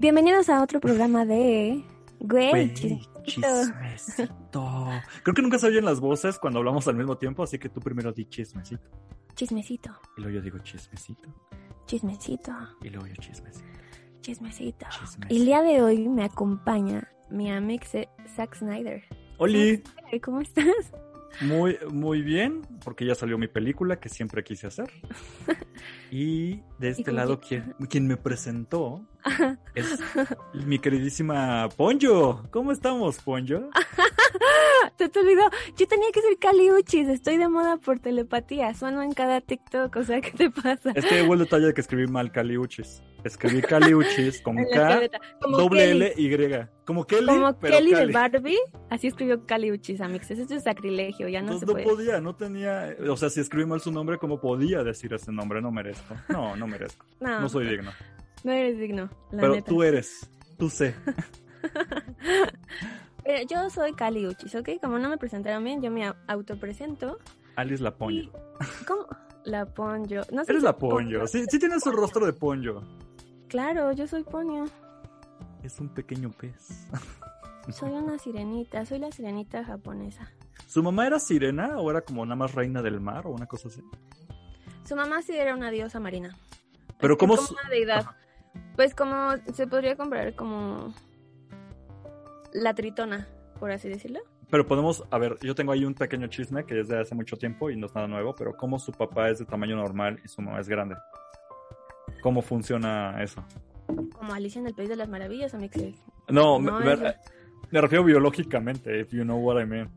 Bienvenidos a otro programa de Güey, chismecito. chismecito. Creo que nunca se oyen las voces cuando hablamos al mismo tiempo, así que tú primero di chismecito. Chismecito, Y luego yo digo chismecito. chismecito, Y luego yo chismecito. chismecito. Chismecito. El día de hoy me acompaña mi amigo Zack Snyder. Oli, Zack, ¿Cómo estás? muy, muy bien, porque ya salió mi película que siempre quise hacer. Y de ¿Y este lado, quien, quien me presentó es mi queridísima Ponyo. ¿Cómo estamos, Ponyo? Se te olvidó. Yo tenía que ser Caliuchis. Estoy de moda por telepatía. Sueno en cada TikTok. O sea, ¿qué te pasa? Es que hubo el detalle de que escribí mal Caliuchis. Escribí Caliuchis con En la K, doble. L, Y. Como Kelly, Como pero Kelly de Cali. Barbie, así escribió Caliuchis, amigos. Eso es sacrilegio, ya no Entonces se no puede. podía, no tenía, o sea, si escribí mal su nombre, ¿cómo podía decir ese nombre? No merezco. No, no merezco. No, No soy digno. no eres digno, la Pero neta. tú eres, tú sé. Eh, yo soy Caliuchis, ¿ok? Como no me presentaron bien, yo me au- autopresento. Alice la Y- Ponyo. ¿Cómo? La Ponyo. No sé Eres si la Ponyo. Sí, sí tienes un rostro de Ponyo. Claro, yo soy Ponyo. Es un pequeño pez. Soy una sirenita, soy la sirenita japonesa. ¿Su mamá era sirena o era como nada más reina del mar o una cosa así? Su mamá sí era una diosa marina. Pero Es ¿cómo como su- una deidad. Pues como se podría comprar como la tritona, por así decirlo. Pero podemos, a ver, yo tengo ahí un pequeño chisme que es de hace mucho tiempo y no es nada nuevo, pero ¿cómo su papá es de tamaño normal y su mamá es grande? ¿Cómo funciona eso? Como Alicia en el País de las Maravillas, amigos. No, No, me, me- me refiero biológicamente, if you know what I mean.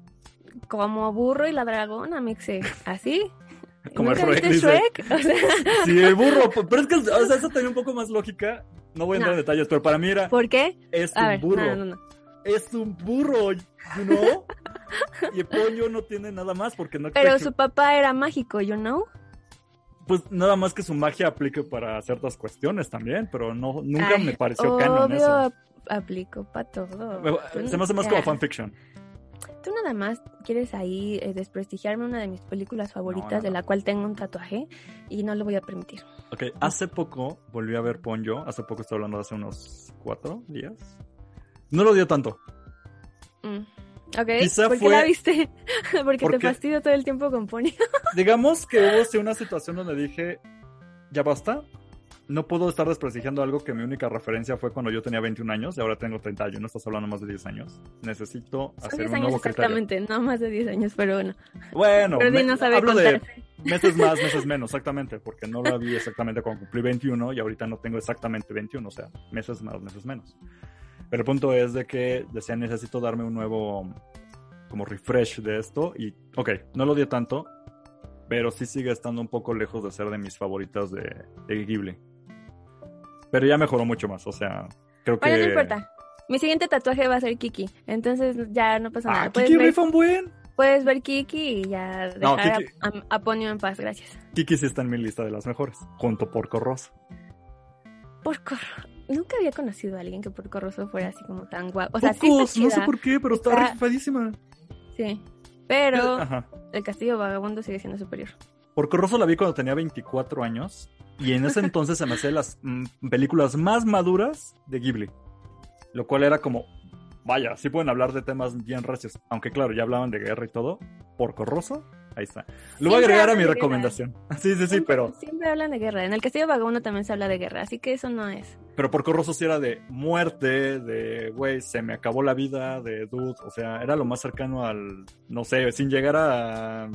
Como burro y la dragona, mixe. ¿Así? Como el ¿Nunca Shrek viste dice. Shrek? O sea, Sí, el burro, pero es que, o sea, eso tenía un poco más lógica. No voy a entrar No. en detalles, pero para mí era, ¿por qué? es A un ver, burro. no, no, no. Es un burro, you know? Y el pollo no tiene nada más porque no Pero su papá era mágico, you know? Pues nada más que su magia aplique para ciertas cuestiones también, pero no, nunca Ay, me pareció canon eso. ap- aplico para todo. Se me hace más como fanfiction. Tú nada más quieres ahí eh, desprestigiarme una de mis películas favoritas, No, no, de la cual tengo un tatuaje, y no lo voy a permitir. Ok, hace poco volví a ver Ponyo. Hace poco estoy hablando de hace unos cuatro días. No lo dio tanto. Mm. Ok, Quizá ¿por qué fue- la viste? Porque te fastidio todo el tiempo con Pony. Digamos que hubo sí, una situación donde dije, ya basta. No puedo estar desprestigiando algo que mi única referencia fue cuando yo tenía 21 años y ahora tengo 31. Estás hablando más de 10 años. Necesito Son hacer 10 un años nuevo criterio. exactamente, no más de 10 años, pero bueno. Bueno, Pero me- no sabe hablo de meses más, meses menos, exactamente, porque no la vi exactamente cuando cumplí 21 y ahorita no tengo exactamente 21, o sea, meses más, meses menos. Pero el punto es de que decía, necesito darme un nuevo, como refresh de esto y, ok, no lo dio tanto, pero sí sigue estando un poco lejos de ser de mis favoritas de, de Ghibli. Pero ya mejoró mucho más, o sea, creo que... Bueno, no importa. Mi siguiente tatuaje va a ser Kiki, entonces ya no pasa nada. Ah, Puedes Kiki ver, un buen. puedes ver Kiki y ya No, dejar Kiki- a, a, a Ponyo en paz, gracias. Kiki sí está en mi lista de las mejores, junto por Rosso. Porco. Nunca había conocido a alguien que Porco Rosso fuera así como tan guapo. O sea, sí no sé por qué, pero está, Está- rifadísima. Sí. Pero Ajá. el castillo vagabundo sigue siendo superior. Porque Rosso la vi cuando tenía 24 años y en ese entonces se me hacían las mm, películas más maduras de Ghibli. Lo cual era como, vaya, sí pueden hablar de temas bien recios. Aunque claro, ya hablaban de guerra y todo. Porco Rosso, ahí está. Lo voy a agregar a mi guerra. recomendación. Sí, sí, sí, Siempre- pero, Siempre hablan de guerra. En el castillo vagabundo también se habla de guerra, así que eso no es. Pero Porco Rosso sí era de muerte, de, güey, se me acabó la vida, de dude. O sea, era lo más cercano al, no sé, sin llegar a...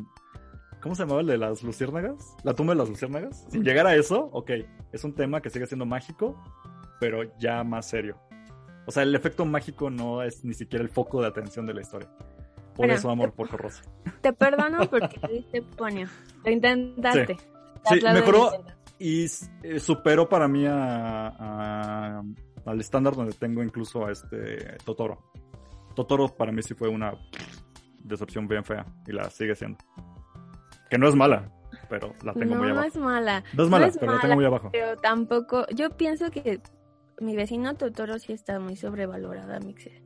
¿Cómo se llamaba el de las luciérnagas? La tumba de las luciérnagas. Sin llegar a eso, ok, es un tema que sigue siendo mágico, pero ya más serio. O sea, el efecto mágico no es ni siquiera el foco de atención de la historia. Por Bueno, eso amo Porco Rosso. Te perdono porque diste Ponyo. Lo intentaste. Sí, Te el mejoró. Y eh, superó para mí a, a- al estándar donde tengo incluso a este Totoro. Totoro para mí sí fue una decepción bien fea y la sigue siendo. Que no es mala, pero la tengo muy No abajo. es mala. No es mala, es pero la tengo muy abajo. Pero tampoco. Yo pienso que mi vecino Totoro sí está muy sobrevalorada, Mixer.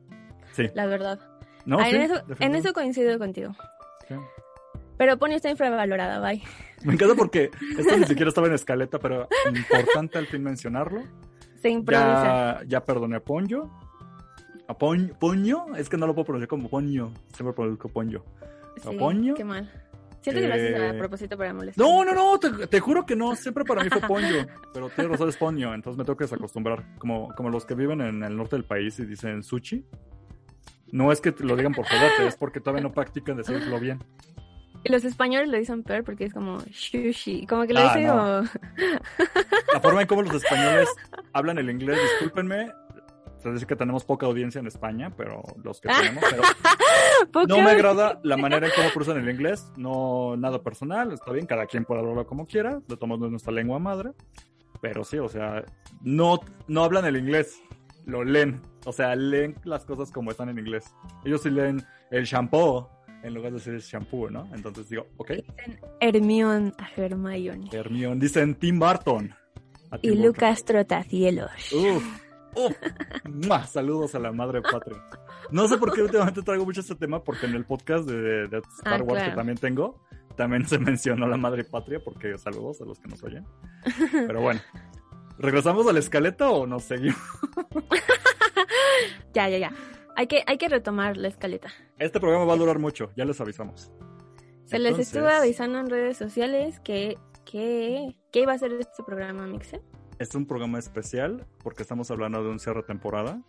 Sí. La verdad. No, Ah, sí, en, eso, en eso coincido contigo. Sí. Pero Ponyo está infravalorada, bye. Me encanta porque esto ni siquiera estaba en escaleta, pero importante al fin mencionarlo. Se improvisa. Ya, ya perdoné a Ponyo. A Poñ- Poño, es que no lo puedo pronunciar como Poño. Siempre pronuncio Ponyo. Sí, Poño. Qué mal. Siento que lo haces Eh, a propósito para molestar. No, no, no, te, te juro que no. Siempre para mí fue Ponyo. Pero tienes razón, es Poño. Entonces me tengo que desacostumbrar. Como, como los que viven en el norte del país y dicen sushi. No es que te lo digan por joderte, es porque todavía no practican decirlo bien. Y los españoles lo dicen peor porque es como sushi. Como que lo Ah, dicen no. como. La forma en cómo los españoles hablan el inglés, discúlpenme. Se dice que tenemos poca audiencia en España, pero los que tenemos. Pero no me agrada la manera en cómo pronuncian el inglés. No, nada personal, está bien, cada quien puede hablarlo como quiera. Lo tomamos nuestra lengua madre. Pero sí, o sea, no, no hablan el inglés, lo leen. O sea, leen las cosas como están en inglés. Ellos sí leen el shampoo en lugar de decir shampoo, ¿no? Entonces digo, ok. Dicen Hermión a Hermione. Hermione, dicen Tim Burton. a Tim Y Burton. Lucas Trotacielos. Uf, uf. ¡Mua! Saludos a la madre patria. No sé por qué últimamente traigo mucho este tema, porque en el podcast de, de Star Ah, Wars claro. que también tengo, también se mencionó la madre patria, porque saludos a los que nos oyen. Pero bueno, ¿regresamos a la escaleta o nos seguimos? Ya, ya, ya. Hay que, hay que retomar la escaleta. Este programa va a durar mucho, ya les avisamos. Se les estuvo avisando en redes sociales que, que, que iba a ser este programa, Mixe. Es un programa especial porque estamos hablando de un cierre de temporada.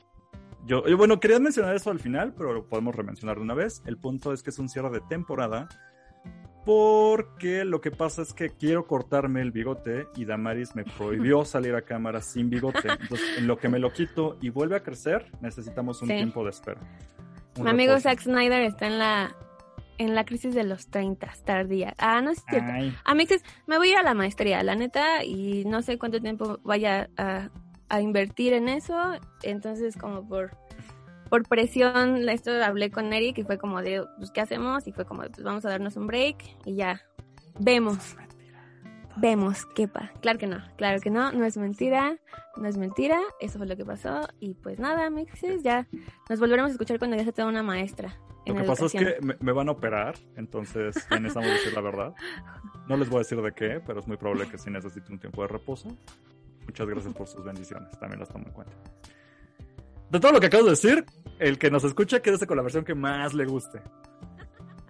Yo, yo, bueno, quería mencionar eso al final, pero lo podemos remencionar de una vez. El punto es que es un cierre de temporada porque lo que pasa es que quiero cortarme el bigote y Damaris me prohibió salir a cámara sin bigote. Entonces, en lo que me lo quito y vuelve a crecer, necesitamos un Sí. tiempo de espera. Un Mi amigo. Zack Snyder está en la, en la crisis de los 30, tardía. Ah, no es cierto. Ay, A Mixes, me voy a ir a la maestría, la neta, y no sé cuánto tiempo vaya a, a invertir en eso. Entonces, como por, por presión, esto hablé con Eric y fue como de, pues, ¿qué hacemos? Y fue como, pues vamos a darnos un break y ya. Vemos, vemos qué pasa. Claro que no, claro que no, no es mentira, no es mentira, eso fue lo que pasó. Y pues nada, Mixes, ya nos volveremos a escuchar cuando ya se tenga una maestra. En Lo que pasa es educación. que me, me van a operar, entonces necesitamos decir la verdad. No les voy a decir de qué, pero es muy probable que sí necesite un tiempo de reposo. Muchas gracias por sus bendiciones, también las tomo en cuenta. De todo lo que acabo de decir, el que nos escucha quédese con la versión que más le guste.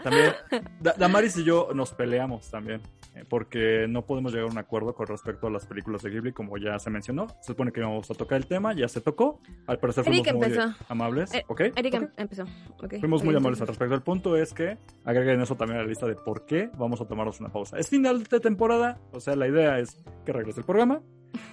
También, Da- Damaris y yo nos peleamos también, eh, porque no podemos llegar a un acuerdo con respecto a las películas de Ghibli, como ya se mencionó. Se supone que íbamos a tocar el tema, ya se tocó. Al parecer fuimos Eric muy empezó. amables. Eh, ¿ok? Eric em- empezó. ok. Fuimos muy amables al respecto. El punto es que agreguen eso también a la lista de por qué vamos a tomarnos una pausa. Es final de temporada, o sea, la idea es que regrese el programa.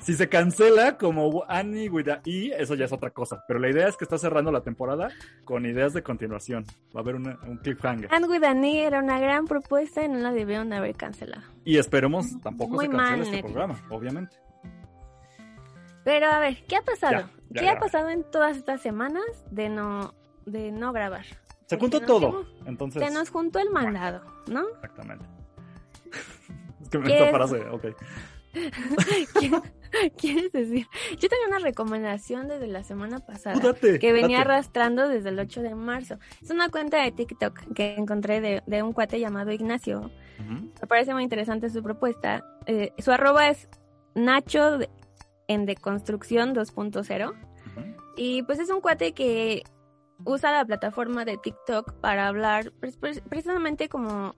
Si se cancela como Annie with a E, eso ya es otra cosa. Pero la idea es que está cerrando la temporada con ideas de continuación. Va a haber una- un cliffhanger. And with Annie era una gran propuesta y no la debieron de haber cancelado. Y esperemos tampoco Muy se cancele mal, este programa, obviamente. Pero a ver, ¿qué ha pasado? Ya, ya, ¿Qué ha pasado en todas estas semanas de no, de no grabar? Se Porque juntó todo. dimos- Entonces, Se nos juntó el mandado, ¿no? exactamente. es que me ¿Qué esta es? frase, ok. ¿Qué- ¿Quieres decir? Yo tenía una recomendación desde la semana pasada. Date, que venía date. arrastrando desde el 8 de marzo. Es una cuenta de TikTok que encontré de, de un cuate llamado Ignacio. Me parece muy interesante su propuesta. Eh, su arroba es Nacho de- en Deconstrucción 2.0. Ujú. Y pues es un cuate que usa la plataforma de TikTok para hablar pues, precisamente como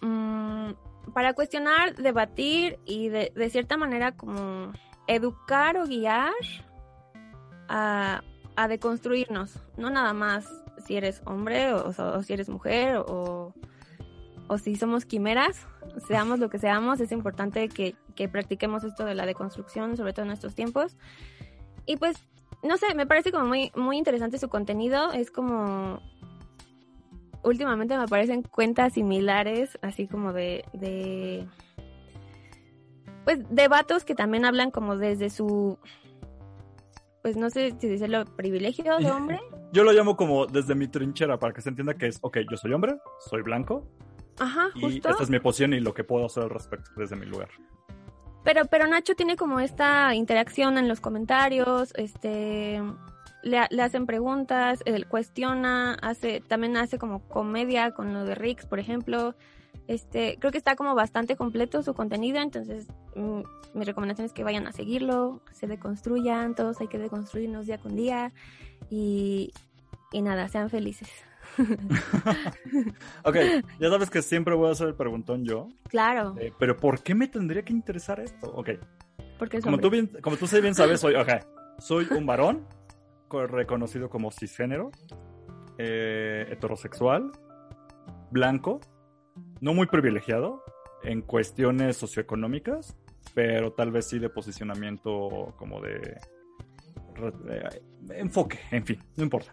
mm, para cuestionar, debatir y de, cierta manera como educar o guiar a, deconstruirnos. No nada más si eres hombre o, si eres mujer o, si somos quimeras, seamos lo que seamos, es importante que, que practiquemos esto de la deconstrucción, sobre todo en estos tiempos. Y pues no sé, me parece como muy, muy interesante su contenido. Es como. Últimamente me parecen cuentas similares, así como de. de pues de vatos que también hablan como desde su. Pues no sé si decirlo, privilegio de hombre. Yo lo llamo como desde mi trinchera para que se entienda que es, ok, yo soy hombre, soy blanco, Ajá, y justo. esta es mi posición y lo que puedo hacer al respecto desde mi lugar. Pero, pero Nacho tiene como esta interacción en los comentarios, este le, le hacen preguntas, él cuestiona, hace, también hace como comedia con lo de Rix, por ejemplo. Este, creo que está como bastante completo su contenido, entonces mm, mi recomendación es que vayan a seguirlo, se deconstruyan, todos hay que deconstruirnos día con día y, y nada, sean felices. ok, ya sabes que siempre voy a hacer el preguntón yo. Claro. Eh, pero ¿por qué me tendría que interesar esto? Ok. Porque como tú, bien, como tú bien sabes, soy, okay, soy un varón reconocido como cisgénero, eh, heterosexual, blanco, no muy privilegiado en cuestiones socioeconómicas, pero tal vez sí de posicionamiento como de, de enfoque, en fin, no importa.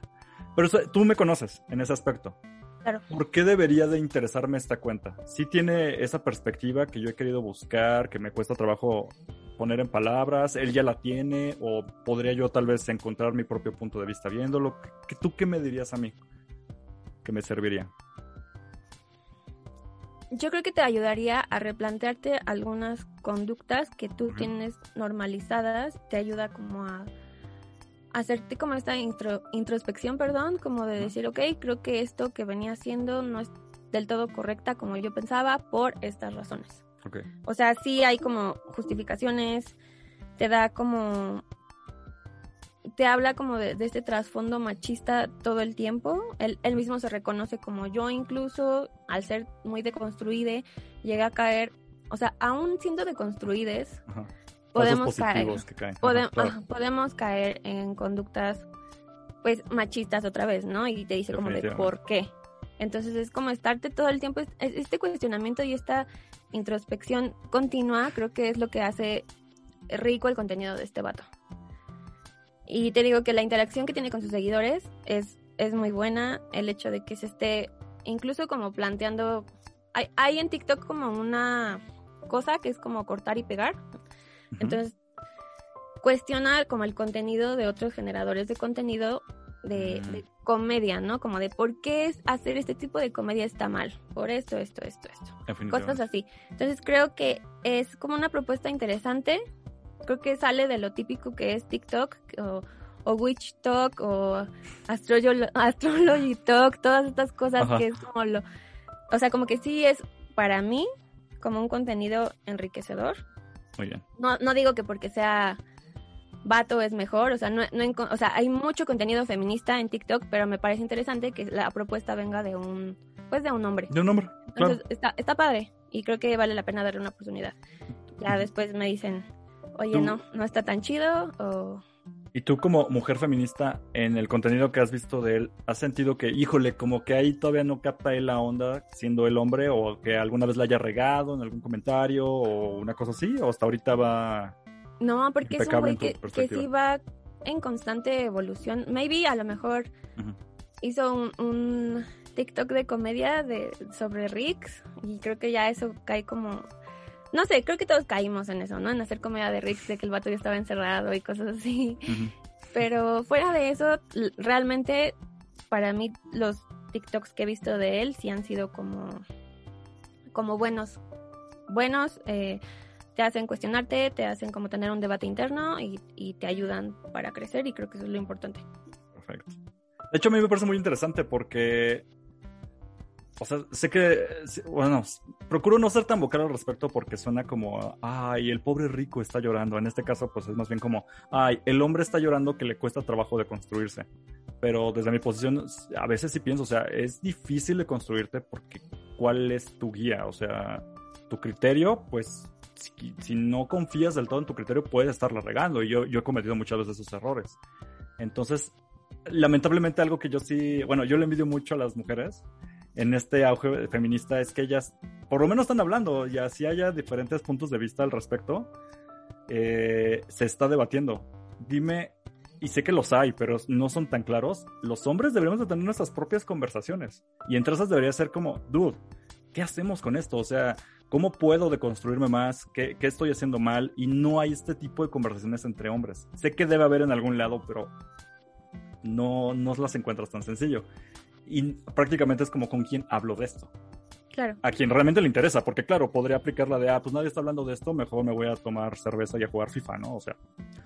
Pero tú me conoces en ese aspecto. Claro. ¿Por qué debería de interesarme esta cuenta? Si tiene esa perspectiva que yo he querido buscar, que me cuesta trabajo poner en palabras, él ya la tiene, o podría yo tal vez encontrar mi propio punto de vista viéndolo. ¿Tú qué me dirías a mí que me serviría? Yo creo que te ayudaría a replantearte algunas conductas que tú tienes normalizadas, te ayuda como a hacerte como esta introspección, perdón, como de decir, ok, creo que esto que venía haciendo no es del todo correcta como yo pensaba por estas razones. O sea, sí hay como justificaciones, te da como te habla como de, este trasfondo machista todo el tiempo. Él, él, mismo se reconoce como yo incluso, al ser muy deconstruide, llega a caer, o sea, aún siendo deconstruides, podemos caer, podemos caer en conductas pues machistas otra vez, ¿no? Y te dice como de por qué. Entonces es como estarte todo el tiempo, este cuestionamiento y esta introspección continua creo que es lo que hace rico el contenido de este vato. Y te digo que la interacción que tiene con sus seguidores es, es muy buena, el hecho de que se esté incluso como planteando, hay, hay en TikTok como una cosa que es como cortar y pegar, entonces, cuestionar como el contenido de otros generadores de contenido de, mm. Comedia, ¿no? Como de por qué hacer este tipo de comedia está mal, por esto, esto, esto, esto. Cosas así. Entonces creo que es como una propuesta interesante. Creo que sale de lo típico que es TikTok o, Witch Talk o Astrology, Talk, todas estas cosas que es como lo... O sea, como que sí es para mí como un contenido enriquecedor muy bien. No, no digo que porque sea vato es mejor, o sea, no, no, o sea, hay mucho contenido feminista en TikTok, pero me parece interesante que la propuesta venga de un, pues de un hombre. De un hombre, claro. Entonces, está, está padre y creo que vale la pena darle una oportunidad. Ya después me dicen, oye, no, no está tan chido o y tú como mujer feminista, en el contenido que has visto de él, ¿has sentido que, híjole, como que ahí todavía no capta él la onda siendo el hombre o que alguna vez la haya regado en algún comentario o una cosa así? ¿O hasta ahorita va... No, porque es un güey que, sí va en constante evolución. Maybe a lo mejor hizo un, un, TikTok de comedia de sobre Rix y creo que ya eso cae como no sé, creo que todos caímos en eso, ¿no? En hacer comedia de Rick, de que el vato ya estaba encerrado y cosas así. Pero fuera de eso, realmente para mí los TikToks que he visto de él sí han sido como, como buenos. Buenos, eh, te hacen cuestionarte, te hacen como tener un debate interno y, y te ayudan para crecer y creo que eso es lo importante. Perfecto. De hecho, a mí me parece muy interesante porque o sea, sé que, bueno, procuro no ser tan vocal al respecto porque suena como, ay, el pobre rico está llorando. En este caso, pues es más bien como, ay, el hombre está llorando que le cuesta trabajo de construirse. Pero desde mi posición, a veces sí pienso, o sea, es difícil de construirte porque ¿cuál es tu guía? O sea, tu criterio, pues, si, no confías del todo en tu criterio, puedes estarla regando. Y yo, yo he cometido muchas veces esos errores. Entonces, lamentablemente algo que yo sí, bueno, yo le envidio mucho a las mujeres en este auge feminista es que ellas por lo menos están hablando y así haya diferentes puntos de vista al respecto, eh, se está debatiendo. Dime, y sé que los hay, pero no son tan claros, los hombres deberíamos de tener nuestras propias conversaciones. Y entre esas debería ser como, dude, ¿qué hacemos con esto? O sea, ¿cómo puedo deconstruirme más? ¿Qué, ¿Qué, estoy haciendo mal? Y no hay este tipo de conversaciones entre hombres. Sé que debe haber en algún lado, pero no, no las encuentras tan sencillo y prácticamente es como con quien hablo de esto. Claro. A quien realmente le interesa, porque claro, podría aplicar la de, ah, pues nadie está hablando de esto, mejor me voy a tomar cerveza y a jugar FIFA, ¿no? O sea,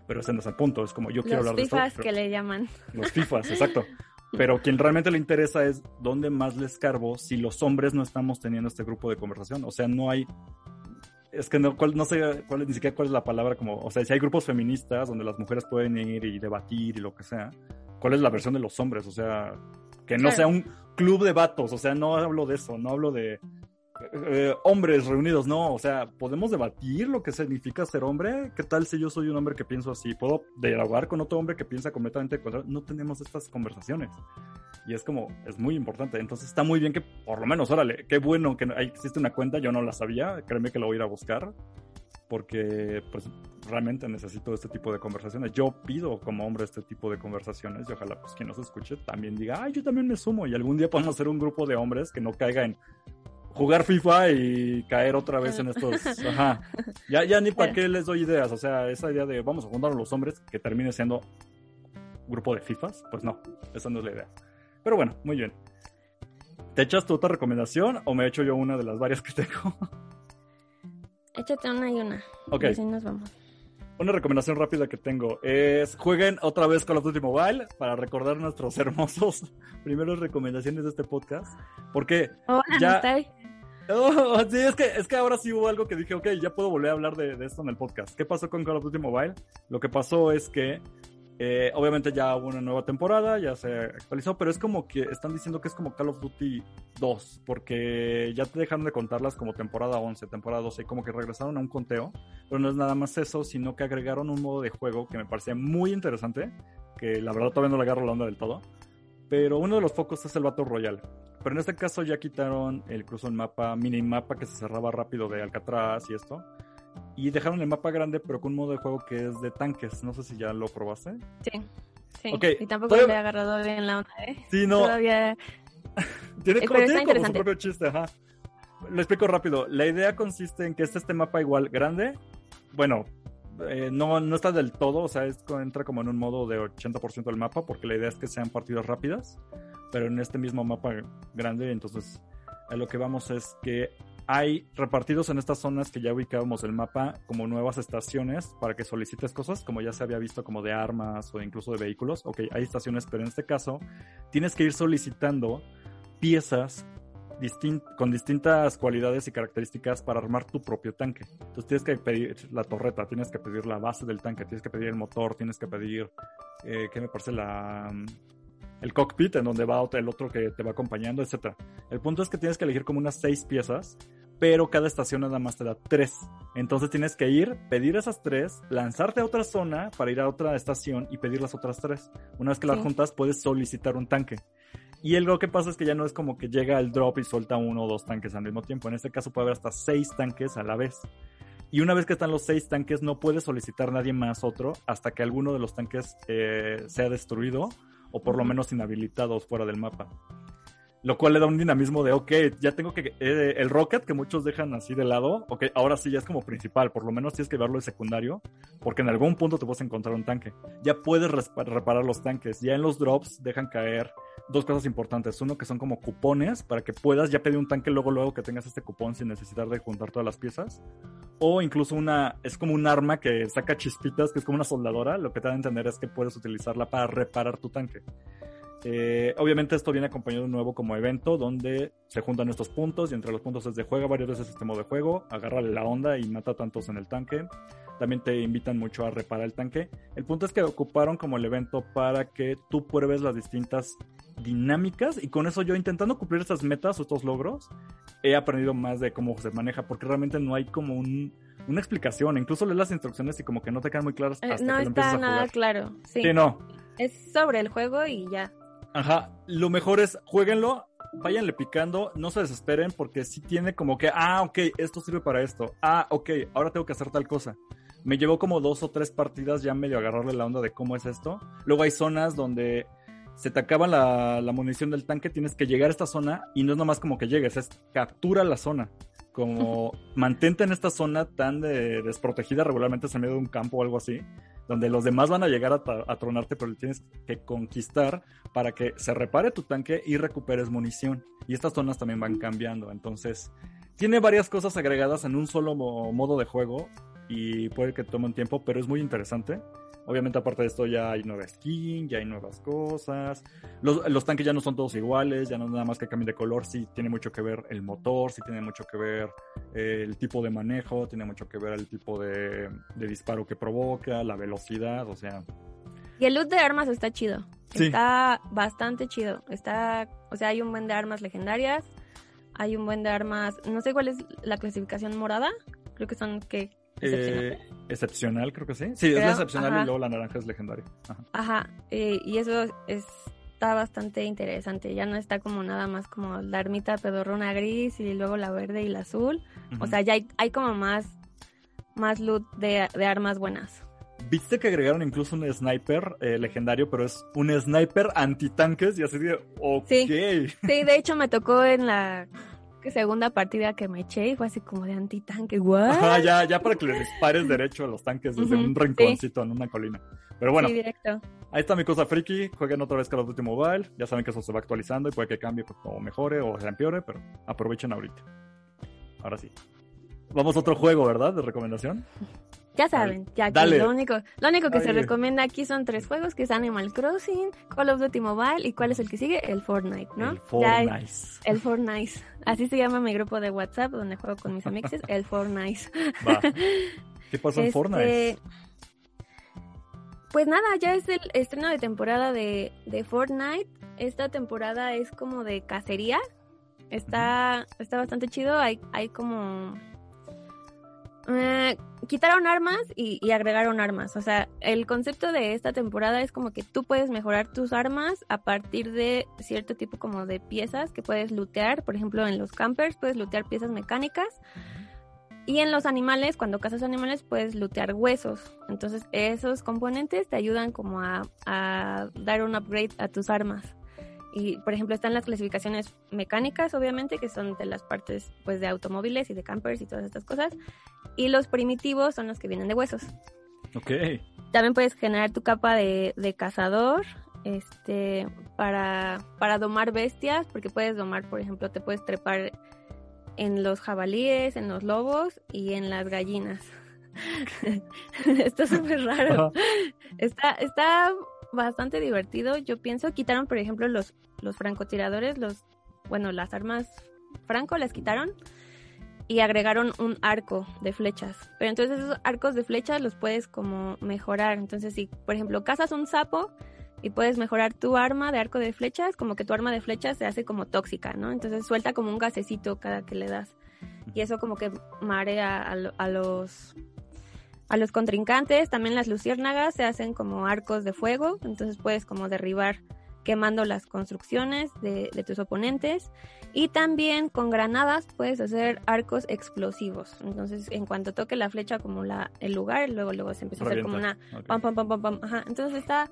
pero ese no es el punto, es como yo quiero hablar de esto. Los FIFAs que le llaman. Los FIFAs, exacto. Pero quien realmente le interesa es dónde más le escarbo si los hombres no estamos teniendo este grupo de conversación. O sea, no hay es que no, no sé cuál, ni siquiera cuál es la palabra, como, o sea, si hay grupos feministas donde las mujeres pueden ir y debatir y lo que sea, ¿cuál es la versión de los hombres? O sea, que no sea un club de vatos, o sea, no hablo de eso, no hablo de eh, hombres reunidos, no, o sea, podemos debatir lo que significa ser hombre. ¿Qué tal si yo soy un hombre que pienso así? ¿Puedo dialogar con otro hombre que piensa completamente contrario? No tenemos estas conversaciones. Y es como, es muy importante. Entonces está muy bien que, por lo menos, órale, qué bueno que existe una cuenta, yo no la sabía, créeme que lo voy a ir a buscar, porque pues realmente necesito este tipo de conversaciones. Yo pido como hombre este tipo de conversaciones y ojalá pues quien nos escuche también diga, ay, yo también me sumo y algún día podemos hacer un grupo de hombres que no caiga en jugar FIFA y caer otra vez en estos. Ajá. Ya, ya ni para qué les doy ideas. O sea, esa idea de vamos a juntar a los hombres que termine siendo grupo de FIFAs, pues no, esa no es la idea. Pero bueno, muy bien. ¿Te echas tu otra recomendación o me echo yo una de las varias que tengo? Échate una y una. Ok. Y así nos vamos. Una recomendación rápida que tengo es jueguen otra vez Call of Duty Mobile para recordar nuestros hermosos primeros recomendaciones de este podcast. Porque Hola, ya. Oh, sí, es que, es que ahora sí hubo algo que dije, ok, ya puedo volver a hablar de, de esto en el podcast. ¿Qué pasó con Call of Duty Mobile? Lo que pasó es que, eh, obviamente ya hubo una nueva temporada, ya se actualizó, pero es como que están diciendo que es como Call of Duty 2, porque ya te dejaron de contarlas como temporada 11, temporada 12, y como que regresaron a un conteo, pero no es nada más eso, sino que agregaron un modo de juego que me parecía muy interesante, que la verdad todavía no le agarro la onda del todo, pero uno de los focos es el Battle Royale. Pero en este caso ya quitaron el cruzo en mapa, mini mapa que se cerraba rápido de Alcatraz y esto. Y dejaron el mapa grande, pero con un modo de juego que es de tanques. No sé si ya lo probaste. Sí. Sí. Ok, Y tampoco todavía- le he agarrado bien la onda, ¿eh? Sí, no. Todavía. Tiene, como, tiene como su propio chiste, ajá. Lo explico rápido. La idea consiste en que este, este mapa igual grande, bueno, eh, no, no está del todo, o sea, es, entra como en un modo de 80% del mapa, porque la idea es que sean partidas rápidas, pero en este mismo mapa grande, entonces a lo que vamos es que hay repartidos en estas zonas que ya ubicábamos el mapa como nuevas estaciones para que solicites cosas, como ya se había visto como de armas o incluso de vehículos. Ok, hay estaciones, pero en este caso tienes que ir solicitando piezas con distintas cualidades y características para armar tu propio tanque. Entonces tienes que pedir la torreta, tienes que pedir la base del tanque, tienes que pedir el motor, tienes que pedir, eh, ¿qué me parece? La, el cockpit en donde va el otro que te va acompañando, etc. El punto es que tienes que elegir como unas seis piezas, pero cada estación nada más te da tres. Entonces tienes que ir, pedir esas tres, lanzarte a otra zona para ir a otra estación y pedir las otras tres. Una vez que las Sí. juntas, puedes solicitar un tanque. Y el lo que pasa es que ya no es como que llega el drop y suelta uno o dos tanques al mismo tiempo. En este caso puede haber hasta seis tanques a la vez. Y una vez que están los seis tanques, no puede solicitar nadie más otro hasta que alguno de los tanques eh, sea destruido o por lo menos inhabilitados fuera del mapa. Lo cual le da un dinamismo de, ok, ya tengo que... eh, el Rocket que muchos dejan así de lado, ok, ahora sí ya es como principal, por lo menos tienes que verlo de secundario, porque en algún punto te vas a encontrar un tanque. Ya puedes reparar los tanques, ya en los drops dejan caer dos cosas importantes. Uno que son como cupones para que puedas ya pedir un tanque luego luego que tengas este cupón sin necesitar de juntar todas las piezas. O incluso una, es como un arma que saca chispitas, que es como una soldadora. Lo que te da a entender es que puedes utilizarla para reparar tu tanque. Eh, obviamente esto viene acompañado de un nuevo como evento donde se juntan estos puntos y entre los puntos es de juega varias veces este modo de juego, agarra la onda y mata tantos en el tanque. También te invitan mucho a reparar el tanque. El punto es que ocuparon como el evento para que tú pruebes las distintas dinámicas y con eso yo intentando cumplir estas metas o estos logros he aprendido más de cómo se maneja porque realmente no hay como un, una explicación. Incluso lees las instrucciones y como que no te quedan muy claras Eh, no que lo empiezas está nada claro. Sí. Sí, no. Es sobre el juego y ya. Ajá, lo mejor es jueguenlo, váyanle picando, no se desesperen porque sí tiene como que, ah, ok, esto sirve para esto, ah, ok, ahora tengo que hacer tal cosa. Me llevó como dos o tres partidas ya medio agarrarle la onda de cómo es esto. Luego hay zonas donde se te acaba la, la munición del tanque, tienes que llegar a esta zona y no es nomás como que llegues, es captura la zona. Como mantente en esta zona tan de- desprotegida regularmente es en medio de un campo o algo así, donde los demás van a llegar a, tronarte, pero tienes que conquistar para que se repare tu tanque y recuperes munición. Y estas zonas también van cambiando. Entonces, tiene varias cosas agregadas en un solo mo- modo de juego. y puede que tome un tiempo, pero es muy interesante. Obviamente, aparte de esto, ya hay nueva skin, ya hay nuevas cosas. Los, los, tanques ya no son todos iguales, ya no nada más que cambien de color. Sí, tiene mucho que ver el motor, sí tiene mucho que ver eh, el tipo de manejo, tiene mucho que ver el tipo de, de, disparo que provoca, la velocidad, o sea. Y el loot de armas está chido. Sí. Está bastante chido. Está, o sea, hay un buen de armas legendarias, hay un buen de armas, no sé cuál es la clasificación morada. Creo que son que. Eh, excepcional, creo que sí. Sí, es la excepcional y luego la naranja es legendaria. Ajá, ajá eh, y eso está bastante interesante. Ya no está como nada más como la ermita pedorrona gris y luego la verde y la azul. O sea, ya hay, hay, como más, más loot de, de, armas buenas. Viste que agregaron incluso un sniper eh, legendario, pero es un sniper antitanques y así de, ok. Sí, sí, de hecho me tocó en la segunda partida que me eché y fue así como de antitanque, ¿what? ya, ya para que le dispares derecho a los tanques desde un rinconcito en una colina. Pero bueno, directo. ahí está mi cosa friki. Jueguen otra vez Call of Duty Mobile. Ya saben que eso se va actualizando y puede que cambie pues, o mejore o se empeore, pero aprovechen ahorita. Ahora sí. Vamos a otro juego, ¿verdad? De recomendación. Ya saben, ya que lo único, lo único que se recomienda aquí son tres juegos, que es Animal Crossing, Call of Duty Mobile y cuál es el que sigue, el Fortnite, ¿no? El Fortnite. el Fortnite. Así se llama mi grupo de WhatsApp donde juego con mis amigos, el Fortnite. Va. ¿Qué pasa en este, Fortnite? Pues nada, ya es el estreno de temporada de, de Fortnite. Esta temporada es como de cacería. Está, está bastante chido. Hay, hay como eh, quitaron armas y, agregaron armas. O sea, el concepto de esta temporada es como que tú puedes mejorar tus armas a partir de cierto tipo como de piezas que puedes lootear. Por ejemplo, en los campers puedes lootear piezas mecánicas. Y en los animales, cuando cazas animales, puedes lootear huesos. Entonces, esos componentes te ayudan como a dar un upgrade a tus armas. Y, por ejemplo, están las clasificaciones mecánicas, obviamente, que son de las partes pues, de automóviles y de campers y todas estas cosas. Y los primitivos son los que vienen de huesos. Ok. También puedes generar tu capa de, de cazador este, para, para domar bestias, porque puedes domar, por ejemplo, te puedes trepar en los jabalíes, en los lobos y en las gallinas. está súper raro. Está, está bastante divertido. Yo pienso, quitaron, por ejemplo, los, los francotiradores, los, bueno, las armas franco las quitaron y agregaron un arco de flechas. Pero entonces esos arcos de flechas los puedes como mejorar. Entonces, si, por ejemplo, cazas un sapo y puedes mejorar tu arma de arco de flechas, como que tu arma de flechas se hace como tóxica, ¿no? Entonces suelta como un gasecito cada que le das. Y eso como que marea a, a los a los contrincantes. También las luciérnagas se hacen como arcos de fuego, entonces puedes como derribar quemando las construcciones de, tus oponentes. Y también con granadas puedes hacer arcos explosivos. Entonces, en cuanto toque la flecha como la, el lugar, luego luego se empieza a hacer como una pam pam pam pam pam. Ajá. Entonces está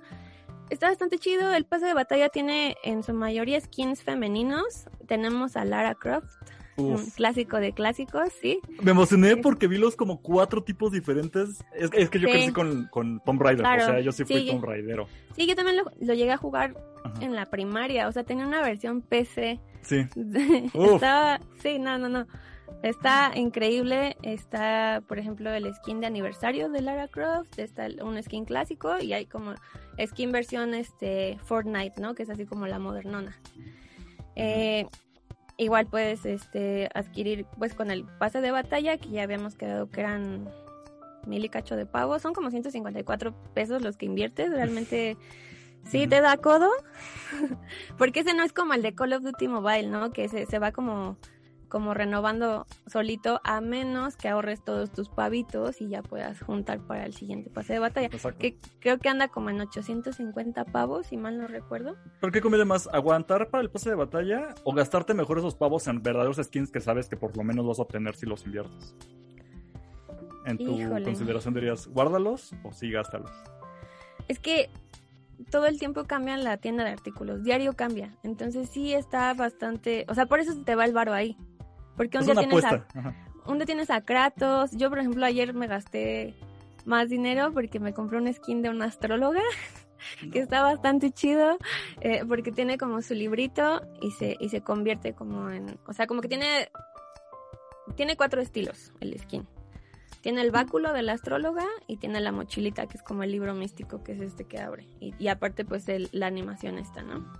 está bastante chido. El pase de batalla tiene en su mayoría skins femeninos. Tenemos a Lara Croft, un clásico de clásicos, sí. Me emocioné porque vi los como cuatro tipos diferentes. Es, que yo crecí con, con Tomb Raider, o sea, yo sí fui Tomb Raidero. Sí, yo también lo, llegué a jugar en la primaria, o sea, tenía una versión PC. Sí. Estaba, sí, no, no, no. Está increíble, está, por ejemplo, el skin de aniversario de Lara Croft, está un skin clásico y hay como skin versión este Fortnite, ¿no? Que es así como la modernona. Eh, Igual puedes este, adquirir pues con el pase de batalla, que ya habíamos quedado que eran mil y cacho de pavo. Son como 154 pesos los que inviertes. Realmente sí te da codo. Porque ese no es como el de Call of Duty Mobile, ¿no? Que se, se va como como renovando solito a menos que ahorres todos tus pavitos y ya puedas juntar para el siguiente pase de batalla. Que creo que anda como en 850 pavos, si mal no recuerdo. ¿Pero qué conviene más? ¿Aguantar para el pase de batalla o gastarte mejor esos pavos en verdaderos skins que sabes que por lo menos vas a obtener si los inviertes? En tu consideración dirías, ¿guárdalos o sí gástalos? Es que todo el tiempo cambian la tienda de artículos, diario cambia. Entonces sí está bastante, o sea, por eso te va el varo ahí. Porque un día, tienes a, un día tienes a Kratos. Yo, por ejemplo, ayer me gasté más dinero porque me compré un skin de una astróloga que está bastante chido eh, porque tiene como su librito y se, y se convierte como en, o sea, como que tiene, tiene cuatro estilos el skin. Tiene el báculo de la astróloga y tiene la mochilita, que es como el libro místico, que es este que abre. Y, aparte, pues el, la animación está, ¿no?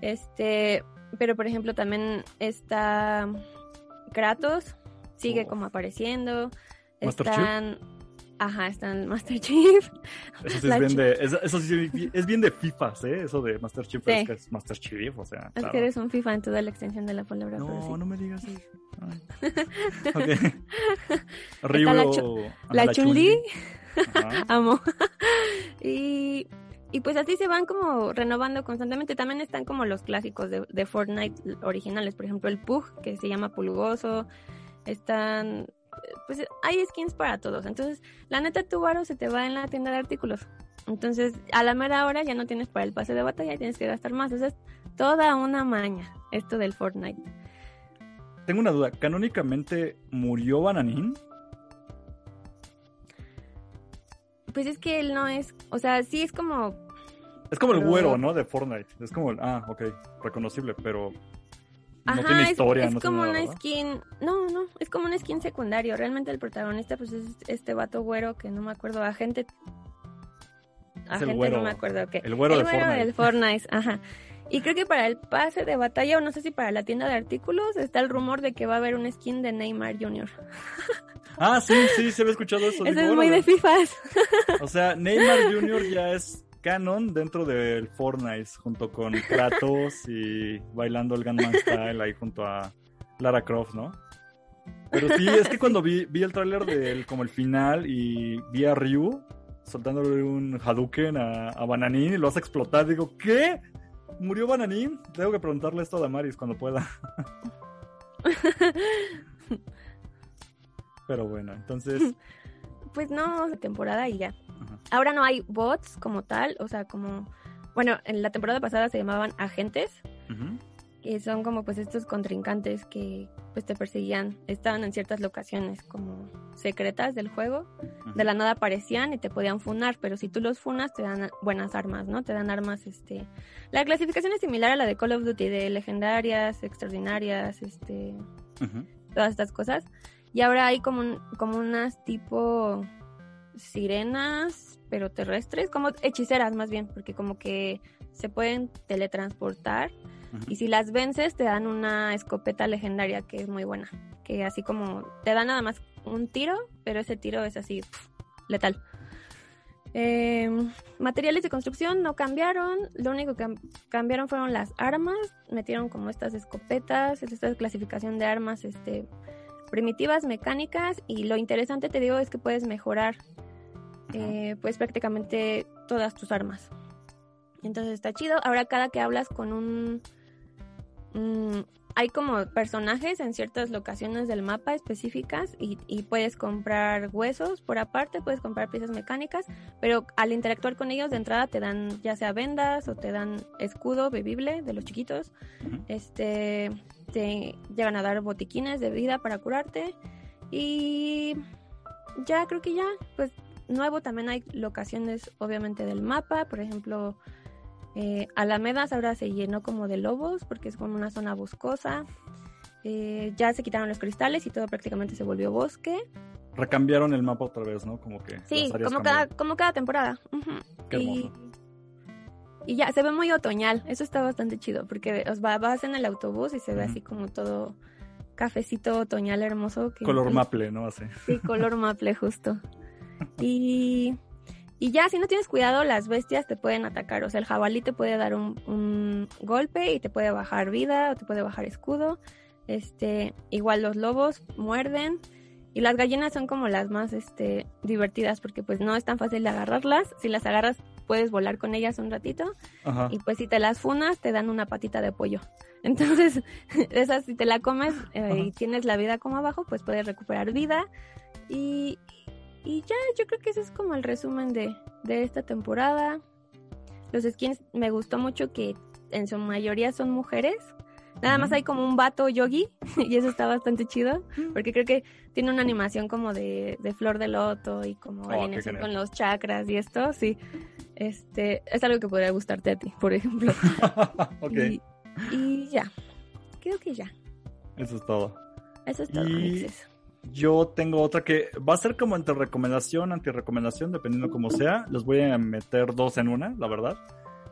Este, pero por ejemplo también está Kratos, sigue oh. como apareciendo. Están, Ajá, está el Master Chief. Eso sí, es bien, de, eso, sí es bien de FIFAs, ¿eh? Eso de Master Chief es que es Master Chief, o sea. Es que eres un FIFA en toda la extensión de la palabra. No, no me digas eso. Arriba. La, la Chun-Li. Amo. y, y pues así se van como renovando constantemente. También están como los clásicos de, Fortnite originales. Por ejemplo, el Pug, que se llama Pulgoso. Están pues hay skins para todos. Entonces, la neta, tu varo se te va en la tienda de artículos. Entonces, a la mera hora ya no tienes para el pase de batalla y tienes que gastar más. O es toda una maña esto del Fortnite. Tengo una duda. ¿Canónicamente murió Bananín? Pues es que él no es. O sea, sí es como. Es como el güero, ¿no? De Fortnite. Es como el. Ah, ok. Reconocible, pero Ajá, es, como una skin, no, no, es como una skin secundario. Realmente el protagonista pues es este vato güero que no me acuerdo, agente agente no me acuerdo qué. El güero, el güero del Fortnite, ajá. Y creo que para el pase de batalla, o no sé si para la tienda de artículos, está el rumor de que va a haber un skin de Neymar Jr. Ah, sí, sí, se había escuchado eso. Eso es muy de FIFAs. O sea, Neymar Jr. ya es canon dentro del Fortnite, junto con Kratos y bailando el Gunman Style ahí junto a Lara Croft, ¿no? Pero sí, es que cuando vi, vi el tráiler del como el final y vi a Ryu soltándole un Hadouken a, a Bananín y lo hace explotar, digo, ¿qué? ¿Murió Bananín? Tengo que preguntarle esto a Damaris cuando pueda. Pero bueno, entonces... Pues no, temporada y ya. Ahora no hay bots como tal, o sea, como, bueno, en la temporada pasada se llamaban agentes, y son como pues estos contrincantes que pues te perseguían, estaban en ciertas locaciones como secretas del juego, de la nada aparecían y te podían funar, pero si tú los funas te dan buenas armas, ¿no? Te dan armas, este, la clasificación es similar a la de Call of Duty, de legendarias, extraordinarias, este, todas estas cosas. Y ahora hay como, como unas tipo sirenas, pero terrestres, como hechiceras más bien, porque como que se pueden teletransportar y si las vences te dan una escopeta legendaria que es muy buena, que así como te dan nada más un tiro, pero ese tiro es así letal. Em, materiales de construcción no cambiaron, lo único que cambiaron fueron las armas, metieron como estas escopetas, esta clasificación de armas este, primitivas, mecánicas y lo interesante te digo es que puedes mejorar eh, pues prácticamente todas tus armas. Entonces está chido. Ahora cada que hablas con un... hay como personajes en ciertas locaciones del mapa específicas y, y, puedes comprar huesos por aparte, puedes comprar piezas mecánicas, pero al interactuar con ellos de entrada te dan ya sea vendas o te dan escudo bebible de los chiquitos. Este te llegan a dar botiquines de vida para curarte. Y ya creo que ya, pues nuevo también hay locaciones obviamente del mapa, por ejemplo, eh, Alamedas ahora se llenó como de lobos porque es como una zona boscosa. Eh, ya se quitaron los cristales y todo prácticamente se volvió bosque. Recambiaron el mapa otra vez, ¿no? Como que. Sí, como cada, como cada temporada. y, y, ya, se ve muy otoñal. Eso está bastante chido porque os vas en el autobús y se ve así como todo cafecito otoñal hermoso. color maple, ¿no? Así. Sí, color maple, justo. Y, y ya, si no tienes cuidado, las bestias te pueden atacar. O sea, el jabalí te puede dar un, un golpe y te puede bajar vida o te puede bajar escudo. Este, igual los lobos muerden. Y las gallinas son como las más este, divertidas porque pues no es tan fácil de agarrarlas. Si las agarras puedes volar con ellas un ratito. Y pues si te las funas te dan una patita de pollo. Entonces, esas si te la comes eh, y tienes la vida como abajo, pues puedes recuperar vida. Y, y ya, yo creo que ese es como el resumen de, esta temporada. Los skins me gustó mucho que en su mayoría son mujeres. Nada más hay como un vato yogi y eso está bastante chido porque creo que tiene una animación como de, flor de loto y como oh, alineación con los chakras y esto, sí. Este, es algo que podría gustarte a ti, por ejemplo. y, y, ya, creo que ya. Eso es todo. Eso es todo, y yo tengo otra que va a ser como entre recomendación, anti-recomendación, dependiendo cómo sea. Les voy a meter dos en una, la verdad.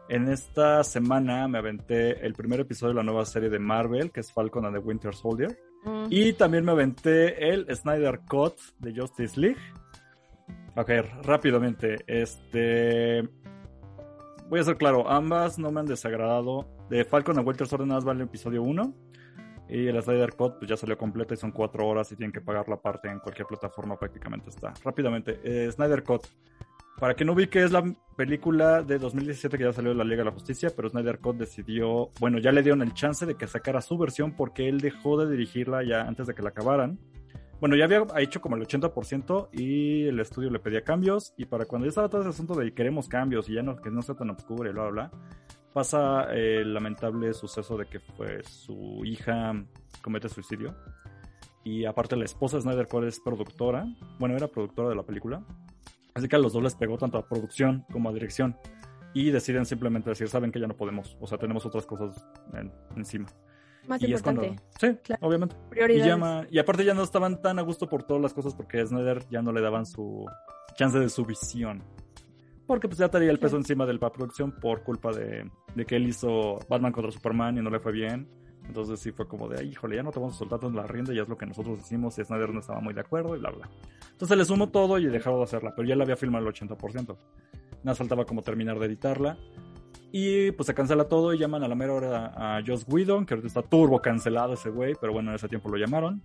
En esta semana me aventé el primer episodio de la nueva serie de Marvel, que es Falcon and the Winter Soldier. Mm. Y también me aventé el Snyder Cut de Justice League. Ok, rápidamente. Este. Voy a ser claro, ambas no me han desagradado. De Falcon Soldier nada más vale el episodio 1. Y el Snyder Cut pues ya salió completo y son 4 horas y tienen que pagar la parte en cualquier plataforma prácticamente está. Rápidamente, eh, Snyder Cut. Para que no vi que es la película de 2017 que ya salió de la Liga de la Justicia, pero Snyder Cut decidió, bueno, ya le dieron el chance de que sacara su versión porque él dejó de dirigirla ya antes de que la acabaran. Bueno, ya había hecho como el 80% y el estudio le pedía cambios y para cuando ya estaba todo ese asunto de queremos cambios y ya no, que no sea tan oscuro y bla, bla, bla, pasa el lamentable suceso de que fue su hija comete suicidio. Y aparte la esposa de Snyder Cut es productora, bueno, era productora de la película. Así que a los dos les pegó tanto a producción como a dirección. Y deciden simplemente decir, saben que ya no podemos, o sea, tenemos otras cosas en- encima. Más y es importante. cuando... Sí, Claro. obviamente. Y, llama- y aparte ya no estaban tan a gusto por todas las cosas porque a Snyder ya no le daban su chance de su visión. Porque pues ya tenía el peso Claro. encima de la producción por culpa de, de que él hizo Batman contra Superman y no le fue bien. Entonces sí fue como de, "Ay, híjole, ya no te vamos a soltar tanto la rienda, ya es lo que nosotros decimos y Snyder no estaba muy de acuerdo y bla, bla. Entonces le sumó todo y dejaron de hacerla, pero ya la había filmado el 80%. Nada faltaba como terminar de editarla. Y pues se cancela todo y llaman a la mera hora a Joss Whedon, que ahorita está turbo cancelado ese güey, pero bueno, en ese tiempo lo llamaron.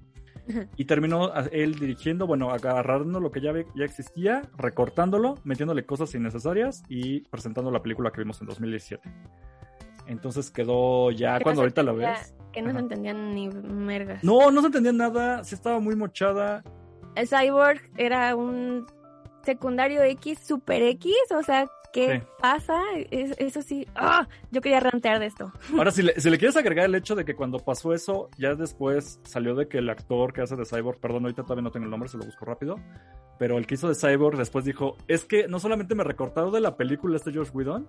Y terminó él dirigiendo, bueno, agarrando lo que ya, ya existía, recortándolo, metiéndole cosas innecesarias y presentando la película que vimos en 2017. Entonces quedó ya cuando no se ahorita la ves. Que no se entendían ni mergas. No, no se entendía nada, sí estaba muy mochada. El Cyborg era un secundario X, super X, o sea, ¿qué Sí. pasa? Es- eso sí. ¡Ah! Yo quería rantear de esto. Ahora, si le, si le quieres agregar el hecho de que cuando pasó eso, ya después salió de que el actor que hace de Cyborg, perdón, ahorita todavía no tengo el nombre, se lo busco rápido, pero el que hizo de Cyborg después dijo, es que no solamente me recortaron de la película este Josh Whedon,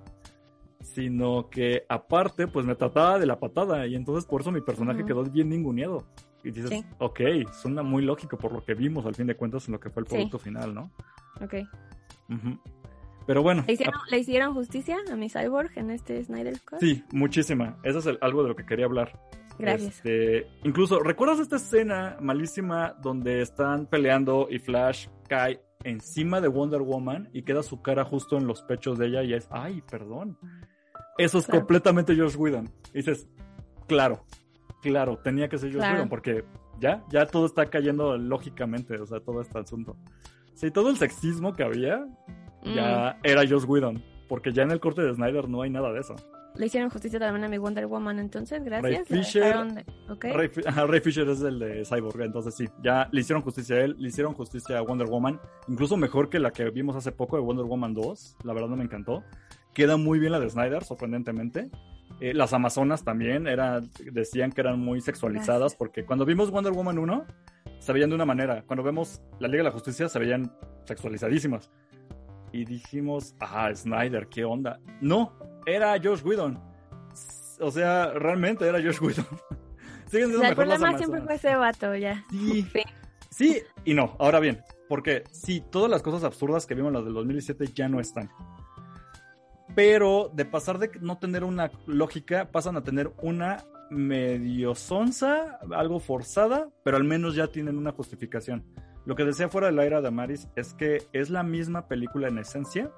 sino que aparte, pues me trataba de la patada, y entonces por eso mi personaje quedó bien ninguneado. Y dices, Sí. ok, suena muy lógico por lo que vimos al fin de cuentas en lo que fue el Sí. producto final, ¿no? Ok. Pero bueno. ¿Le hicieron, ¿Le hicieron justicia a mi Cyborg en este Snyder Cut? Sí, muchísima. Eso es el- algo de lo que quería hablar. Gracias. Este, incluso, ¿recuerdas esta escena malísima donde están peleando y Flash cae encima de Wonder Woman y queda su cara justo en los pechos de ella y es, ay, perdón. Eso es Claro. completamente Josh Whedon. Y dices, claro, claro, tenía que ser Josh Claro. Whedon porque ya, ya todo está cayendo lógicamente, o sea, todo este asunto. Sí, todo el sexismo que había Mm. ya era Josh Whedon, porque ya en el corte de Snyder no hay nada de eso. Le hicieron justicia también a mi Wonder Woman, entonces, gracias. Ray Fisher. dejaron de- ok. Ray, Ray Fisher es el de Cyborg, entonces sí, ya le hicieron justicia a él, le hicieron justicia a Wonder Woman, incluso mejor que la que vimos hace poco de Wonder Woman 2, la verdad no me encantó. Queda muy bien la de Snyder, sorprendentemente. Eh, las Amazonas también era, decían que eran muy sexualizadas, Gracias. porque cuando vimos Wonder Woman 1, se veían de una manera, cuando vemos la Liga de la Justicia, se veían sexualizadísimas. Y dijimos, ah, Snyder, ¿qué onda? No, era Josh Whedon. O sea, realmente era Josh Whedon. O sea, el problema siempre fue ese vato, ya. Sí, sí y no. Ahora bien, porque sí, todas las cosas absurdas que vimos en las del 2017 ya no están. Pero de pasar de no tener una lógica, pasan a tener una medio sonsa, algo forzada, pero al menos ya tienen una justificación. Lo que decía fuera de la era de Amaris es que es la misma película en esencia,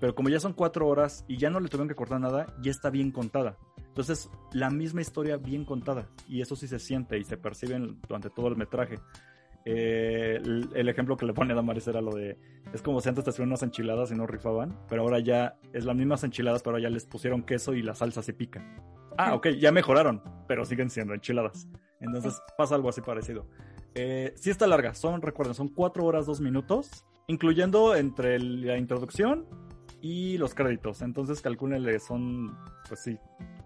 pero como ya son cuatro horas y ya no le tuvieron que cortar nada, ya está bien contada. Entonces, la misma historia bien contada. Y eso sí se siente y se percibe en- durante todo el metraje. Eh, el, el ejemplo que le pone a Damaris era lo de, es como si antes te hacían unas enchiladas y no rifaban, pero ahora ya es las mismas enchiladas, pero ahora ya les pusieron queso y la salsa se pica. Ah, ok, ya mejoraron, pero siguen siendo enchiladas. Entonces pasa algo así parecido. Eh, sí está larga, son, recuerden, son cuatro horas, dos minutos, incluyendo entre la introducción y los créditos. Entonces calcúlenle, son, pues sí,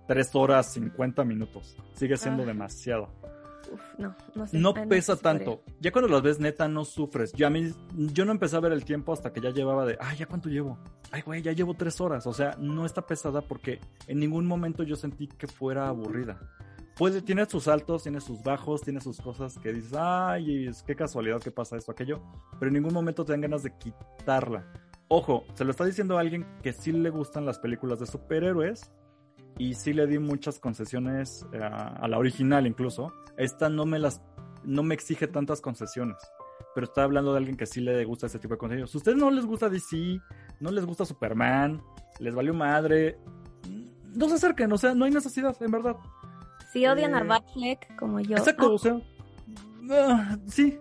tres horas, 50 minutos. Sigue siendo Ah. demasiado. Uf, no, no sé. No pesa tanto. Ya cuando las ves neta no sufres. Yo, a mí, yo no empecé a ver el tiempo hasta que ya llevaba de, ay, ¿ya cuánto llevo? Ay, güey, ya llevo tres horas. O sea, no está pesada porque en ningún momento yo sentí que fuera aburrida. Puede, tiene sus altos, tiene sus bajos, tiene sus cosas que dices, ay, qué casualidad que pasa esto, aquello, pero en ningún momento te ganas de quitarla. Ojo, se lo está diciendo a alguien que sí le gustan las películas de superhéroes y sí le di muchas concesiones eh, a la original incluso. Esta no me las, no me exige tantas concesiones pero está hablando de alguien que sí le gusta ese tipo de contenido. Si a ustedes no les gusta DC, no les gusta Superman, les valió madre, no se acerquen, o sea, no hay necesidad, en verdad. Si odian a eh, Batfleck como yo. Exacto, o sea, ah, sí.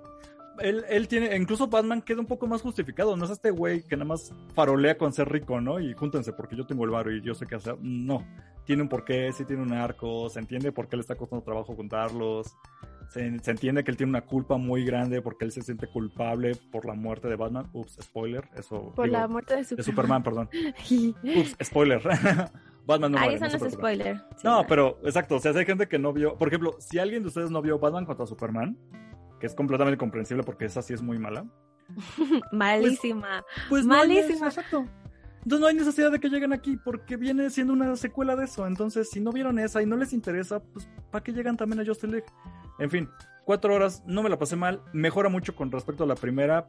Él, él, tiene, incluso Batman queda un poco más justificado, no es este güey que nada más farolea con ser rico, ¿no? Y júntense porque yo tengo el varo y yo sé qué hacer. No, tiene un porqué, sí tiene un arco, se entiende por qué le está costando trabajo juntarlos se, entiende que él tiene una culpa muy grande porque él se siente culpable por la muerte de Batman. Ups, spoiler, eso. Por la muerte de Superman. perdón. Ups, spoiler. Batman no Ahí muere. no es spoiler. no, pero exacto, o sea, hay gente que no vio, por ejemplo, si alguien de ustedes no vio Batman contra Superman, que es completamente comprensible porque esa sí es muy mala. Malísima. Pues, pues Malísima. exacto. Entonces no hay necesidad de que lleguen aquí porque viene siendo una secuela de eso. Entonces, si no vieron esa y no les interesa, pues ¿para qué llegan también a Justin League? En fin, cuatro horas, no me la pasé mal. Mejora mucho con respecto a la primera,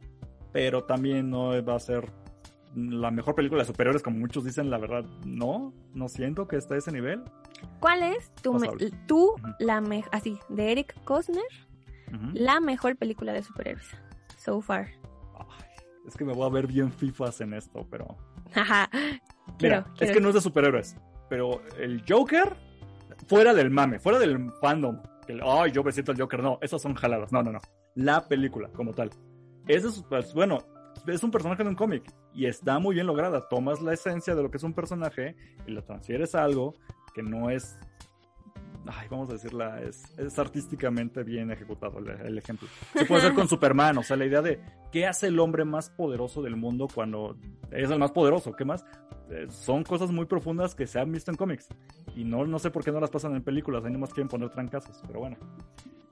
pero también no va a ser la mejor película de superhéroes, como muchos dicen. La verdad, no, no siento que esté a ese nivel. ¿Cuál es tu, tú, la mejor, así, de Eric Cosner, la mejor película de superhéroes so far? es que me voy a ver bien FIFAs en esto, pero Ajá. Mira, es que no es de superhéroes, pero el Joker, fuera del mame, fuera del fandom, ay, yo me siento el Joker, no, esas son jaladas, no, no, no. La película, como tal. Es, pues, bueno, es un personaje de un cómic y está muy bien lograda. Tomas la esencia de lo que es un personaje y lo transfieres a algo que no es ay, vamos a decirla, es, es artísticamente bien ejecutado el, ejemplo. Se puede hacer con Superman, o sea, la idea de qué hace el hombre más poderoso del mundo cuando es el más poderoso, ¿qué más? Eh, son cosas muy profundas que se han visto en cómics y no, no sé por qué no las pasan en películas, ahí nomás quieren poner trancazos, pero bueno.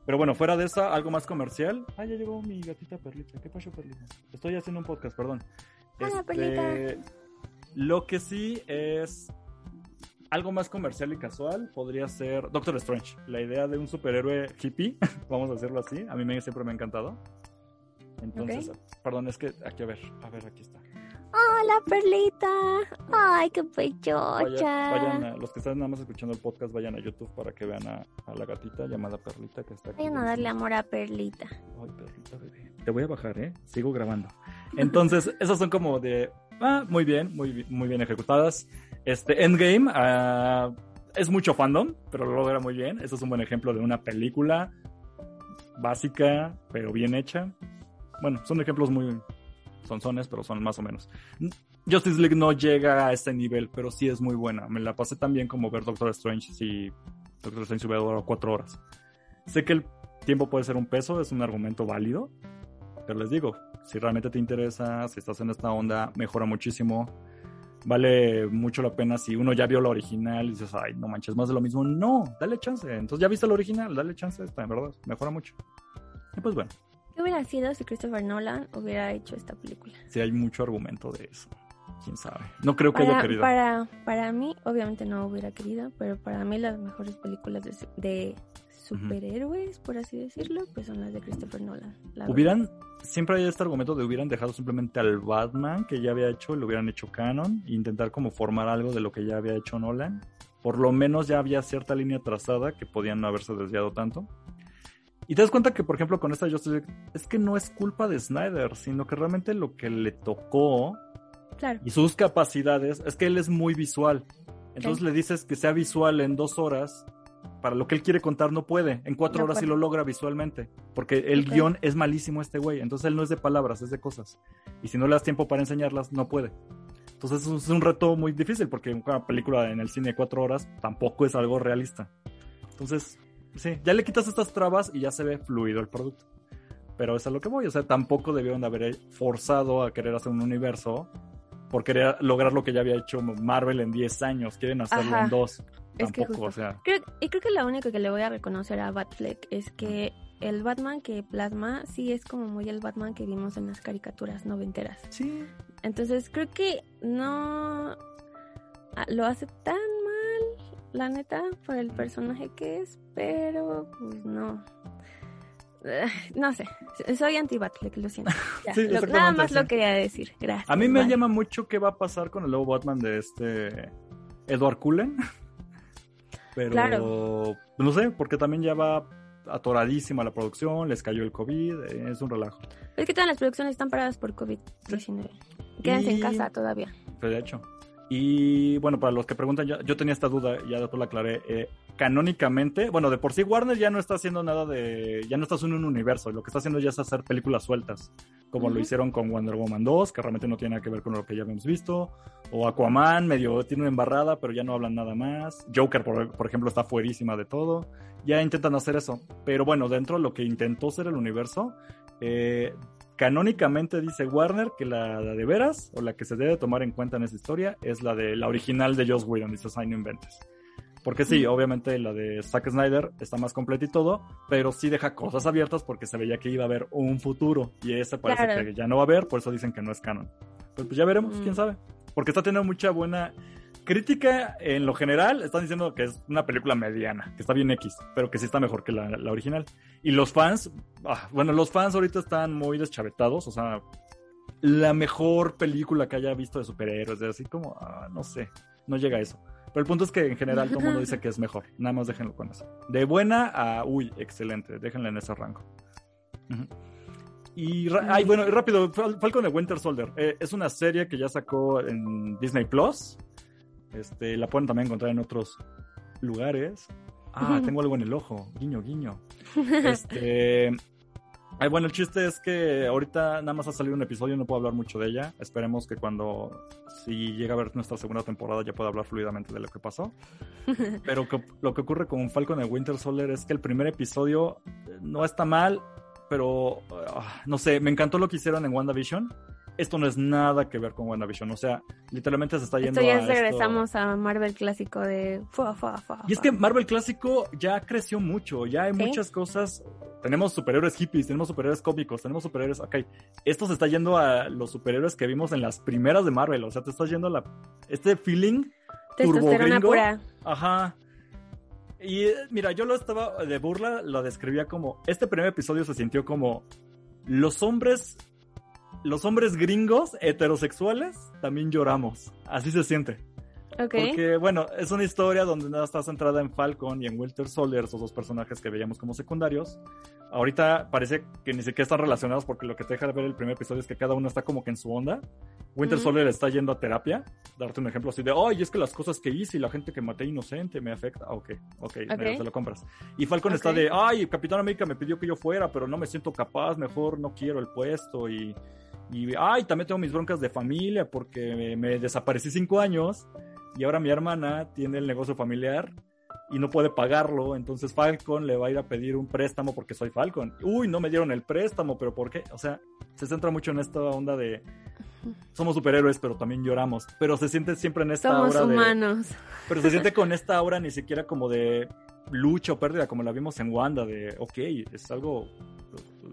Pero bueno, fuera de esa, algo más comercial. Ah, ya llegó mi gatita Perlita. ¿Qué pasó, Perlita? Estoy haciendo un podcast, perdón. Hola. Este, lo que sí es algo más comercial y casual podría ser Doctor Strange. La idea de un superhéroe hippie, vamos a decirlo así, a mí me, siempre me ha encantado. Entonces, perdón, es que aquí a ver, a ver, aquí está. ¡Hola, Perlita! ¡Ay, qué pechocha! vayan los que están nada más escuchando el podcast, vayan a YouTube para que vean a, la gatita llamada Perlita que está aquí. Vayan a darle amor a Perlita. Ay, Perlita, bebé. Te voy a bajar, ¿eh? Sigo grabando. Entonces, esas son como de... Ah, muy bien, muy, muy bien ejecutadas. Este Endgame uh, es mucho fandom, pero lo logra muy bien. Eso es un buen ejemplo de una película básica, pero bien hecha. Bueno, son ejemplos muy sonsones, pero son más o menos. Justice League no llega a ese nivel, pero sí es muy buena. Me la pasé tan bien como ver Doctor Strange si Doctor Strange hubiera durado cuatro horas. Sé que el tiempo puede ser un peso, es un argumento válido, pero les digo, si realmente te interesa, si estás en esta onda, mejora muchísimo vale mucho la pena si uno ya vio la original y dices, ay, no manches, más de lo mismo. No, dale chance. Entonces ya viste la original, dale chance esta, en verdad, mejora mucho. Y pues bueno. ¿Qué hubiera sido si Christopher Nolan hubiera hecho esta película? Sí, hay mucho argumento de eso. Quién sabe. No creo que haya querido. Para, para mí, obviamente no hubiera querido, pero para mí las mejores películas de superhéroes, por así decirlo, pues son las de Christopher Nolan. Hubieran, siempre hay este argumento de hubieran dejado simplemente al Batman que ya había hecho, lo hubieran hecho canon, e intentar como formar algo de lo que ya había hecho Nolan. Por lo menos ya había cierta línea trazada que podían no haberse desviado tanto. Y te das cuenta que, por ejemplo, con esta Justice es que no es culpa de Snyder, sino que realmente lo que le tocó y sus capacidades es que él es muy visual. Entonces le dices que sea visual en dos horas para lo que él quiere contar no puede. En cuatro horas sí lo logra visualmente. Porque el guion es malísimo este güey. Entonces él no es de palabras, es de cosas. Y si no le das tiempo para enseñarlas, no puede. Entonces es un reto muy difícil porque una película en el cine de cuatro horas tampoco es algo realista. Entonces, sí, ya le quitas estas trabas y ya se ve fluido el producto. Pero es a lo que voy. O sea, tampoco debieron de haber forzado a querer hacer un universo por querer lograr lo que ya había hecho Marvel en 10 años. Quieren hacerlo en dos tampoco, o sea. y creo que lo único que le voy a reconocer a Batfleck es que el Batman que plasma sí es como muy el Batman que vimos en las caricaturas noventeras. Sí. Entonces creo que no ah, lo hace tan la neta, por el personaje que es, pero pues no. Eh, no sé, soy anti-Batfleck, lo siento. Ya, Sí, lo- nada más sí. lo quería decir, gracias. A mí me llama mucho qué va a pasar con el nuevo Batman de este Edward Cullen. Pero Claro. no sé, porque también ya va atoradísima la producción, les cayó el COVID, eh, es un relajo. Es que todas las producciones están paradas por COVID-19. Quédense Y- en casa todavía. Pues, de hecho. Y bueno, para los que preguntan, ya- yo tenía esta duda, ya después la aclaré. eh, canónicamente, bueno, de por sí Warner ya no está haciendo nada de. Ya no está haciendo un universo, lo que está haciendo ya es hacer películas sueltas, como lo hicieron con Wonder Woman 2, que realmente no tiene nada que ver con lo que ya habíamos visto. O Aquaman, medio tiene una embarrada, pero ya no hablan nada más. Joker, por, por ejemplo, está fuerísima de todo. Ya intentan hacer eso. Pero bueno, dentro de lo que intentó ser el universo, eh, canónicamente dice Warner que la, la de veras, o la que se debe tomar en cuenta en esta historia, es la de la original de Joss Whedon, dice no inventes. Porque sí, Mm. obviamente la de Zack Snyder está más completa y todo, pero sí deja cosas abiertas porque se veía que iba a haber un futuro y ese parece Claro. que ya no va a haber, por eso dicen que no es canon. Pues, pues ya veremos, Mm. quién sabe. Porque está teniendo mucha buena crítica en lo general. Están diciendo que es una película mediana, que está bien X, pero que sí está mejor que la, la original. Y los fans, ah, bueno, los fans ahorita están muy deschavetados, o sea, la mejor película que haya visto de superhéroes, de así como, ah, no sé, no llega a eso. Pero el punto es que en general todo el mundo dice que es mejor. Nada más déjenlo con eso. De buena a, uy, excelente. Déjenla en ese rango. Y, ay, bueno, rápido, Fal- Falcon de Winter Soldier. Eh, es una serie que ya sacó en Disney Plus. Este, la pueden también encontrar en otros lugares. Ah, tengo algo en el ojo. Guiño, guiño. Este. Ay, bueno, el chiste es que ahorita nada más ha salido un episodio, no puedo hablar mucho de ella. Esperemos que cuando, si llega a ver nuestra segunda temporada, ya pueda hablar fluidamente de lo que pasó. Pero que- lo que ocurre con Falcon and Winter Soldier es que el primer episodio eh, no está mal, pero ah, no sé, me encantó lo que hicieron en WandaVision. Esto no es nada que ver con WandaVision, o sea, literalmente se está yendo Esto ya a esto- regresamos a Marvel clásico de fua, fua, fua, y es que Marvel clásico ya creció mucho, ya hay Sí. muchas cosas. Tenemos superhéroes hippies, tenemos superhéroes cómicos, tenemos superhéroes. Ok, esto se está yendo a los superhéroes que vimos en las primeras de Marvel, o sea, te estás yendo a la. Este feeling, Testosterona pura. ajá. Y eh, mira, yo lo estaba de burla, lo describía como. Este primer episodio se sintió como. Los hombres. Los hombres gringos heterosexuales también lloramos. Así se siente. Ok. Porque, bueno, es una historia donde nada está centrada en Falcon y en Winter Soldier, esos dos personajes que veíamos como secundarios. Ahorita parece que ni siquiera están relacionados porque lo que te deja de ver el primer episodio es que cada uno está como que en su onda. Winter Ujú. Soldier está yendo a terapia. Darte un ejemplo así de, ay, es que las cosas que hice y la gente que maté inocente me afecta. Ah, ok, ok, mira, se lo compras. Y Falcon está de, ay, Capitán América me pidió que yo fuera, pero no me siento capaz, mejor no quiero el puesto y... Y, ay, también tengo mis broncas de familia porque me, me desaparecí cinco años y ahora mi hermana tiene el negocio familiar y no puede pagarlo, entonces Falcon le va a ir a pedir un préstamo porque soy Falcon. Uy, no me dieron el préstamo, pero ¿por qué? O sea, se centra mucho en esta onda de somos superhéroes, pero también lloramos, pero se siente siempre en esta Somos aura de humanos. pero se siente con esta aura ni siquiera como de lucha o pérdida como la vimos en Wanda de, ok, es algo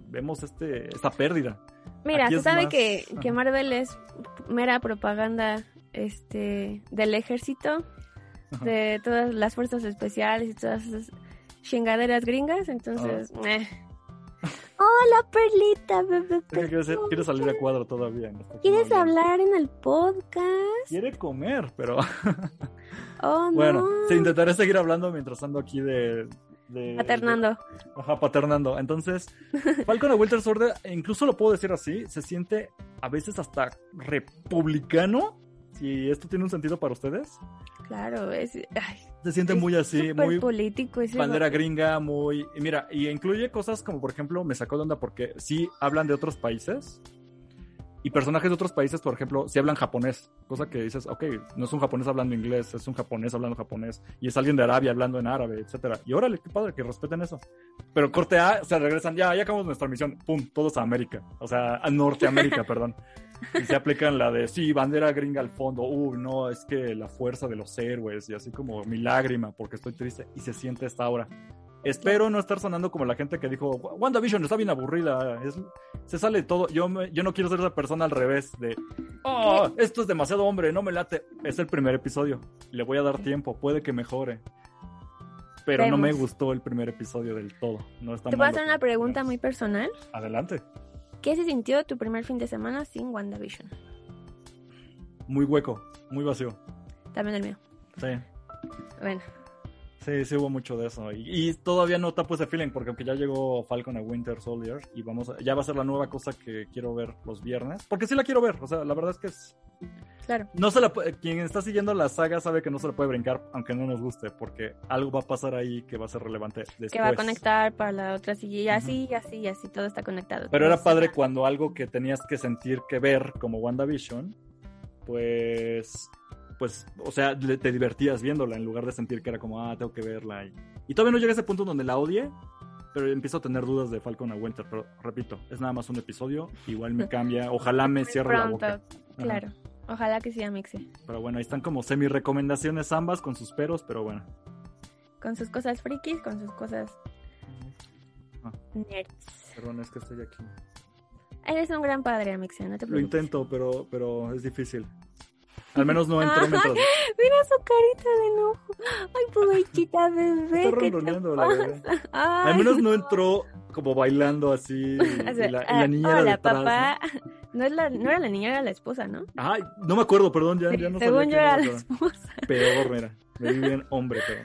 vemos este esta pérdida. Mira, se sabe más- que, que. Marvel es mera propaganda este del ejército, Ajá. de todas las fuerzas especiales y todas esas chingaderas gringas, entonces... Ah. eh. Hola, Perlita, bebé. Ser- quiere salir a cuadro todavía. no ¿Quieres hablar en el podcast? Quiere comer, pero Oh, bueno, no. se intentaré seguir hablando mientras ando aquí de... de- Paternando. de- ajá, paternando. Entonces, Falcon de Winter Soldier, incluso lo puedo decir así, se siente a veces hasta republicano, si esto tiene un sentido para ustedes. Claro, es, ay, Se siente es muy así, muy político. ese bandera gringa, muy... y mira, y incluye cosas como, por ejemplo, me sacó de onda porque sí hablan de otros países y personajes de otros países, por ejemplo, sí hablan japonés, cosa que dices, ok, no es un japonés hablando inglés, es un japonés hablando japonés y es alguien de Arabia hablando en árabe, etcétera. Y órale, qué padre que respeten eso. Pero corte A, o sea, regresan, ya, ya acabamos nuestra misión, pum, todos a América, o sea, a Norteamérica, perdón. Y se aplican la de, sí, bandera gringa al fondo, uy, no, es que la fuerza de los héroes y así como mi lágrima porque estoy triste y se siente esta hora. Espero no estar sonando como la gente que dijo, WandaVision está bien aburrida, es- se sale todo. Yo, me- yo no quiero ser esa persona al revés de, oh, esto es demasiado hombre, no me late. Es el primer episodio, le voy a dar tiempo, puede que mejore. Pero no me gustó el primer episodio del todo. No está Te voy a hacer una pregunta muy personal. Adelante. ¿Qué se sintió tu primer fin de semana sin WandaVision? Muy hueco, muy vacío. También el mío. Sí. Bueno, Sí, sí hubo mucho de eso. Y, y todavía no tapo ese feeling, porque aunque ya llegó Falcon a Winter Soldier y vamos a- ya va a ser la nueva cosa que quiero ver los viernes. Porque sí la quiero ver, o sea, la verdad es que es, claro. no se la quien está siguiendo la saga sabe que no se la puede brincar, aunque no nos guste, porque algo va a pasar ahí que va a ser relevante después. Que va a conectar para la otra y así, y así, y así, todo está conectado. Pero era padre cuando algo que tenías que sentir que ver, como WandaVision, pues, pues, o sea, te divertías viéndola en lugar de sentir que era como, ah, tengo que verla. Y, y todavía no llega a ese punto donde la odie, pero empiezo a tener dudas de Falcon a Winter. Pero repito, es nada más un episodio, igual me cambia, ojalá me cierre la boca. Ajá. Claro. Ojalá que sí, Amixe. Pero bueno, ahí están como semi recomendaciones ambas con sus peros, pero bueno. Con sus cosas frikis, con sus cosas Ah. nerds. Perdón, es que estoy aquí. Eres un gran padre, Amixe, no te Lo preocupes. intento, pero, pero es difícil. Al menos no mientras... Mira su carita de enojo. Ay, pobrecita bebé. Está ¿qué te ronroneando la bebé. Ay, Al menos no entró como bailando así. O sea, y la, y ah, la niña hola, detrás, papá. ¿no? es la, no era la niña, era la esposa, ¿no? Ay, no me acuerdo, perdón, ya, ya no Según yo era la esposa. Peor, mira. Me vi bien hombre, pero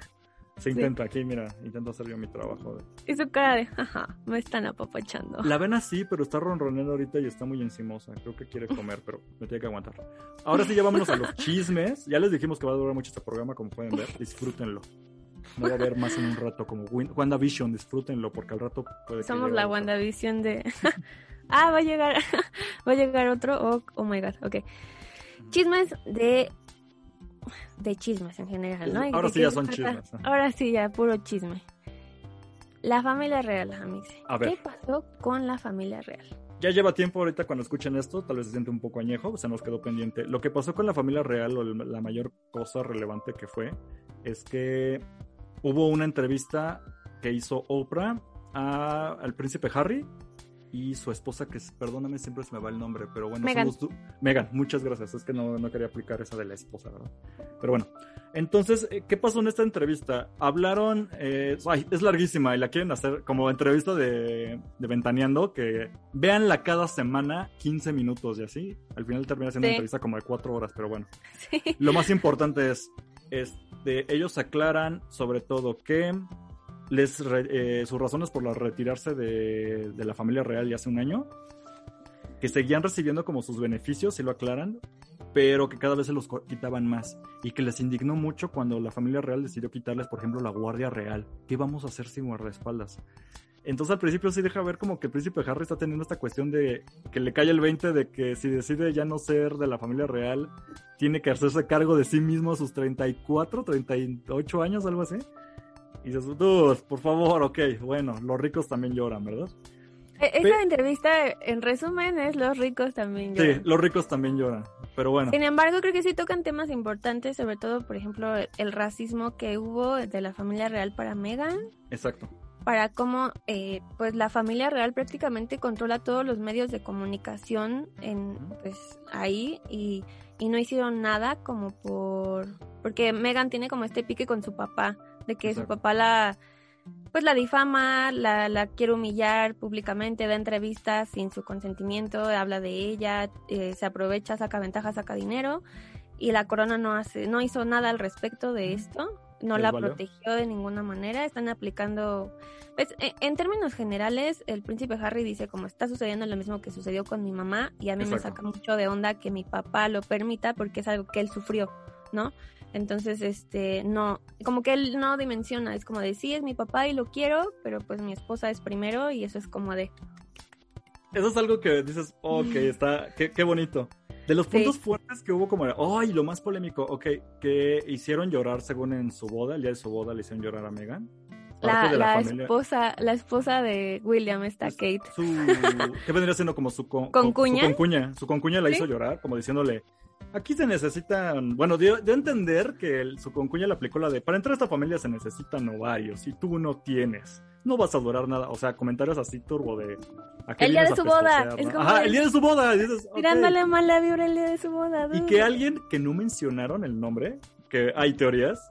se Sí. intenta. Aquí, mira, intento hacer yo mi trabajo. Y su cara de, jaja, me están apapachando. La ven así, pero está ronroneando ahorita y está muy encimosa. Creo que quiere comer, pero me tiene que aguantar. Ahora sí, ya vámonos a los chismes. Ya les dijimos que va a durar mucho este programa, como pueden ver. Disfrútenlo. No va a haber más en un rato, como WandaVision, disfrútenlo, porque al rato puede Somos la otro. WandaVision de... ah, va a llegar, va a llegar otro. Oh, oh my god, ok. Chismes de... De chismes en general, ¿no? ¿Y Ahora sí ya son chismes. Ahora sí ya, puro chisme. La familia real, amigos. A ver. ¿Qué pasó con la familia real? Ya lleva tiempo ahorita cuando escuchen esto, tal vez se siente un poco añejo, se nos quedó pendiente. Lo que pasó con la familia real, o la mayor cosa relevante que fue, es que hubo una entrevista que hizo Oprah a- al príncipe Harry y su esposa, que perdóname, siempre se me va el nombre, pero bueno, Meghan. somos Meghan, muchas gracias. Es que no, no quería aplicar esa de la esposa, ¿verdad? Pero bueno, entonces, eh, ¿qué pasó en esta entrevista? Hablaron, eh, ay, es larguísima y la quieren hacer como entrevista de, de Ventaneando, que véanla cada semana 15 minutos y así. Al final termina siendo Sí. una entrevista como de 4 horas, pero bueno. Sí. Lo más importante es, este, ellos aclaran sobre todo que les re- eh, sus razones por la retirarse de, de la familia real ya hace un año, que seguían recibiendo como sus beneficios, si lo aclaran, pero que cada vez se los quitaban más y que les indignó mucho cuando la familia real decidió quitarles, por ejemplo, la guardia real. ¿Qué vamos a hacer sin guardaespaldas? Entonces al principio sí deja ver como que el príncipe Harry está teniendo esta cuestión de que le cae el 20 de que si decide ya no ser de la familia real, tiene que hacerse cargo de sí mismo a sus 34, 38 años, algo así. Y dices, "Dude, por favor, ok, bueno, los ricos también lloran, ¿verdad? E- Pe- entrevista, en resumen, es los ricos también. Sí, lloran. los ricos también lloran, pero bueno. Sin embargo, creo que sí tocan temas importantes, sobre todo, por ejemplo, el, racismo que hubo de la familia real para Meghan, Exacto. para cómo, eh, pues, la familia real prácticamente controla todos los medios de comunicación en, pues, ahí y, y no hicieron nada como por, porque Meghan tiene como este pique con su papá, de que su papá la, pues, la difama, la, la quiere humillar públicamente, da entrevistas sin su consentimiento, habla de ella, eh, se aprovecha, saca ventaja, saca dinero y la corona no hace, no hizo nada al respecto de esto, no ¿Les la valió? protegió de ninguna manera, están aplicando, pues, e- en términos generales, el príncipe Harry dice como está sucediendo lo mismo que sucedió con mi mamá y a mí me saca mucho de onda que mi papá lo permita porque es algo que él sufrió, ¿no? Entonces, este, no, como que él no dimensiona, es como de sí, es mi papá y lo quiero, pero pues mi esposa es primero y eso es como de, Eso es algo que dices, ok, está, qué, qué bonito. De los Sí. puntos fuertes que hubo como, ay, lo más polémico, ok, que hicieron llorar según en su boda, el día de su boda le hicieron llorar a Megan. la, la, esposa, la esposa de William está Es- Kate. Su, ¿Qué vendría siendo como su, con- ¿Concuña? Su concuña, su concuña la ¿Sí? hizo llorar, como diciéndole, Aquí se necesitan, bueno, dio, dio a entender que el- su concuña le aplicó la de, para entrar a esta familia se necesitan ovarios y tú no tienes, no vas a durar nada, o sea, comentarios así turbo de... ¿a qué El día de su boda, es como Ajá, el- el día de su boda, dices. Tirándole mala vibra el día de su boda. Y que alguien que no mencionaron el nombre, que hay teorías,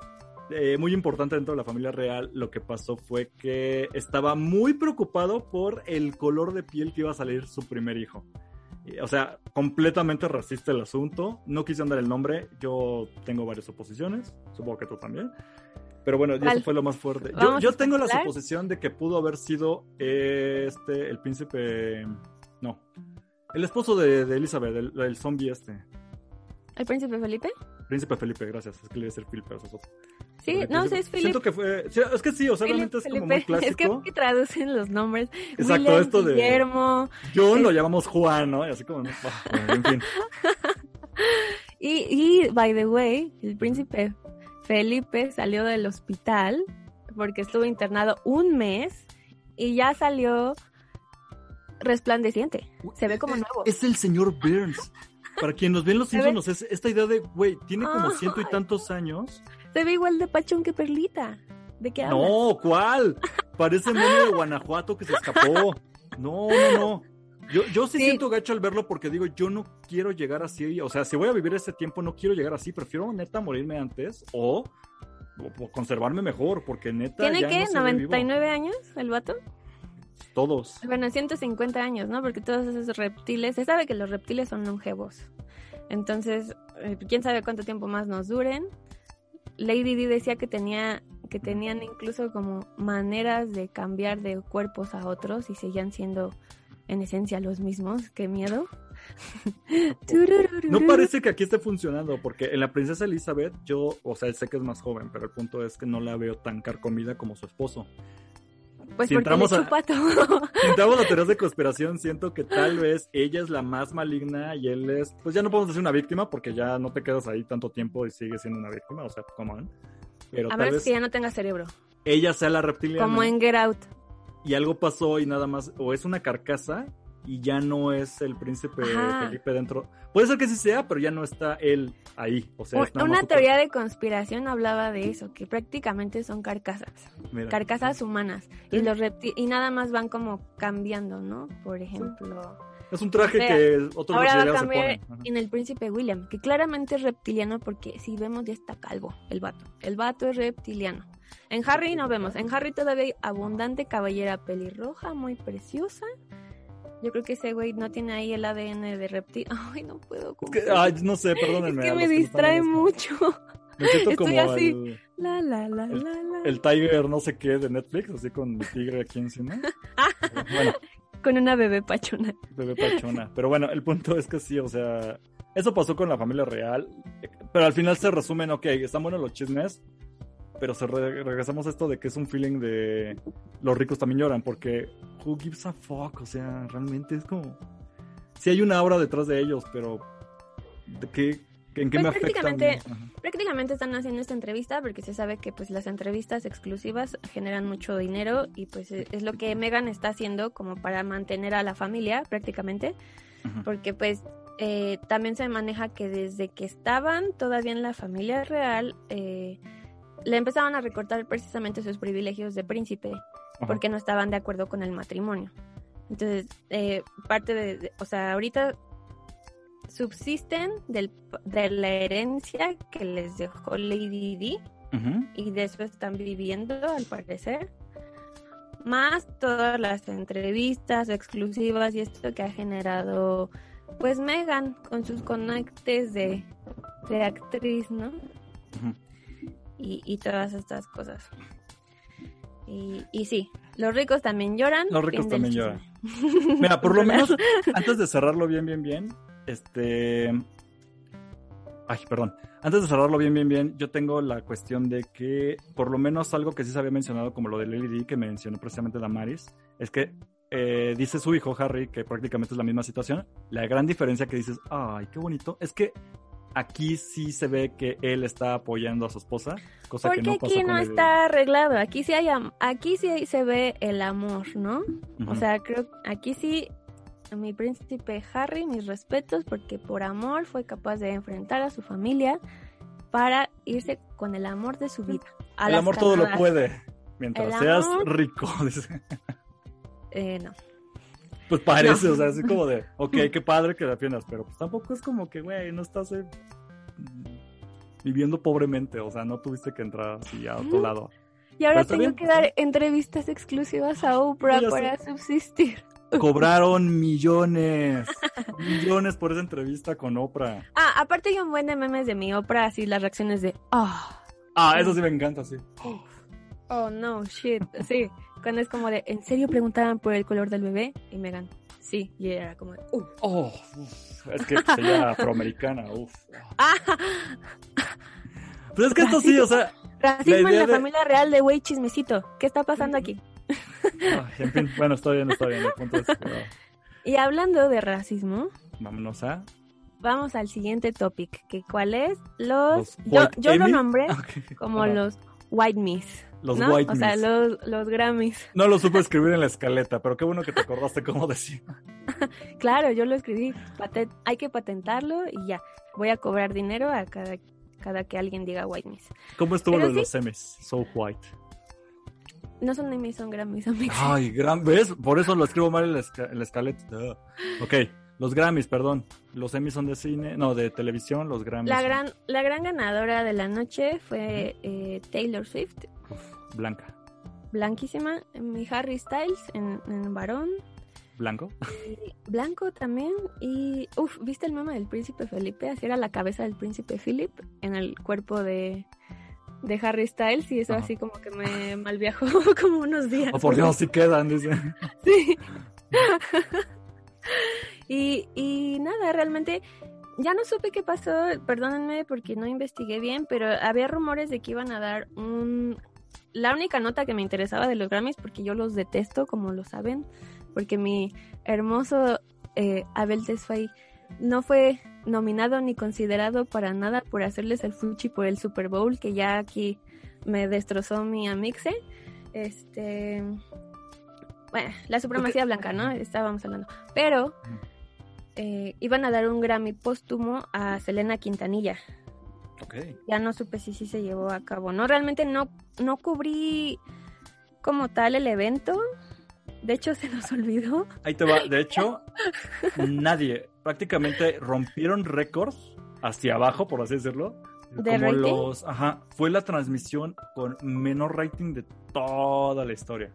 eh, muy importante dentro de la familia real, lo que pasó fue que estaba muy preocupado por el color de piel que iba a salir su primer hijo. O sea, completamente racista el asunto. No quise andar el nombre. Yo tengo varias suposiciones. Supongo que tú también. Pero bueno, y eso fue lo más fuerte. Yo, ¿Vamos yo tengo la suposición de que pudo haber sido este, el príncipe. No. El esposo de, de Elizabeth, el, el zombie este. ¿El príncipe Felipe? Príncipe Felipe, gracias. Es que le iba a decir Phil, Sí, no, sí príncipe- es Felipe. Siento que fue. es que sí, o sea, realmente es como muy clásico. Es que, que traducen los nombres. Exacto, William, esto de- Guillermo. John lo llamamos Juan, ¿no? Y así como. ¿no? Bueno, en fin. Y, y, by the way, el príncipe Felipe salió del hospital porque estuvo internado un mes y ya salió resplandeciente. Se ve como nuevo. Es el señor Burns. Para quien nos ve en los Simpsons, es esta idea de, güey, tiene como ciento y tantos años. Se ve igual de pachón que Perlita. ¿De qué hablas? No, ¿cuál? Parece medio de Guanajuato que se escapó. No, no, no. Yo, yo sí, Sí. siento gacho al verlo porque digo, yo no quiero llegar así. O sea, si voy a vivir ese tiempo, no quiero llegar así. Prefiero neta morirme antes o, o- o conservarme mejor porque neta. ¿Tiene ya qué? no se ve vivo. ¿99 años el vato? Todos. Bueno, 150 años, ¿no? Porque todos esos reptiles, se sabe que los reptiles son longevos. Entonces, eh, quién sabe cuánto tiempo más nos duren. Lady Di decía que tenía que tenían incluso como maneras de cambiar de cuerpos a otros y seguían siendo en esencia los mismos. Qué miedo. No parece que aquí esté funcionando, porque en la princesa Elizabeth, yo, o sea, sé que es más joven, pero el punto es que no la veo tan carcomida como su esposo. Pues si porque le entramos a- chupa todo. Si entramos a teorías de conspiración, siento que tal vez ella es la más maligna y él es, pues ya no podemos decir una víctima, porque ya no te quedas ahí tanto tiempo y sigues siendo una víctima, o sea, come on. Pero A tal vez que ya no tenga cerebro. ella sea la reptiliana Como en Get Out. y algo pasó y nada más, o es una carcasa y ya no es el príncipe Ajá. Felipe dentro. Puede ser que sí sea, pero ya no está él ahí. O sea, Una teoría de conspiración hablaba de eso, que prácticamente son carcasas. Mira. carcasas humanas y los y nada más van como cambiando, ¿no? Por ejemplo, Es un traje O sea, que otros ahora va a cambiar en el príncipe William, que claramente es reptiliano porque si vemos ya está calvo el vato. El vato es reptiliano. En Harry no vemos, en Harry todavía hay abundante cabellera pelirroja, muy preciosa. Yo creo que ese güey no tiene ahí el ADN de reptil. Ay, no puedo. Es que, ay, no sé, Es perdónenme. que a me que distrae mucho. Me siento Estoy como así. el, La la la la la. el Tiger no sé qué de Netflix, así con mi tigre aquí encima. bueno, Con una bebé pachona. bebé pachona. Pero bueno, el punto es que sí, o sea, eso pasó con la familia real. Pero al final se resumen, ok, están buenos los chismes, pero se re- regresamos a esto de que es un feeling de los ricos también lloran, porque who gives a fuck, o sea, realmente es como... Sí hay una obra detrás de ellos, pero ¿de qué, ¿en qué Pues me afecta? prácticamente- Ajá. prácticamente están haciendo esta entrevista porque se sabe que pues las entrevistas exclusivas generan mucho dinero y pues e- es lo que Megan está haciendo como para mantener a la familia prácticamente porque pues eh, también se maneja que desde que estaban todavía en la familia real eh, le empezaban a recortar precisamente sus privilegios de príncipe Ajá. porque no estaban de acuerdo con el matrimonio. Entonces, eh, parte de, de- o sea, ahorita subsisten del, de la herencia que les dejó Lady Di y de eso están viviendo al parecer. Más todas las entrevistas exclusivas y esto que ha generado pues Megan con sus conectes de, de actriz, ¿no? Ujú. Y, y todas estas cosas. Y, y sí, los ricos también lloran. Los ricos también chisme. Mira, por lo menos, antes de cerrarlo bien, bien, bien, este... Ay, perdón. Antes de cerrarlo bien, bien, bien, yo tengo la cuestión de que, por lo menos algo que sí se había mencionado, como lo de Lily que mencionó precisamente Damaris, es que eh, dice su hijo Harry, que prácticamente es la misma situación. La gran diferencia que dices, ay, qué bonito, es que aquí sí se ve que él está apoyando a su esposa, cosa que Porque no pasa aquí no está arreglado, aquí sí hay aquí sí se ve el amor, ¿no? O sea, creo aquí sí mi príncipe Harry mis respetos porque por amor fue capaz de enfrentar a su familia para irse con el amor de su vida. El amor todo lo puede. Mientras El seas amor- rico. dice. Eh, no. Pues parece, No. o sea, así como de, ok, qué padre que defiendas, pero pues tampoco es como que, güey, no estás eh, viviendo pobremente, o sea, no tuviste que entrar así a otro Ujú. lado. Y ahora tengo bien, que dar entrevistas exclusivas a Oprah sé. para subsistir. Cobraron millones, millones por esa entrevista con Oprah. Ah, aparte hay un buen de memes de mi Oprah, así las reacciones de, ah, Ah, eso sí me encanta, sí. oh no, shit. Sí, cuando es como de, ¿en serio preguntaban por el color del bebé? Y Megan, sí, y era como de. Oh, uf, es que ella afroamericana, uff. Ah, Pero es que esto sí, o sea, racismo en idea la de- familia real de güey chismecito. ¿Qué está pasando aquí? ay, en fin, bueno, está bien, está bien, el punto es, pero Y hablando de racismo, vámonos a vamos al siguiente topic, que cuál es los... Los yo yo lo nombré Ok. como los white miss. Los ¿no? white O sea, los, los Grammys. No lo supe escribir en la escaleta, pero qué bueno que te acordaste cómo decir. Claro, yo lo escribí. Paten- hay que patentarlo y ya. Voy a cobrar dinero a cada, cada que alguien diga white miss. ¿Cómo estuvo Pero lo de sí. los Emmys? So white. No son Emmys, son Grammys, amigos. Ay, gran, ¿ves? Por eso lo escribo mal en la, esca- en la escaleta. Duh. Ok, los Grammys, perdón. Los Emmys son de cine, no, de televisión, los Grammys. La son- gran, la gran ganadora de la noche fue eh, Taylor Swift, Uf, blanca. blanquísima. Mi Harry Styles en, en varón. ¿Blanco? y blanco también. Y, uff, ¿viste el meme del príncipe Felipe? Así era la cabeza del príncipe Philip en el cuerpo de, de Harry Styles. Y eso Ajá. así como que me malviajó como unos días. Oh, por Dios, sí quedan, dice. Sí. y, y nada, realmente ya no supe qué pasó, perdónenme porque no investigué bien, pero había rumores de que iban a dar un... La única nota que me interesaba de los Grammys, porque yo los detesto, como lo saben, porque mi hermoso eh, Abel Tesfaye no fue nominado ni considerado para nada por hacerles el fuchi por el Super Bowl, que ya aquí me destrozó mi amixe. Este... Bueno, la supremacía blanca, ¿no? Estábamos hablando. Pero eh, iban a dar un Grammy póstumo a Selena Quintanilla. Ya no supe si sí se llevó a cabo, ¿no? Realmente no, no cubrí como tal el evento. De hecho, se nos olvidó. Ahí te va. De hecho, nadie, prácticamente rompieron récords hacia abajo, por así decirlo. ¿De como rating? los, ajá, fue la transmisión con menor rating de toda la historia.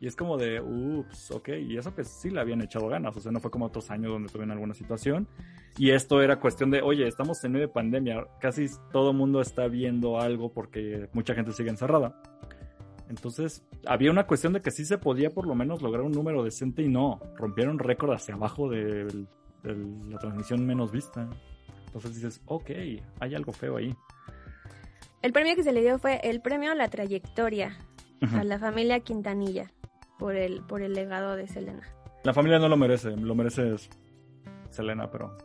Y es como de, ups, ok, y eso que sí le habían echado ganas, o sea, no fue como otros años donde tuvieron alguna situación. Y esto era cuestión de, oye, estamos en medio de pandemia, casi todo mundo está viendo algo porque mucha gente sigue encerrada. Entonces, había una cuestión de que sí se podía por lo menos lograr un número decente y no, rompieron récord hacia abajo de, de la transmisión menos vista. Entonces dices, ok, hay algo feo ahí. El premio que se le dio fue el premio la trayectoria a la familia Quintanilla por el, por el legado de Selena. La familia no lo merece, lo merece Selena, pero...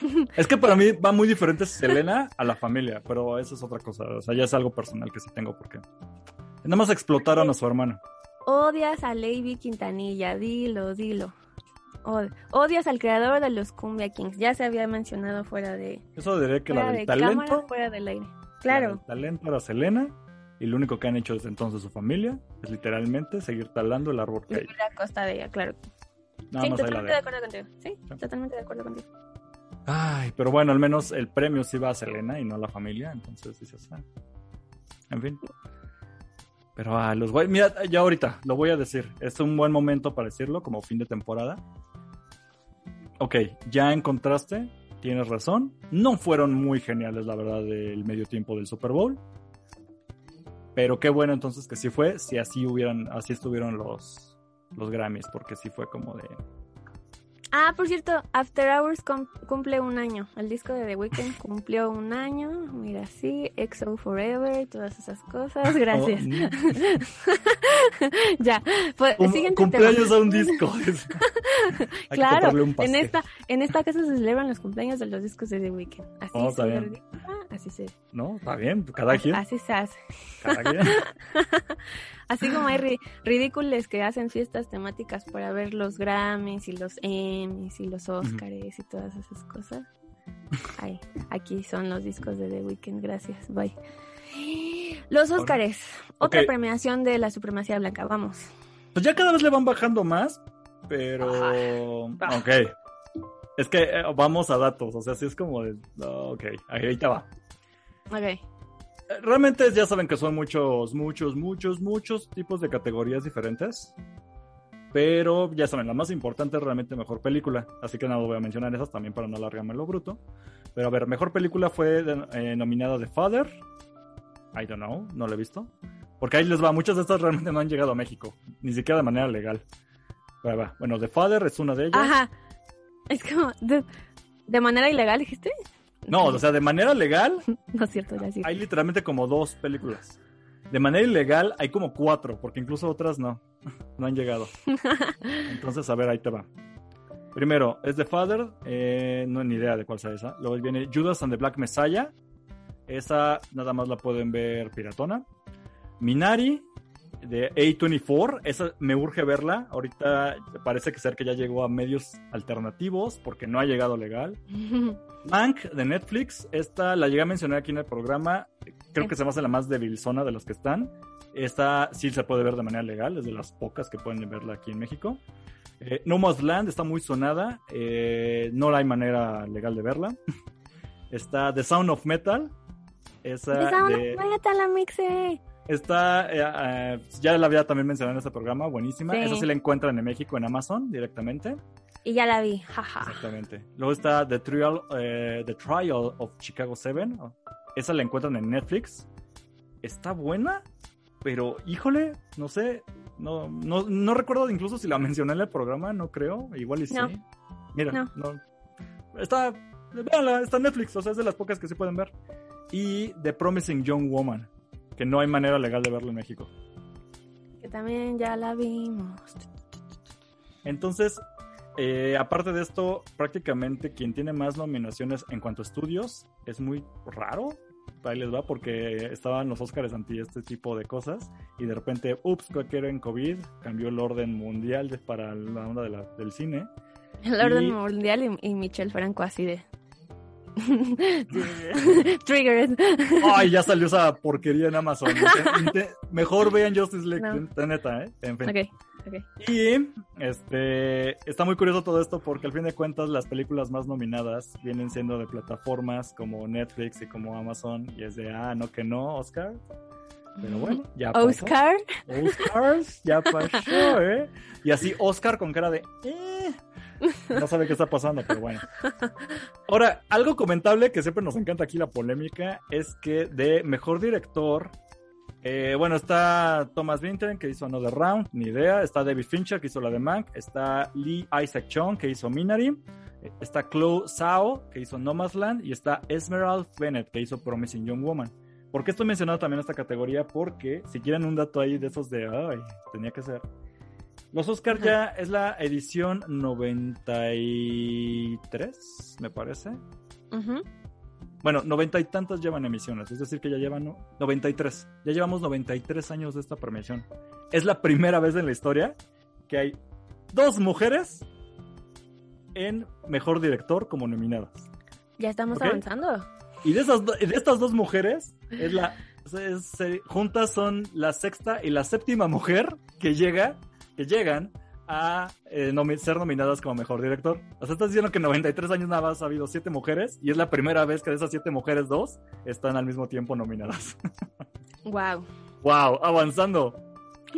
Es que para mí va muy diferente Selena a la familia, pero eso es otra cosa. O sea, ya es algo personal que sí tengo porque... Nada más explotaron a su hermano. Odias a Lady Quintanilla, dilo, dilo. Od- odias al creador de los Cumbia Kings. Ya se había mencionado fuera de, Eso diría que la de del cámara, talento... fuera del aire. la Claro. del talento era Selena y lo único que han hecho desde entonces su familia es literalmente seguir talando el árbol que hay. A costa de ella, claro. Nada sí, más totalmente de acuerdo contigo. Sí, Sí. totalmente de acuerdo contigo. Ay, pero bueno, al menos el premio sí va a Selena y no a la familia, entonces dices, ah. En fin. Pero ah, los güey, mira, ya ahorita lo voy a decir. Es un buen momento para decirlo, como fin de temporada. Ok, ya encontraste, tienes razón. No fueron muy geniales, la verdad, del medio tiempo del Super Bowl. Pero qué bueno entonces que sí fue, si así hubieran, así estuvieron los, los Grammys, porque sí fue como de. Ah, por cierto, After Hours cum- cumple un año. El disco de The Weeknd cumplió un año. Mira, sí, EXO Forever, todas esas cosas. Gracias. Oh, mm. ya, pues, siguiente cumpleaños tema. a un disco. Hay Claro, un en esta, en esta casa se celebran los cumpleaños de los discos de The Weeknd. Así Oh, está bien. Así se. ¿No? Está bien, cada quien. Así se hace. Cada quien. Así como hay ri- ridículos que hacen fiestas temáticas para ver los Grammys y los Emmys y los Oscars y todas esas cosas. Ay, aquí son los discos de The Weeknd, gracias, bye. Los Oscars, otra premiación de la supremacía blanca, vamos. Pues ya cada vez le van bajando más, pero... Ah. Ok. Es que eh, vamos a datos, o sea, sí es como de... no, ok, ahí te va. Ok, Eh, Realmente ya saben que son muchos, muchos, muchos, muchos tipos de categorías diferentes. Pero ya saben, la más importante es realmente mejor película. Así que nada, voy a mencionar esas también para no alargarme lo bruto. Pero a ver, mejor película fue de- eh, nominada The Father. I don't know, no la he visto. Porque ahí les va, muchas de estas realmente no han llegado a México. Ni siquiera de manera legal. Pero va, Bueno, The Father es una de ellas. Ajá. Es como, de, de manera ilegal, dijiste? No, o sea, de manera legal No es cierto, ya sí. hay literalmente como dos películas. De manera ilegal hay como cuatro, porque incluso otras no, no han llegado. Entonces, a ver, ahí te va. Primero, es The Father, eh, no ni idea de cuál sea esa. Luego viene Judas and the Black Messiah. Esa nada más la pueden ver piratona. Minari, de A24. Esa me urge verla. Ahorita parece que ser que ya llegó a medios alternativos, porque no ha llegado legal. Mank de Netflix, esta la llegué a mencionar aquí en el programa. Creo que se me hace la más debilzona de las que están. Esta sí se puede ver de manera legal, es de las pocas que pueden verla aquí en México. Eh, no Man's Land está muy sonada, eh, no hay manera legal de verla. Está The Sound of Metal. Esa Esa una de- meta la. Está, eh, eh, ya la había también mencionado en este programa, buenísima. Sí. Esa sí la encuentran en México, en Amazon, directamente. Y ya la vi, jaja. Exactamente. Luego está The Trial, eh, The Trial of Chicago 7. Esa la encuentran en Netflix. Está buena, pero híjole, no sé. No, no, no recuerdo incluso si la mencioné en el programa, no creo. Igual y sí. No. Mira, No. no. Está, véanla, está en Netflix, o sea, es de las pocas que sí pueden ver. Y The Promising Young Woman, que no hay manera legal de verlo en México. Que también ya la vimos. Entonces, eh, aparte de esto, prácticamente quien tiene más nominaciones en cuanto a estudios es muy raro. Ahí les va, porque estaban los Oscars anti este tipo de cosas y de repente, ups, que era en COVID, cambió el orden mundial para la onda de la- del cine. El orden Y- mundial y, y Michelle Franco así de. Triggered. Ay, ya salió esa porquería en Amazon. Mejor vean Justice League, No. está neta, ¿eh? En fin. Y este está muy curioso todo esto porque al fin de cuentas las películas más nominadas vienen siendo de plataformas como Netflix y como Amazon y es de ah no que no Oscar pero bueno ya pasó. Oscar. Oscars ya pasó eh y así Oscar con cara de eh, no sabe qué está pasando pero bueno ahora algo comentable que siempre nos encanta aquí la polémica es que de mejor director eh, bueno, está Thomas Vinter, que hizo Another Round, ni idea. Está David Fincher, que hizo la de Mank. Está Lee Isaac Chung, que hizo Minari. Está Chloe Zhao, que hizo Nomadland. Y está Esmeralda Bennett, que hizo Promising Young Woman. ¿Por qué estoy mencionando también esta categoría? Porque si quieren un dato ahí de esos de, ay, tenía que ser. Los Oscars Ajá. ya es la edición 93, me parece. Bueno, noventa y tantas llevan emisiones, es decir, que ya llevan ¿no? 93. Ya llevamos 93 años de esta premiación. Es la primera vez en la historia que hay dos mujeres en mejor director como nominadas. Ya estamos avanzando. Y de, esas de estas dos mujeres, es la, es- juntas son la sexta y la séptima mujer que llega, que llegan a eh, nomi- ser nominadas como mejor director. O sea, estás diciendo que en 93 años nada más ha habido siete mujeres y es la primera vez que de esas siete mujeres dos están al mismo tiempo nominadas. Wow. wow, avanzando.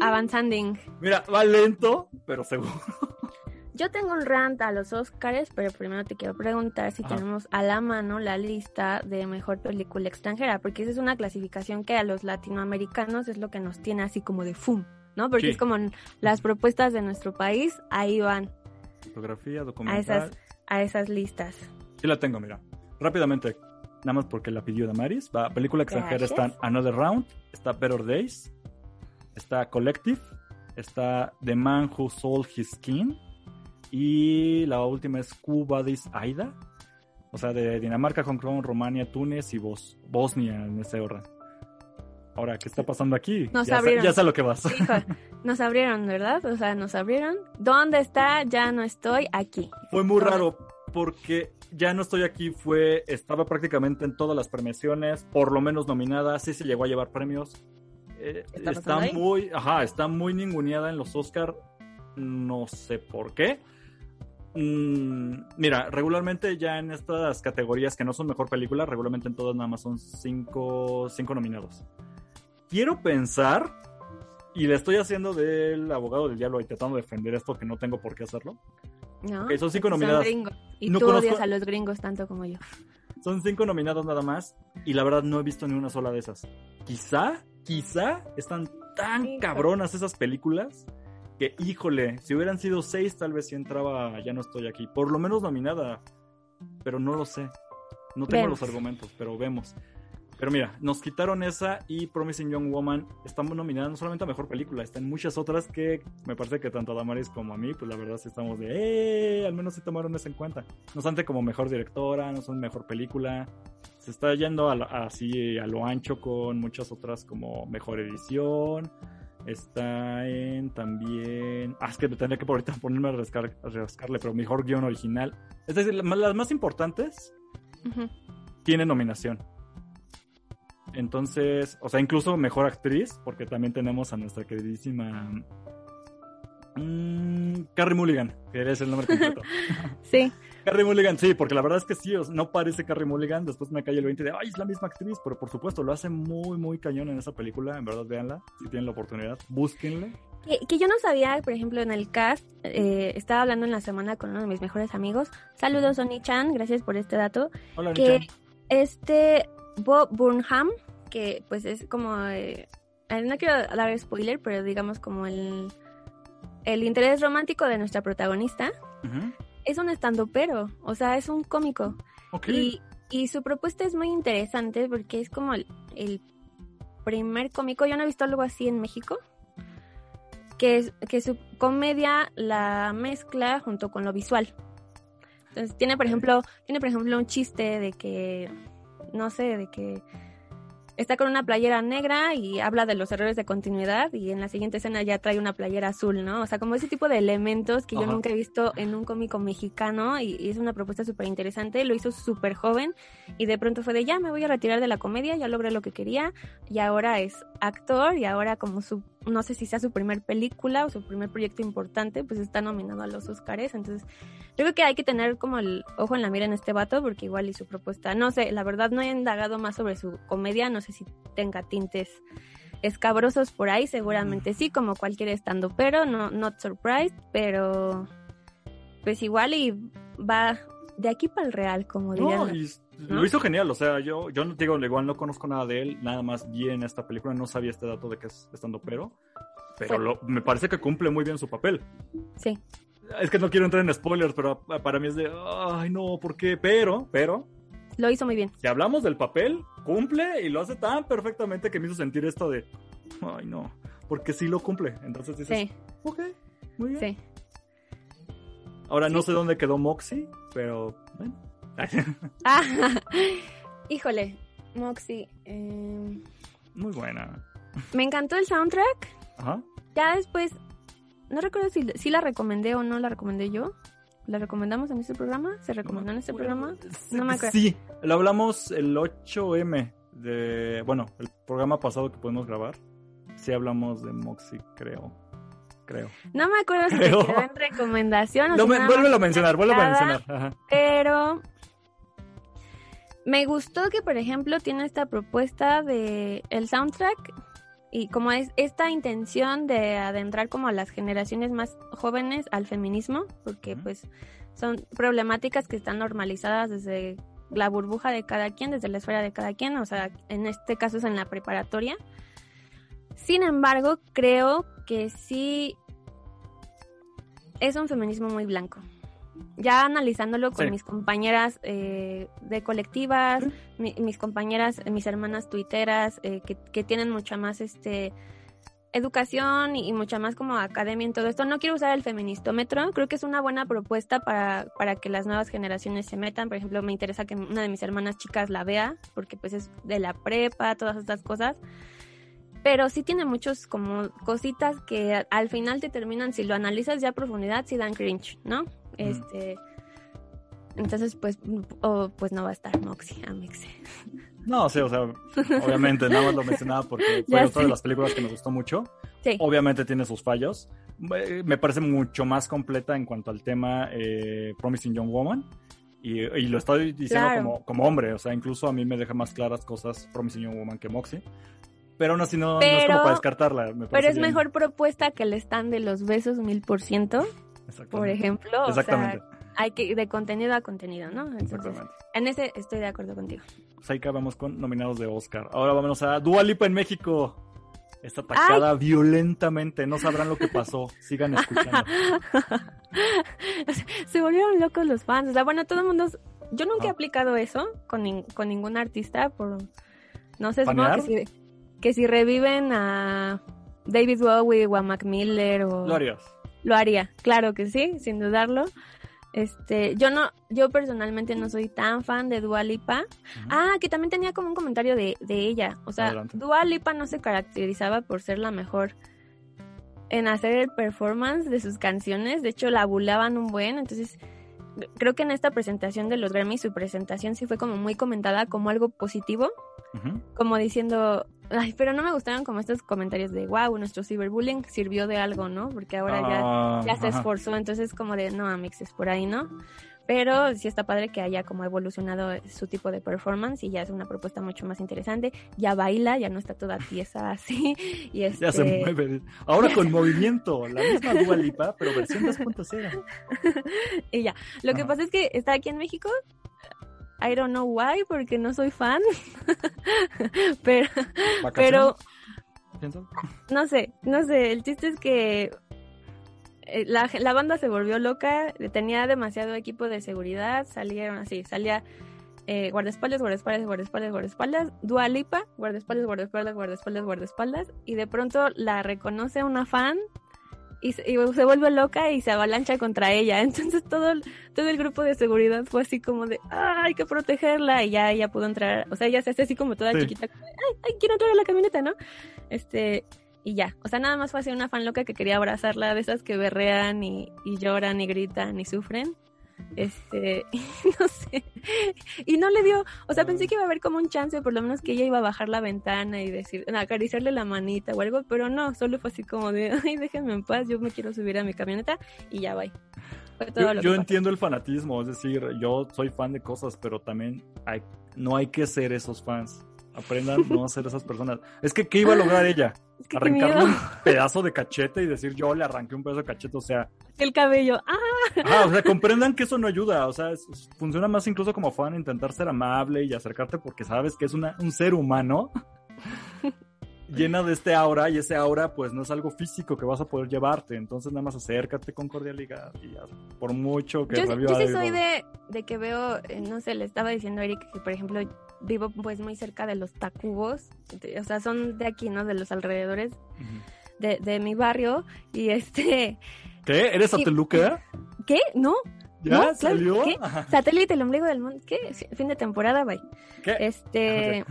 Avanzanding. Mira, va lento, pero seguro. Yo tengo un rant a los Oscars, pero primero te quiero preguntar si Ajá. tenemos a la mano la lista de mejor película extranjera, porque esa es una clasificación que a los latinoamericanos es lo que nos tiene así como de fum, ¿no? Porque Sí. es como las propuestas de nuestro país, ahí van Fotografía, a documental. esas, a esas listas. Sí la tengo, mira. Rápidamente, nada más porque la pidió Damaris. Va, película extranjera están Another Round, está Better Days, está Collective, está The Man Who Sold His Skin y la última es Buddies Aida. O sea, de Dinamarca, Hong Kong, Rumania, Túnez y Bos Bosnia en ese orden. Ahora, ¿qué está pasando aquí? Nos ya, abrieron. Sé, ya sé lo que vas. Hijo, nos abrieron, ¿verdad? O sea, nos abrieron. ¿Dónde está? Ya no estoy aquí. Fue muy raro porque ya no estoy aquí. Fue, estaba prácticamente en todas las premiaciones, por lo menos nominada. Sí se llegó a llevar premios. Eh, ¿Está está pasando ahí? muy, ajá, está muy ninguneada en los Oscar. No sé por qué. Mm, mira, regularmente ya en estas categorías que no son mejor película, regularmente en todas nada más son cinco, cinco nominados. Quiero pensar, y le estoy haciendo del abogado del diablo y tratando de defender esto que no tengo por qué hacerlo. ¿No? Ok, son cinco nominadas. gringos. Y No tú conozco- odias a los gringos tanto como yo. Son cinco nominados nada más y la verdad no he visto ni una sola de esas. Quizá, quizá están tan cabronas esas películas que, híjole, si hubieran sido seis tal vez si entraba Ya no estoy aquí. Por lo menos nominada, pero no lo sé. No tengo Vemos. los argumentos, pero vemos. Pero mira, nos quitaron esa y Promising Young Woman estamos nominadas no solamente a Mejor Película, está en muchas otras que me parece que tanto a Damaris como a mí, pues la verdad sí estamos de, ¡eh! Al menos se tomaron eso en cuenta. No obstante como Mejor Directora, no son Mejor Película. Se está yendo a así a lo ancho con muchas otras como Mejor Edición. Está en también... Ah, es que tendría que por ahorita ponerme a, rascar- a rascarle, pero Mejor Guión Original. Es decir, la- las más importantes Ujú. tiene nominación. Entonces, o sea, incluso mejor actriz, porque también tenemos a nuestra queridísima mm, Carrie Mulligan, que es el nombre completo. Sí, Carrie Mulligan, sí, porque la verdad es que sí, no parece Carrie Mulligan, después me cae el 20 de, ay, es la misma actriz, pero por supuesto lo hace muy, muy cañón en esa película, en verdad, véanla, si tienen la oportunidad, búsquenle. Que, que yo no sabía, por ejemplo, en el cast, eh, estaba hablando en la semana con uno de mis mejores amigos. Saludos, Oni-chan, gracias por este dato. Hola, Que Nichan. este Bob Burnham, que pues es como... eh, no quiero dar spoiler, pero digamos como el, el interés romántico de nuestra protagonista, es un estandopero, o sea, es un cómico. Y, y su propuesta es muy interesante porque es como el, el primer cómico, yo no he visto algo así en México, que, es, que su comedia la mezcla junto con lo visual. Entonces tiene, por ejemplo, tiene por ejemplo un chiste de que, no sé, de que está con una playera negra y habla de los errores de continuidad y en la siguiente escena ya trae una playera azul, ¿no? O sea, como ese tipo de elementos que yo nunca he visto en un cómico mexicano y, y es una propuesta súper interesante, lo hizo súper joven y de pronto fue de ya me voy a retirar de la comedia, ya logré lo que quería y ahora es actor y ahora como su, no sé si sea su primer película o su primer proyecto importante, pues está nominado a los Oscars, entonces yo creo que hay que tener como el ojo en la mira en este vato porque igual y su propuesta, no sé, la verdad no he indagado más sobre su comedia, no sé si tenga tintes escabrosos por ahí, seguramente sí, como cualquier estando, pero no not surprised, pero pues igual y va de aquí para el real, como dirían. No, y. lo hizo genial, o sea, yo, yo no digo, igual no conozco nada de él, nada más vi en esta película, no sabía este dato de que es estando pero, pero lo- me parece que cumple muy bien su papel. Sí, Es que no quiero entrar en spoilers, pero para mí es de, ay no, ¿por qué? Pero, pero, lo hizo muy bien. si hablamos del papel, cumple y lo hace tan perfectamente que me hizo sentir esto de, ay no, porque sí lo cumple. Entonces dices, Sí, ok, muy bien. sí. Ahora no sé dónde quedó Moxie, pero bueno. Ah, híjole, Moxie. eh, muy buena. me encantó el soundtrack. Ajá. Ya después, no recuerdo si, si la recomendé o no la recomendé yo. ¿La recomendamos en este programa? ¿Se recomendó en este programa? No me acuerdo. Sí, lo hablamos el 8M de, bueno, el programa pasado que pudimos grabar. Sí hablamos de Moxie, creo. Creo. No me acuerdo si te quedó en recomendación o Lo si me- vuélvelo a mencionar, vuélvelo a mencionar. Ajá. Pero me gustó que, por ejemplo, tiene esta propuesta de el soundtrack y como es esta intención de adentrar como a las generaciones más jóvenes al feminismo, porque pues son problemáticas que están normalizadas desde la burbuja de cada quien, desde la esfera de cada quien, o sea, en este caso es en la preparatoria. Sin embargo, creo que sí es un feminismo muy blanco. Ya analizándolo con Sí. mis compañeras eh, de colectivas, mi- mis compañeras, mis hermanas tuiteras, eh, que, que tienen mucha más este educación y, mucha más como academia en todo esto. No quiero usar el feministómetro, creo que es una buena propuesta para, para que las nuevas generaciones se metan. Por ejemplo, me interesa que una de mis hermanas chicas la vea, porque pues es de la prepa, todas estas cosas. Pero sí tiene muchos como cositas que al final te terminan, si lo analizas ya a profundidad, sí dan cringe, ¿no? Este... Entonces, pues, pues no va a estar Moxie, Amexe. No, sí, o sea, obviamente, nada más lo mencionaba porque fue otra de las películas que me gustó mucho. Sí. Obviamente tiene sus fallos. Me parece mucho más completa en cuanto al tema eh, Promising Young Woman. Y, lo estoy diciendo como, como hombre, o sea, incluso a mí me deja más claras cosas Promising Young Woman que Moxie. Pero aún así no, es como para descartarla. pero es mejor propuesta que el stand de los besos mil por ciento. Por ejemplo. Exactamente hay que de contenido a contenido, ¿no? Exactamente. En ese estoy de acuerdo contigo. Pues ahí acabamos con nominados de Oscar. Ahora vamos a Dua Lipa en México. Está atacada violentamente. No sabrán lo que pasó. Sigan escuchando. Se volvieron locos los fans. O sea, bueno, todo el mundo. Yo nunca he aplicado eso con, con ningún artista. por No sé, que si, que si reviven a David Bowie o a Mac Miller o. Lo harías. Lo haría, claro que sí, sin dudarlo. Este, yo no, yo personalmente no soy tan fan de Dua Lipa. Ah, que también tenía como un comentario de, de ella. O sea, Dua Lipa no se caracterizaba por ser la mejor en hacer el performance de sus canciones. De hecho, la bulaban un buen. Entonces, creo que en esta presentación de los Grammy, su presentación sí fue como muy comentada como algo positivo. Como diciendo, Ay, pero no me gustaron como estos comentarios de, wow, nuestro ciberbullying sirvió de algo, ¿no? Porque ahora ya, ah, ya se esforzó, entonces como de, no, Amix, es por ahí, ¿no? Pero sí está padre que haya como evolucionado su tipo de performance y ya es una propuesta mucho más interesante. Ya baila, ya no está toda tiesa así. Y este... Ya se mueve. Ahora con movimiento, la misma Dua Lipa, pero versión 2.0. y ya. Lo que pasa es que está aquí en México, I don't know why, porque no soy fan. pero, pero no sé, no sé. El chiste es que eh, la, la, banda se volvió loca, tenía demasiado equipo de seguridad, salieron así, salía eh, guardaespaldas, guardaespaldas, guardaespaldas, guardaespaldas, Dua Lipa, guardaespaldas, guardaespaldas, guardaespaldas, guardaespaldas, y de pronto la reconoce una fan y, se vuelve loca y se avalancha contra ella. Entonces todo el, todo el grupo de seguridad fue así como de, ah, hay que protegerla y ya ella pudo entrar, o sea, ella se hace así como toda chiquita, ay, ay, quiero entrar a la camioneta, ¿no? Este, y ya, o sea, nada más fue así una fan loca que quería abrazarla, de esas que berrean y, y lloran y gritan y sufren. Este, no sé. Y no le dio, o sea, pensé que iba a haber como un chance, por lo menos que ella iba a bajar la ventana y decir, acariciarle la manita o algo, pero no, solo fue así como de, ay, déjenme en paz, yo me quiero subir a mi camioneta y ya va. yo, entiendo el fanatismo, es decir, yo soy fan de cosas, pero también hay, no hay que ser esos fans. Aprendan no a ser esas personas. Es que, ¿qué iba a lograr ella? Arrancarle un pedazo de cachete y decir, yo le arranqué un pedazo de cachete, o sea. El cabello, ¡ah! ah o sea, comprendan que eso no ayuda, o sea, funciona más incluso como fan intentar ser amable y acercarte porque sabes que es una, un ser humano llena de este aura y ese aura pues no es algo físico que vas a poder llevarte, entonces nada más acércate con cordialidad y ya, por mucho que... Yo, yo sí soy de, de, que veo, eh, no sé, le estaba diciendo a Eric que por ejemplo vivo pues muy cerca de los Tacubos, o sea, son de aquí, ¿no? De los alrededores de, de, mi barrio y este... ¿Qué? ¿Eres Sateluca? ¿Qué? ¿No? ¿Ya? ¿Salió? ¿Qué? Satélite, el ombligo del mundo. ¿Qué? Fin de temporada, bye. ¿Qué? Este,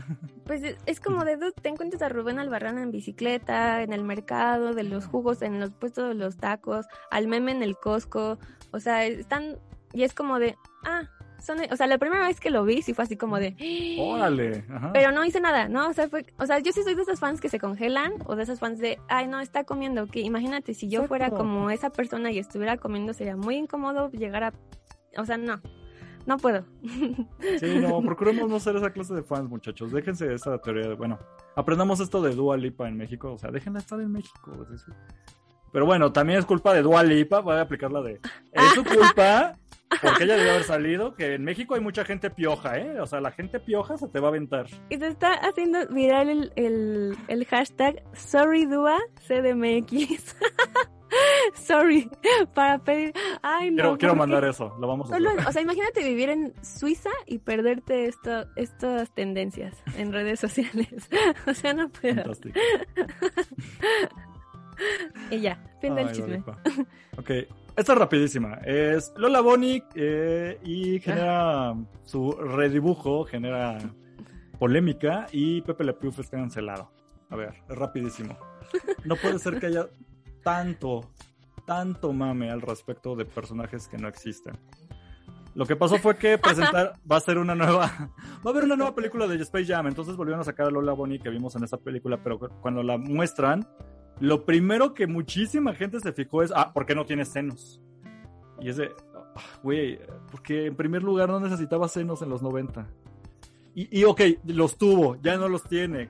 pues es como de, te encuentras a Rubén Albarrán en bicicleta, en el mercado, de los jugos, en los puestos de los tacos, al meme en el Costco, o sea, están, y es como de, ah, o sea, la primera vez que lo vi sí fue así como de, órale, pero no hice nada, ¿no? O sea, fue, o sea, yo sí soy de esos fans que se congelan o de esos fans de, ay, no, está comiendo, que imagínate si yo fuera como esa persona y estuviera comiendo sería muy incómodo llegar a, o sea, no. No puedo. Sí, no, procuremos no ser esa clase de fans, muchachos. Déjense esa teoría de, bueno, aprendamos esto de Dua Lipa en México. O sea, déjenla estar en México. Pero bueno, también es culpa de Dua Lipa. Voy a aplicarla de. Es su culpa porque ella debe haber salido, que en México hay mucha gente pioja, ¿eh? O sea, la gente pioja se te va a aventar. Y se está haciendo viral el, el, el hashtag SorryDua-CDMX. Sorry, para pedir. Ay, no. Quiero, mandar eso, lo vamos a hacer. O sea, imagínate vivir en Suiza y perderte esto, estas tendencias en redes sociales. O sea, no puedo. Fantástico. y ya, fin del Ay, chisme. Lolipa. Ok, esta es rapidísima. Es Lola Bonnie eh, y genera su redibujo, genera polémica y Pepe Le Pew es cancelado. A ver, es rapidísimo. No puede ser que haya tanto, tanto mame al respecto de personajes que no existen. Lo que pasó fue que presentar va a ser una nueva, va a haber una nueva película de Space Jam, entonces volvieron a sacar a Lola Bonnie que vimos en esta película, pero cuando la muestran, lo primero que muchísima gente se fijó es, ah, ¿por qué no tiene senos? Y es de, ah, güey, porque en primer lugar no necesitaba senos en los 90. Y, y ok, los tuvo, ya no los tiene.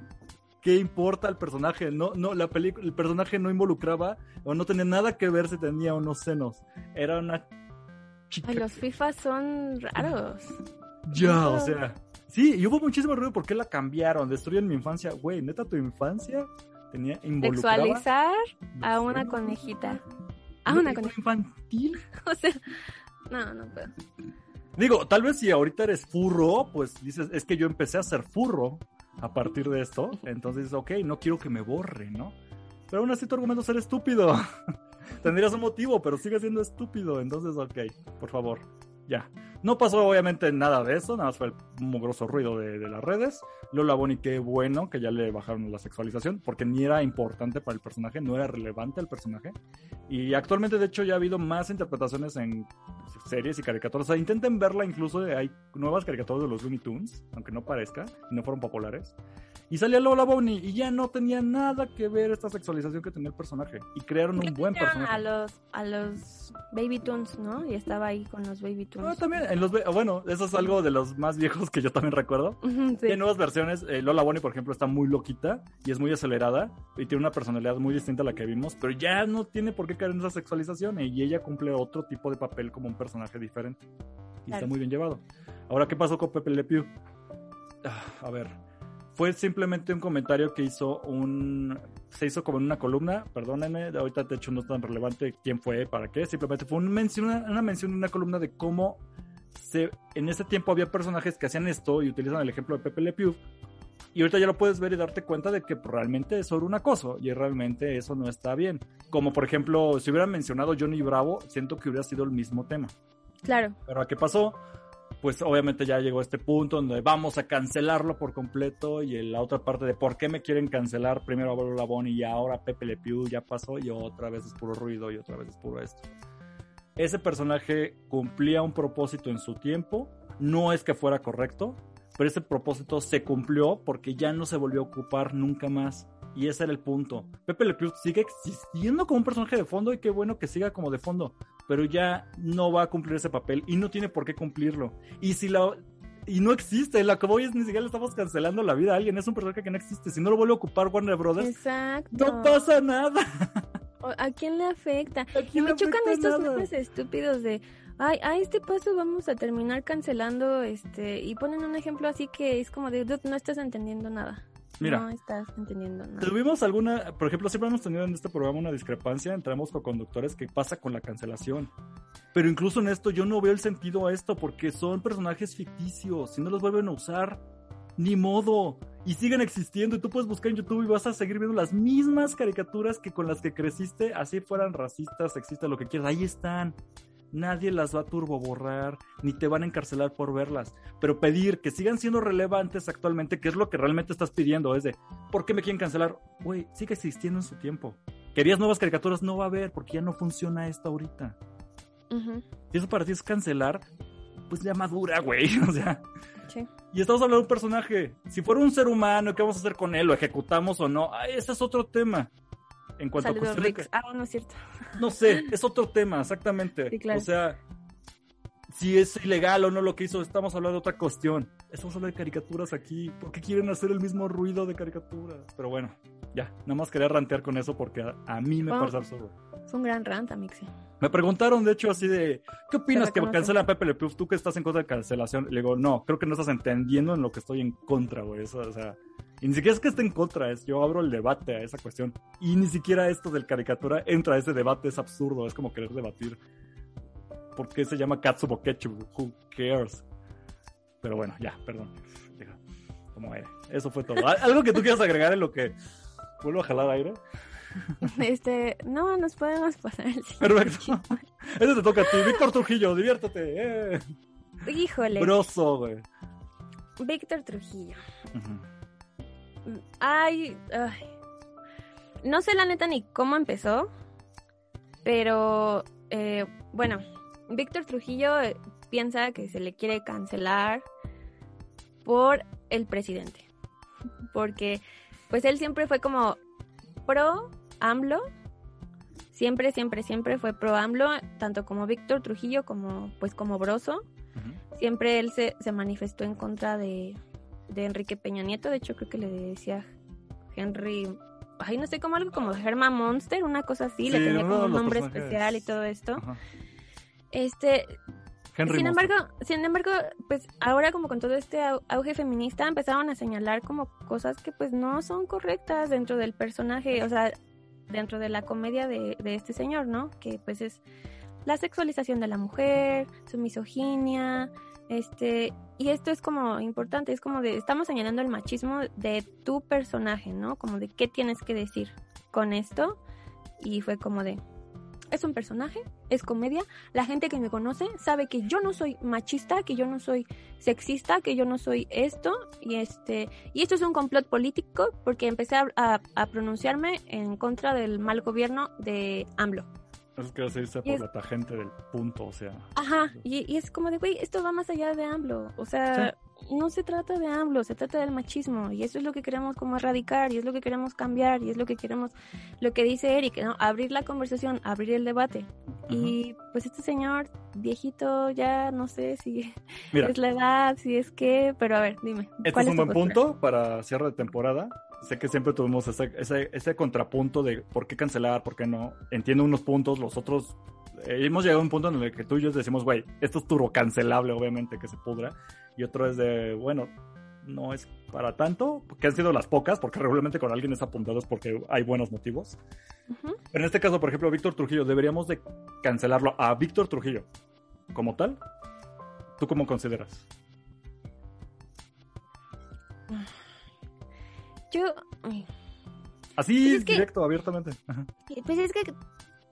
¿Qué importa el personaje? No, no, la película, el personaje no involucraba o no tenía nada que ver si tenía unos senos. Era una chica. Ay, los FIFA son raros. Ya, o sea. Sí, y hubo muchísimo ruido porque la cambiaron, destruyen mi infancia. Güey, neta, tu infancia tenía involucrada. Sexualizar a una conejita. A ¿No una conejita. infantil? O sea, no, no puedo. Digo, tal vez si ahorita eres furro, pues dices, es que yo empecé a ser furro a partir de esto. Entonces dices, ok, no quiero que me borre, ¿no? Pero aún así tu argumento es ser estúpido. Tendrías un motivo, pero sigue siendo estúpido. Entonces, ok, por favor, ya. No pasó obviamente nada de eso, nada más fue el mugroso ruido de, de las redes. Lola Bonnie, qué bueno que ya le bajaron la sexualización, porque ni era importante para el personaje, no era relevante el personaje. Y actualmente, de hecho, ya ha habido más interpretaciones en series y caricaturas. O sea, intenten verla, incluso hay nuevas caricaturas de los Looney Tunes, aunque no parezca, y no fueron populares. Y salía Lola Bonnie y ya no tenía nada que ver esta sexualización que tenía el personaje. Y crearon un buen personaje. A los, a los Baby Toons, ¿no? Y estaba ahí con los Baby Ah, Toons. también, en los, bueno, eso es algo de los más viejos que yo también recuerdo. Sí. Tiene nuevas versiones. eh, Lola Bonnie, por ejemplo, está muy loquita y es muy acelerada y tiene una personalidad muy distinta a la que vimos, pero ya no tiene por qué caer en esa sexualización y ella cumple otro tipo de papel como un personaje diferente. Y está muy bien llevado. Ahora, ¿qué pasó con Pepe Le Pew? Ah, a ver, fue simplemente un comentario que hizo un... Se hizo como en una columna, perdónenme, ahorita de hecho no es tan relevante quién fue, para qué, simplemente fue un mención, una, una mención en una columna de cómo se, en ese tiempo había personajes que hacían esto y utilizan el ejemplo de Pepe Le Pew. Y ahorita ya lo puedes ver y darte cuenta de que realmente es sobre un acoso y realmente eso no está bien. Como por ejemplo, si hubieran mencionado Johnny Bravo, siento que hubiera sido el mismo tema. Claro. Pero ¿a qué pasó? Pues obviamente ya llegó este punto donde vamos a cancelarlo por completo y en la otra parte de por qué me quieren cancelar primero a Bonnie y ahora Pepe Le Pew ya pasó y otra vez es puro ruido y otra vez es puro esto. Ese personaje cumplía un propósito en su tiempo, no es que fuera correcto, pero ese propósito se cumplió porque ya no se volvió a ocupar nunca más. Y ese era el punto. Pepe Le Pew sigue existiendo como un personaje de fondo y qué bueno que siga como de fondo, pero ya no va a cumplir ese papel y no tiene por qué cumplirlo. Y si la y no existe, la que voy es ni siquiera le estamos cancelando la vida a alguien, es un personaje que no existe. Si no lo vuelve a ocupar Warner Brothers, Exacto. no pasa nada. ¿A quién le afecta? ¿A Y me chocan estos memes estúpidos de, ay, a este paso vamos a terminar cancelando, este, y ponen un ejemplo así que es como de, "Dude, no estás entendiendo nada. Mira. No estás entendiendo nada. Tuvimos alguna, por ejemplo, siempre hemos tenido en este programa una discrepancia entre ambos co-conductores que pasa con la cancelación. Pero incluso en esto yo no veo el sentido a esto porque son personajes ficticios. Si no los vuelven a usar, ni modo. Y siguen existiendo y tú puedes buscar en YouTube y vas a seguir viendo las mismas caricaturas que con las que creciste, así fueran racistas, sexistas, lo que quieras. Ahí están. Nadie las va a turbo borrar, ni te van a encarcelar por verlas. Pero pedir que sigan siendo relevantes actualmente, que es lo que realmente estás pidiendo, es de, ¿por qué me quieren cancelar? Güey, sigue existiendo en su tiempo. Querías nuevas caricaturas, no va a haber, porque ya no funciona esto ahorita. Ujú, Si eso para ti es cancelar, pues ya madura, güey. O sea, sí. y estamos hablando de un personaje. Si fuera un ser humano, ¿qué vamos a hacer con él? ¿Lo ejecutamos o no? Ah, ese es otro tema. En cuanto Saludos, a Rix. Ah, no es cierto. no sé, es otro tema, exactamente. Sí, claro. O sea, si es ilegal o no lo que hizo, estamos hablando de otra cuestión. Estamos hablando de caricaturas aquí. ¿Por qué quieren hacer el mismo ruido de caricaturas? Pero bueno, ya, nada más quería rantear con eso porque a, a mí me Oh. parece absurdo. Es un gran rant, Amixi. Me preguntaron, de hecho, así de, ¿qué opinas que cancela a Pepe Le Pew? ¿Tú que estás en contra de cancelación? Le digo, no, creo que no estás entendiendo en lo que estoy en contra, güey. O sea, y ni siquiera es que esté en contra, es yo abro el debate a esa cuestión. Y ni siquiera esto del caricatura entra a ese debate, es absurdo, es como querer debatir. ¿Por qué se llama Katsubo Ketchup? Who cares? Pero bueno, ya, perdón. Deja, Como aire. Eso fue todo. ¿Al- ¿Algo que tú quieras agregar en lo que vuelvo a jalar aire? Este, no, nos podemos pasar el Perfecto. Eso te toca a ti. Víctor Trujillo, diviértete. Eh. Híjole. Broso, güey. Víctor Trujillo. Ay, ay. No sé la neta ni cómo empezó, pero eh, bueno, Víctor Trujillo eh, piensa que se le quiere cancelar por el presidente. Porque pues él siempre fue como pro AMLO. Siempre, siempre, siempre fue pro AMLO, tanto como Víctor Trujillo como pues como Broso. Siempre él se, se manifestó en contra de, de Enrique Peña Nieto. De hecho, creo que le decía Henry ay, no sé, como algo como Herman Monster, una cosa así, le tenía como un nombre especial y todo esto. Este, sin embargo, sin embargo, pues ahora como con todo este auge feminista empezaron a señalar como cosas que pues no son correctas dentro del personaje, o sea, dentro de la comedia de, de este señor, ¿no? Que pues es la sexualización de la mujer, su misoginia, este, y esto es como importante, es como de, estamos señalando el machismo de tu personaje, ¿no? Como de qué tienes que decir con esto. Y fue como de, es un personaje, es comedia. La gente que me conoce sabe que yo no soy machista, que yo no soy sexista, que yo no soy esto. Y este, y esto es un complot político porque empecé a, a pronunciarme en contra del mal gobierno de AMLO. Es que se dice por la tangente del punto, o sea. Ajá, y, es como de, güey, esto va más allá de AMLO. O sea, no se trata de AMLO, se trata del machismo. Y eso es lo que queremos como erradicar, y es lo que queremos cambiar, y es lo que queremos, lo que dice Eric, ¿no? Abrir la conversación, abrir el debate. Y pues este señor, viejito, ya no sé si es la edad, si es que, pero a ver, dime. Este es un buen punto para cierre de temporada sé que siempre tuvimos ese, ese, ese, contrapunto de por qué cancelar, por qué no. Entiendo unos puntos, los otros. Eh, hemos llegado a un punto en el que tú y yo decimos, güey, esto es turbo cancelable, obviamente, que se pudra. Y otro es de, bueno, no es para tanto, que han sido las pocas, porque regularmente con alguien es apuntado es porque hay buenos motivos. Pero en este caso, por ejemplo, Víctor Trujillo, deberíamos de cancelarlo a Víctor Trujillo como tal. ¿Tú cómo consideras? Yo. Así, pues directo, abiertamente. Pues es que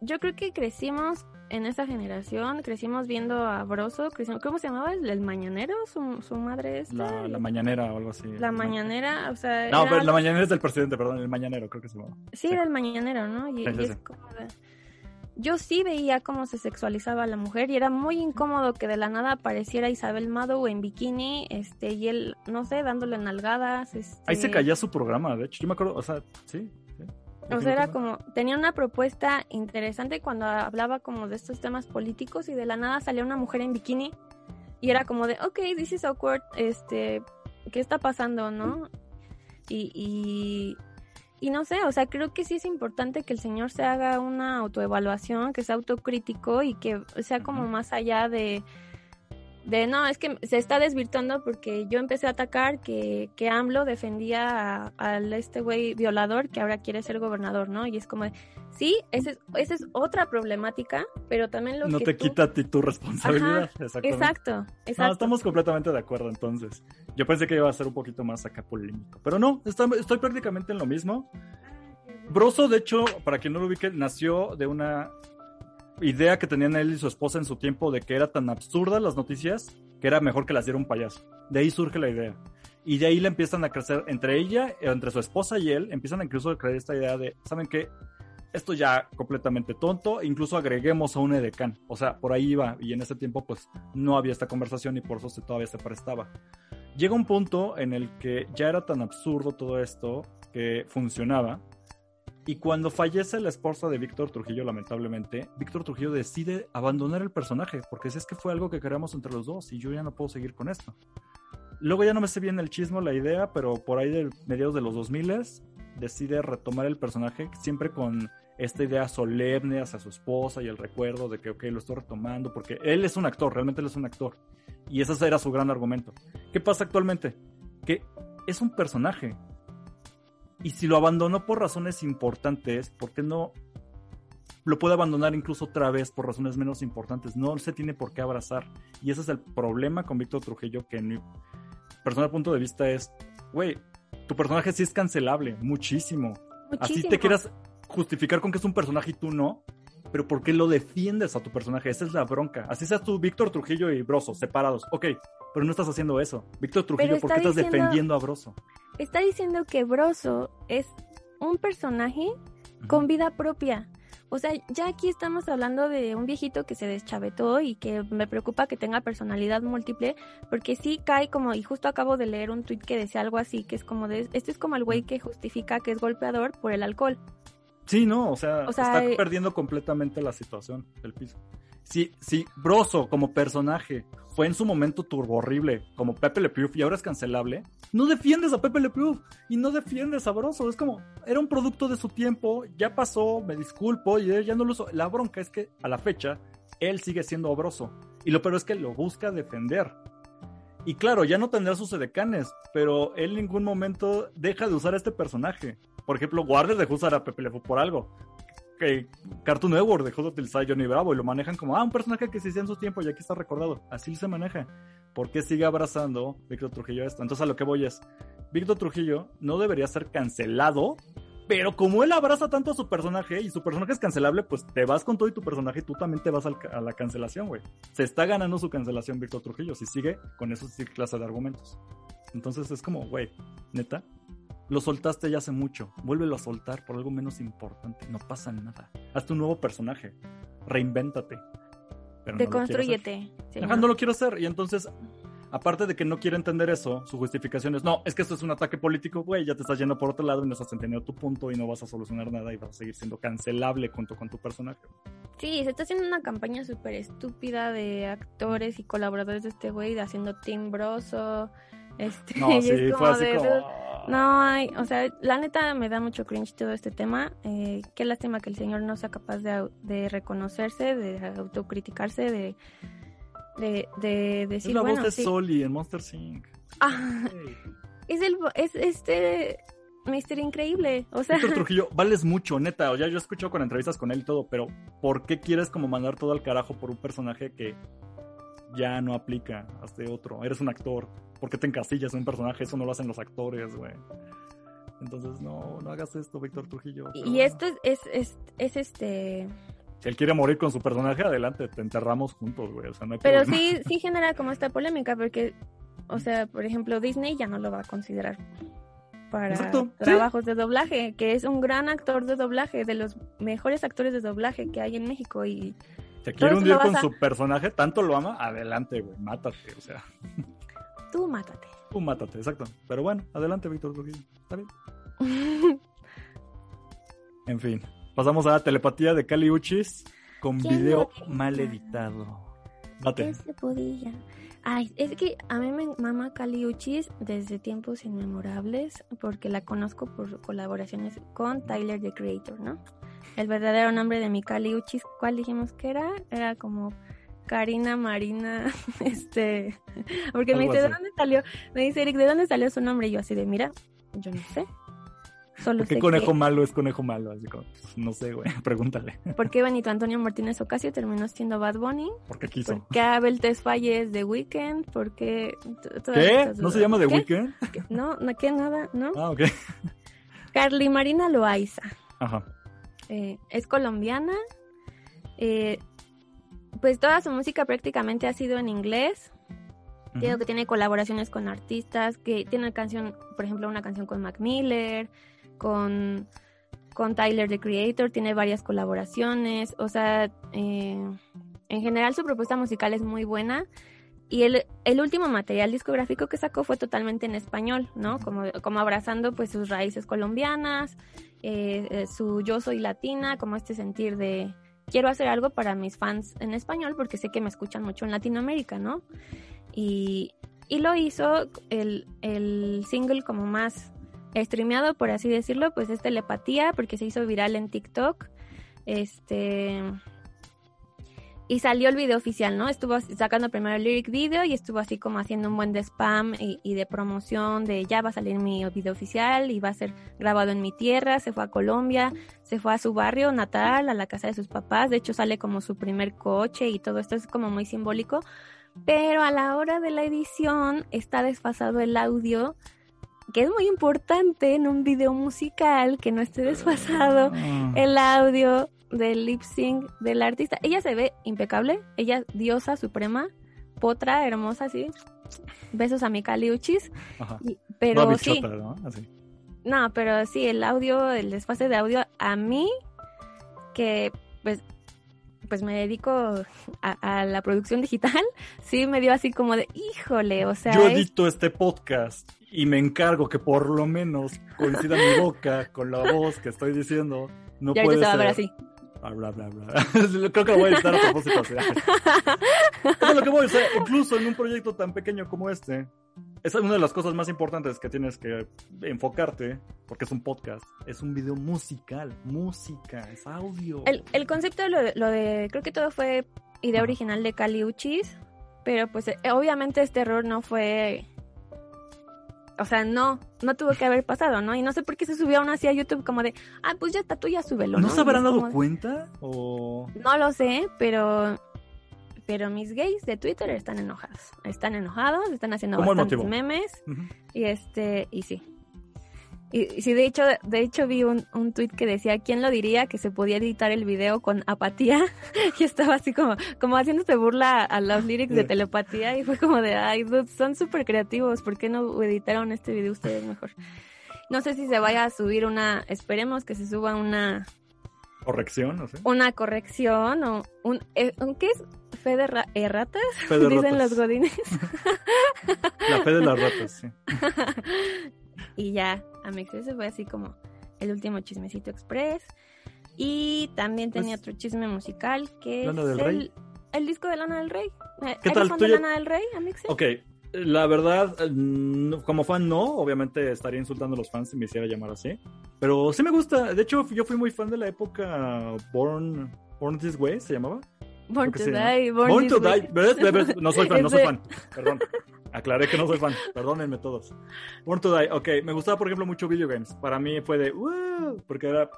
yo creo que crecimos en esa generación, crecimos viendo a Broso, ¿cómo se llamaba? ¿El, mañanero? ¿Su, su madre es La, la, mañanera o algo así. La mañanera, o sea... No, pero la mañanera es del presidente, perdón, el mañanero creo que se llama. Sí, sí. del mañanero, ¿no? Y, es como yo sí veía cómo se sexualizaba a la mujer y era muy incómodo que de la nada apareciera Isabel Mado en bikini, este, y él, no sé, dándole nalgadas. Este... Ahí se caía su programa, de hecho, yo me acuerdo, o sea, sí. o sea, era como, tenía una propuesta interesante cuando hablaba como de estos temas políticos y de la nada salía una mujer en bikini y era como de, ok, this is awkward, este, ¿qué está pasando, no? Y, y y no sé, o sea, creo que sí es importante que el señor se haga una autoevaluación, que sea autocrítico y que sea como más allá de, de no, es que se está desvirtuando porque yo empecé a atacar que, que AMLO defendía al este güey violador que ahora quiere ser gobernador, ¿no? Y es como, sí, esa es, esa es otra problemática, pero también lo no que... No te quita a ti tu responsabilidad. exacto, exacto. estamos completamente de acuerdo entonces. Yo pensé que iba a ser un poquito más acá polémico, pero no, estoy, estoy prácticamente en lo mismo. Broso, de hecho, para quien no lo ubique, nació de una idea que tenían él y su esposa en su tiempo de que era tan absurda las noticias que era mejor que las diera un payaso. De ahí surge la idea. Y de ahí le empiezan a crecer entre ella, entre su esposa y él, empiezan incluso a creer esta idea de, ¿saben qué? Esto ya completamente tonto, incluso agreguemos a un edecán. O sea, por ahí iba, y en ese tiempo pues no había esta conversación y por eso se, todavía se prestaba. Llega un punto en el que ya era tan absurdo todo esto que funcionaba, y cuando fallece la esposa de Víctor Trujillo, lamentablemente, Víctor Trujillo decide abandonar el personaje, porque es que fue algo que queríamos entre los dos y yo ya no puedo seguir con esto. Luego ya no me sé bien el chismo, la idea, pero por ahí de mediados de los 2000 decide retomar el personaje siempre con esta idea solemne hacia su esposa y el recuerdo de que, ok, lo estoy retomando, porque él es un actor, realmente él es un actor. Y ese era su gran argumento. ¿Qué pasa actualmente? Que es un personaje, y si lo abandonó por razones importantes, ¿por qué no lo puede abandonar incluso otra vez por razones menos importantes? No se tiene por qué abrazar. Y ese es el problema con Víctor Trujillo, que en mi personal punto de vista es, güey, tu personaje sí es cancelable, muchísimo. muchísimo. Así te quieras justificar con que es un personaje y tú no, pero ¿por qué lo defiendes a tu personaje? Esa es la bronca. Así seas tú, Víctor Trujillo y Broso, separados. Ok, pero no estás haciendo eso. Víctor Trujillo, ¿por qué estás defendiendo a Broso? Está diciendo que Broso es un personaje con vida propia. O sea, ya aquí estamos hablando de un viejito que se deschavetó y que me preocupa que tenga personalidad múltiple, porque sí cae como, y justo acabo de leer un tweet que decía algo así, que es como de, este es como el güey que justifica que es golpeador por el alcohol. Sí, no, o sea, está eh, perdiendo completamente la situación del piso. Sí, sí, Broso como personaje fue en su momento turbo horrible, como Pepe Le Pew y ahora es cancelable. No defiendes a Pepe Le Pew y no defiendes a Broso. Es como, era un producto de su tiempo, ya pasó, me disculpo y ya no lo uso. La bronca es que a la fecha él sigue siendo Broso. Y lo peor es que lo busca defender. Y claro, ya no tendrá sus edecanes, pero él en ningún momento deja de usar a este personaje. Por ejemplo, Warner dejó usar a Pepe Le por algo. Que Cartoon Network dejó de utilizar a Johnny Bravo y lo manejan como, ah, un personaje que existía en su tiempo y aquí está recordado. Así se maneja. ¿Por qué sigue abrazando Víctor Trujillo esto? Entonces a lo que voy es, Víctor Trujillo no debería ser cancelado, pero como él abraza tanto a su personaje y su personaje es cancelable, pues te vas con todo y tu personaje y tú también te vas a la cancelación, güey. Se está ganando su cancelación Víctor Trujillo si sigue con esos clases de argumentos. Entonces es como, güey, neta, lo soltaste ya hace mucho. Vuélvelo a soltar por algo menos importante. No pasa nada. Hazte un nuevo personaje. Reinvéntate. Deconstruyete. No, no lo quiero hacer. Y entonces, aparte de que no quiere entender eso, su justificación es, no, es que esto es un ataque político, güey, ya te estás yendo por otro lado y no estás entendiendo tu punto y no vas a solucionar nada y vas a seguir siendo cancelable junto con tu personaje. Sí, se está haciendo una campaña súper estúpida de actores y colaboradores de este güey, haciendo timbroso. Este, no, sí, fue así como... No hay, o sea, la neta me da mucho cringe todo este tema. Eh, qué lástima que el señor no sea capaz de, de reconocerse, de autocriticarse, de, de, de decir. Es la voz de Soli en Monster Inc. Ah, es el, es este Mister Increíble, o sea. Víctor Trujillo, vales mucho, neta. O ya yo he escuchado con entrevistas con él y todo, pero ¿por qué quieres como mandar todo al carajo por un personaje que ya no aplica este otro? Eres un actor ¿Por qué te encasillas en un personaje? Eso no lo hacen los actores, güey. Entonces, no, no hagas esto, Víctor Trujillo. Y esto es, es, es, este... Si él quiere morir con su personaje, adelante, te enterramos juntos, güey. O sea, no Pero sí, sí genera como esta polémica, porque, o sea, por ejemplo, Disney ya no lo va a considerar para trabajos de doblaje, que es un gran actor de doblaje, de los mejores actores de doblaje que hay en México y... Si quiere hundir con su personaje, tanto lo ama, adelante, güey, mátate, o sea. Tú mátate. Tú mátate, exacto. Pero bueno, adelante, Víctor Trujillo. Está bien. en fin, pasamos a la telepatía de Cali Uchis con video mal editado. Date. se podía? Ay, es que a mí me mama Cali Uchis desde tiempos inmemorables porque la conozco por colaboraciones con Tyler the Creator, ¿no? El verdadero nombre de mi Cali Uchis, ¿cuál dijimos que era? Era como Karina Marina, este, porque me dice, ¿de dónde salió? Me dice Eric, ¿de dónde salió su nombre? Y yo así de, mira, yo no sé. Solo ¿Qué conejo malo es conejo malo? Así como, pues, no sé, güey, pregúntale. ¿Por qué Benito Antonio Martínez Ocasio terminó siendo Bad Bunny? Porque quiso. ¿Por qué Abel Tesfaye es The Weeknd? ¿Por qué? ¿Qué? ¿No se llama The Weeknd? No, no, que nada, ¿no? Ah, ok. Carly Marina Loaiza. Ajá. Eh, es colombiana. Eh, pues toda su música prácticamente ha sido en inglés. Creo que tiene colaboraciones con artistas, que tiene una canción, por ejemplo, una canción con Mac Miller, con, con Tyler the Creator, tiene varias colaboraciones, o sea, eh, en general su propuesta musical es muy buena. Y el, el, último material discográfico que sacó fue totalmente en español, ¿no? Como, como abrazando pues sus raíces colombianas, eh, eh, su yo soy latina, como este sentir de, quiero hacer algo para mis fans en español porque sé que me escuchan mucho en Latinoamérica, ¿no? Y, lo hizo el, el single como más streameado, por así decirlo, pues es Telepatía, porque se hizo viral en TikTok. Este y salió el video oficial, ¿no? Estuvo sacando primero el lyric video y estuvo así como haciendo un buen de spam y, de promoción de ya va a salir mi video oficial y va a ser grabado en mi tierra, se fue a Colombia, se fue a su barrio natal, a la casa de sus papás, de hecho sale como su primer coche y todo esto es como muy simbólico, pero a la hora de la edición está desfasado el audio que es muy importante en un video musical que no esté desfasado Ah. el audio del lip sync del artista. Ella se ve impecable, ella diosa suprema, potra, hermosa, sí. Besos a mi Caliuchis. Pero No, sí, ¿no? Así. no, pero sí, el audio, el desfase de audio, a mí, que pues, pues me dedico a, a la producción digital, sí me dio así como de, híjole, o sea, Yo es- edito este podcast y me encargo que por lo menos coincida mi boca con la voz que estoy diciendo. No y ahorita puede se va a ver así. Bla, bla, bla, bla. Creo que lo voy a editar a propósito. Eso es lo que voy, o sea, incluso en un proyecto tan pequeño como este, esa es una de las cosas más importantes que tienes que enfocarte, porque es un podcast, es un video musical, música, es audio. El, el concepto, lo de, lo de- creo que todo fue idea original de Caliuchis, pero pues eh, obviamente este error no fue, o sea, no, no tuvo que haber pasado, ¿no? Y no sé por qué se subió aún así a YouTube como de, ah, pues ya está, tú ya súbelo, ¿no? ¿No se habrán dado como- cuenta? O... No lo sé, pero pero mis gays de Twitter están enojados. Están enojados, están haciendo ¿Cómo el bastantes motivo? memes Ujú. y este y sí. Y, sí, de hecho, de hecho vi un, un tweet que decía, ¿quién lo diría que se podía editar el video con apatía? y estaba así como, como haciéndose burla a los lyrics de telepatía y fue como de, ay, dude, son súper creativos, ¿por qué no editaron este video ustedes mejor? No sé si se vaya a subir una, esperemos que se suba una, Corrección, no sé. una corrección o un, eh, un- ¿qué es? ¿Fe de ra- erratas? Fe de Dicen ratas. los godines. La fe de las ratas, sí. Y ya, Amex, ese fue así como el último chismecito express. Y también tenía Pues, otro chisme musical que Lana es del el, Rey. el disco de Lana del Rey. Eh, ¿Qué ¿Eres tal? fan ¿Tú de Lana del Rey, Amex? Ok, la verdad, eh, como fan no, obviamente estaría insultando a los fans si me hiciera llamar así. Pero sí me gusta, de hecho yo fui muy fan de la época Born, Born This Way, ¿se llamaba? Born creo to. Die. Born, Born to Way. Die, ¿ves? ¿Ves? ¿Ves? No soy fan, no soy fan, perdón. Aclaré que no soy fan, perdónenme todos. Born to Die, ok, me gustaba por ejemplo mucho Video Games. Para mí fue de, "Wow", porque era,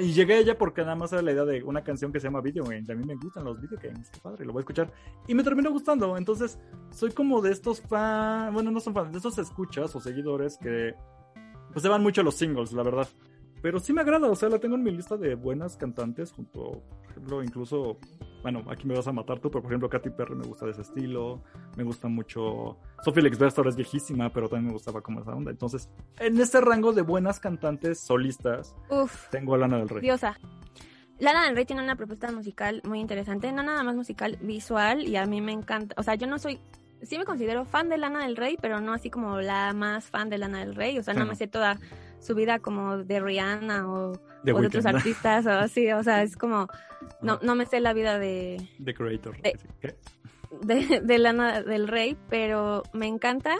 y llegué a ella porque nada más era la idea de una canción que se llama Video Games. A mí me gustan los Video Games, qué padre, lo voy a escuchar. Y me terminó gustando, entonces soy como de estos fans, bueno, no son fans, de estos escuchas o seguidores que pues se van mucho los singles, la verdad. Pero sí me agrada, o sea, la tengo en mi lista de buenas cantantes, junto, por ejemplo, incluso, bueno, aquí me vas a matar tú, pero por ejemplo, Katy Perry me gusta de ese estilo, me gusta mucho, Sophie Lexberster es viejísima, pero también me gustaba como esa onda. Entonces, en este rango de buenas cantantes solistas, Uf, tengo a Lana del Rey. diosa. Lana del Rey tiene una propuesta musical muy interesante, no nada más musical, visual, y a mí me encanta. O sea, yo no soy, sí me considero fan de Lana del Rey, pero no así como la más fan de Lana del Rey. O sea, no me sé toda su vida como de Rihanna o, The o de otros artistas o así. O sea, es como, no, no me sé la vida de, The Creator. De- ¿Qué? de, de Lana del Rey, pero me encanta.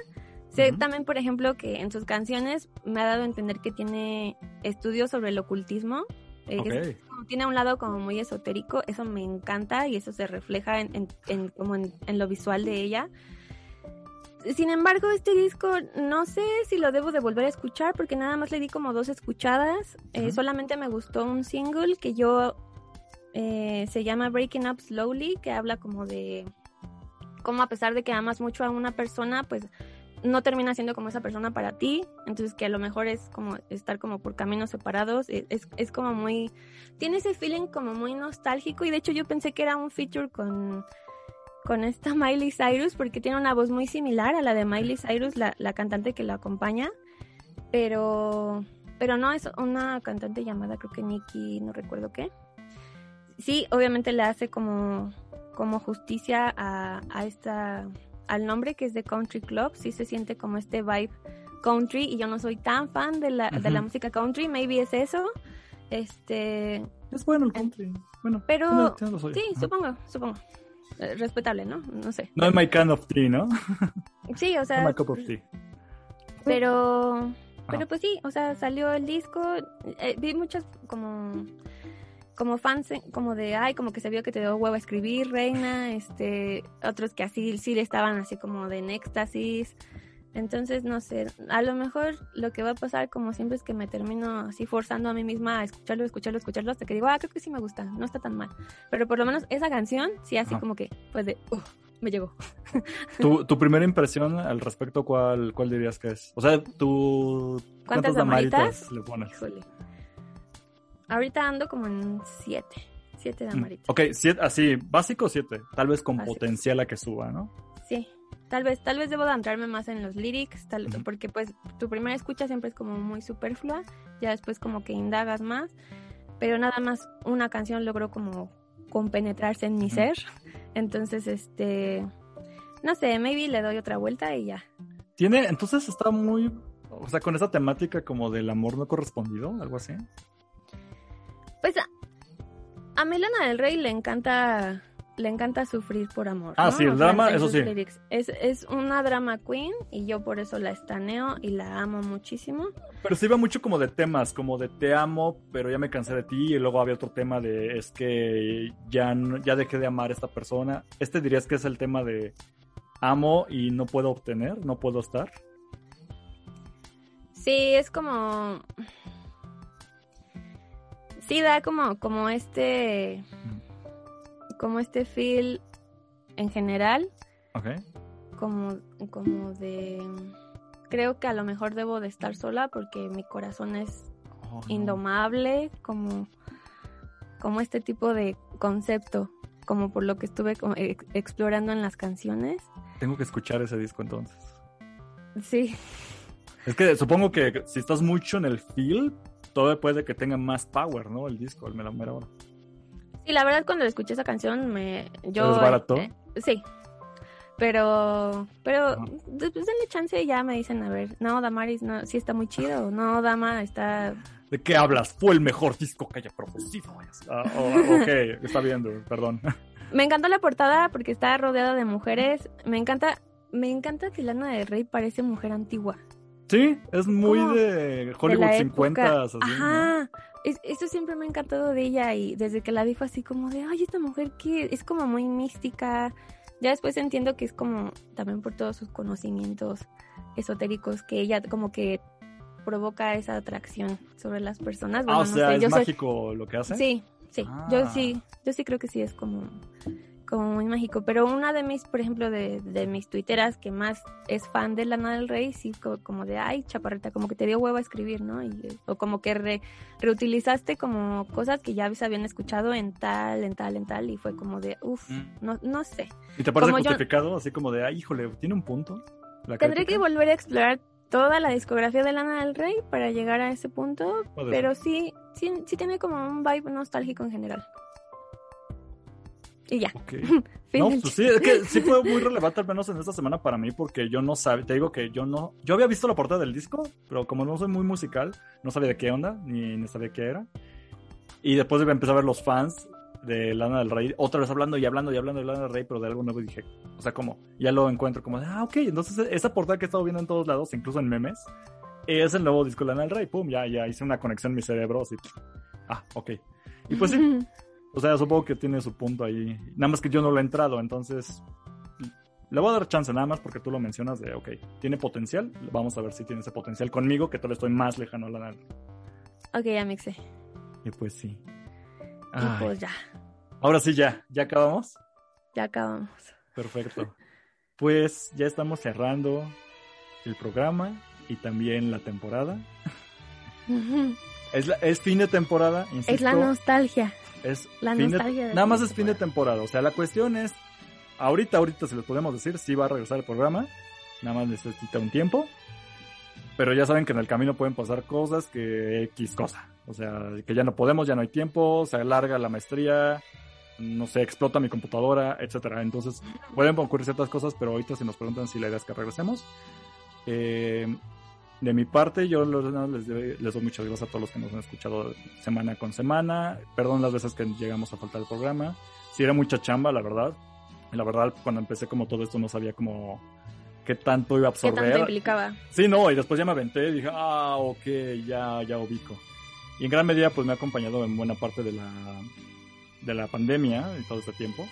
Sé también, por ejemplo, que en sus canciones me ha dado a entender que tiene estudios sobre el ocultismo. eh, es tiene un lado como muy esotérico, eso me encanta y eso se refleja en, en- en- como en, en lo visual de ella. Sin embargo, este disco no sé si lo debo de volver a escuchar porque nada más le di como dos escuchadas. Eh, solamente me gustó un single que yo eh, se llama Breaking Up Slowly, que habla como de cómo a pesar de que amas mucho a una persona, pues no termina siendo como esa persona para ti, entonces que a lo mejor es como estar como por caminos separados, e- es, es como muy, tiene ese feeling como muy nostálgico. Y de hecho yo pensé que era un feature con, con esta Miley Cyrus porque tiene una voz muy similar a la de Miley Cyrus, la, la cantante que la acompaña, pero, pero no es una cantante llamada creo que Nikki, no recuerdo qué. Sí, obviamente le hace como, como justicia a, a esta al nombre que es de Country Club, sí se siente como este vibe country y yo no soy tan fan de la, de la música country, maybe es eso. Este, Es bueno el country. Bueno, pero sí, Ajá. supongo, supongo. Eh, Respetable, ¿no? No sé. No es my kind of tea, ¿no? Sí, o No sea, my cup of tea. pero pero Ajá. pues sí, o sea, salió el disco, eh, vi muchas como como fans eh, como de ay, como que se vio que te dio huevo a escribir, reina, este, otros que así sí le estaban así como de en éxtasis. Entonces, no sé, a lo mejor lo que va a pasar como siempre es que me termino así forzando a mí misma a escucharlo, escucharlo, escucharlo hasta que digo, ah, creo que sí me gusta, no está tan mal. Pero por lo menos esa canción sí así Ajá. como que pues de "Uf", me llegó. ¿Tu, tu primera impresión al respecto, ¿cuál, cuál dirías que es? O sea, tú... ¿Cuántas damaritas le pones? Híjole. Ahorita ando como en siete. Siete damaritas. Ok, siete, así, básico siete. Tal vez con Básico. potencial a que suba, ¿no? Sí. Tal vez, tal vez debo de entrarme más en los lyrics, tal, porque pues tu primera escucha siempre es como muy superflua, ya después como que indagas más, pero nada más una canción logró como compenetrarse en mi ser, entonces este, no sé, maybe le doy otra vuelta y ya. Tiene, entonces está muy, o sea, con esa temática como del amor no correspondido, algo así. Pues a, a Melana del Rey le encanta, le encanta sufrir por amor. Ah, ¿no? sí, el O sea, drama, eso sí. Es, es una drama queen y yo por eso la estaneo y la amo muchísimo. Pero se iba mucho como de temas, como de te amo, pero ya me cansé de ti. Y luego había otro tema de es que ya, ya dejé de amar a esta persona. Este dirías que es el tema de amo y no puedo obtener, no puedo estar. Sí, es como. Sí, da como, como este. Como este feel en general. Ok. Como, como de. Creo que a lo mejor debo de estar sola porque mi corazón es Oh, no. indomable, como, como este tipo de concepto, como por lo que estuve ex- explorando en las canciones. Tengo que escuchar ese disco entonces. Sí, Es que supongo que si estás mucho en el feel, todo puede que tenga más power, ¿no? El disco, el mera mera hora. Sí, la verdad cuando escuché esa canción me yo ¿Te desbarató? eh, sí. Pero pero Ajá. después denle chance y ya me dicen, a ver, no, Damaris no, sí está muy chido, no, Dama está ¿De qué hablas? Fue el mejor disco que haya producido. Ah, oh, ok, está bien, perdón. Me encantó la portada porque está rodeada de mujeres. Me encanta, me encanta que Lana del Rey parece mujer antigua. Sí, es muy ¿Cómo? de de Hollywood la 50. época. Así, ¿no? Es- eso siempre me ha encantado de ella y desde que la vi fue así como de, ay, esta mujer que es como muy mística. Ya después entiendo que es como también por todos sus conocimientos esotéricos que ella como que provoca esa atracción sobre las personas. Ah, o no sea, sé, es yo soy- mágico lo que hace. Sí, sí. Ah. Yo sí, yo sí creo que sí es como, como muy mágico. Pero una de mis, por ejemplo, de, de mis tuiteras que más es fan de Lana del Rey, sí, co- como, de, ay, chaparrita, como que te dio huevo a escribir, ¿no? Y, o como que re- reutilizaste como cosas que ya se habían escuchado en tal, en tal, en tal, y fue como de, uff, Mm. no, no sé. ¿Y te parece Como yo- justificado? Así como de, ay, híjole, tiene un punto. Tendré que volver a explorar toda la discografía de Lana del Rey para llegar a ese punto, pero sí, sí, sí tiene como un vibe nostálgico en general. Y ya. Ok. fin No, pues sí, es que sí fue muy relevante al menos en esta semana para mí porque yo no sabía, te digo que yo no, yo había visto la portada del disco, pero como no soy muy musical, no sabía de qué onda, ni, ni sabía qué era. Y después empecé a ver los fans de Lana del Rey, otra vez hablando y hablando y hablando de Lana del Rey, pero de algo nuevo y dije, o sea, como, ya lo encuentro como ah, ok, entonces esa portada que he estado viendo en todos lados, incluso en memes, es el nuevo disco de Lana del Rey, pum, ya, ya hice una conexión en mi cerebro, así, ah, ok. Y pues sí, o sea, supongo que tiene su punto ahí. Nada más que yo no lo he entrado, entonces le voy a dar chance nada más porque tú lo mencionas de, ok, tiene potencial. Vamos a ver si tiene ese potencial conmigo, que todavía estoy más lejano a la nada. Ok, ya mixé. Y pues sí. Y Ay, pues ya, Ahora sí, ya, ya acabamos. ya acabamos. Perfecto. Pues ya estamos cerrando el programa y también la temporada. Es, la- es fin de temporada, insisto. Es la nostalgia. Es La fin de- nostalgia de nada más es fin de temporada. O sea, la cuestión es, ahorita, ahorita, si les podemos decir, sí va a regresar el programa. Nada más necesita un tiempo. Pero ya saben que en el camino pueden pasar cosas que X cosa. O sea, que ya no podemos, ya no hay tiempo, se alarga la maestría, no sé, explota mi computadora, etcétera. Entonces, pueden ocurrir ciertas cosas, pero ahorita si nos preguntan si la idea es que regresemos. Eh, de mi parte, yo les, doy- les doy muchas gracias a todos los que nos han escuchado semana con semana. Perdón las veces que llegamos a faltar el programa. Sí era mucha chamba, la verdad. La verdad, cuando empecé como todo esto no sabía como qué tanto iba a ¿Qué tanto absorber. implicaba? Sí, no, y después ya me aventé y dije, ah, ok, ya, ya ubico. Y en gran medida, pues me ha acompañado en buena parte de la, de la pandemia y todo este tiempo.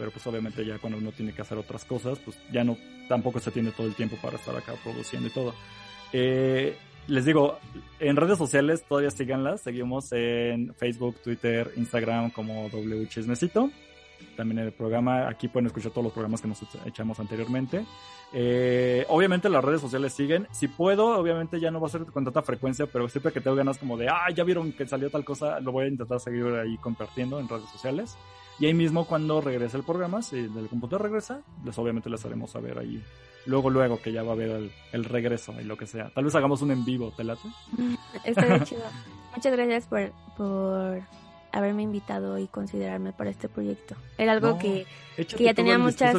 Pero pues obviamente ya cuando uno tiene que hacer otras cosas, pues ya no, tampoco se tiene todo el tiempo para estar acá produciendo y todo. Eh, les digo, en redes sociales todavía síganlas. Seguimos en Facebook, Twitter, Instagram como W Chismecito. también el programa. Aquí pueden escuchar todos los programas que nos echamos anteriormente. Eh, obviamente las redes sociales siguen. Si puedo, obviamente ya no va a ser con tanta frecuencia, pero siempre que tengo ganas como de, ah, ya vieron que salió tal cosa, lo voy a intentar seguir ahí compartiendo en redes sociales. Y ahí mismo cuando regrese el programa, si del computador regresa, pues obviamente les haremos saber ahí. Luego, luego que ya va a haber el, regreso y lo que sea. Tal vez hagamos un en vivo, ¿te late? Está chido. Muchas gracias por, por haberme invitado y considerarme para este proyecto. Era algo que, que, ya tenía muchas,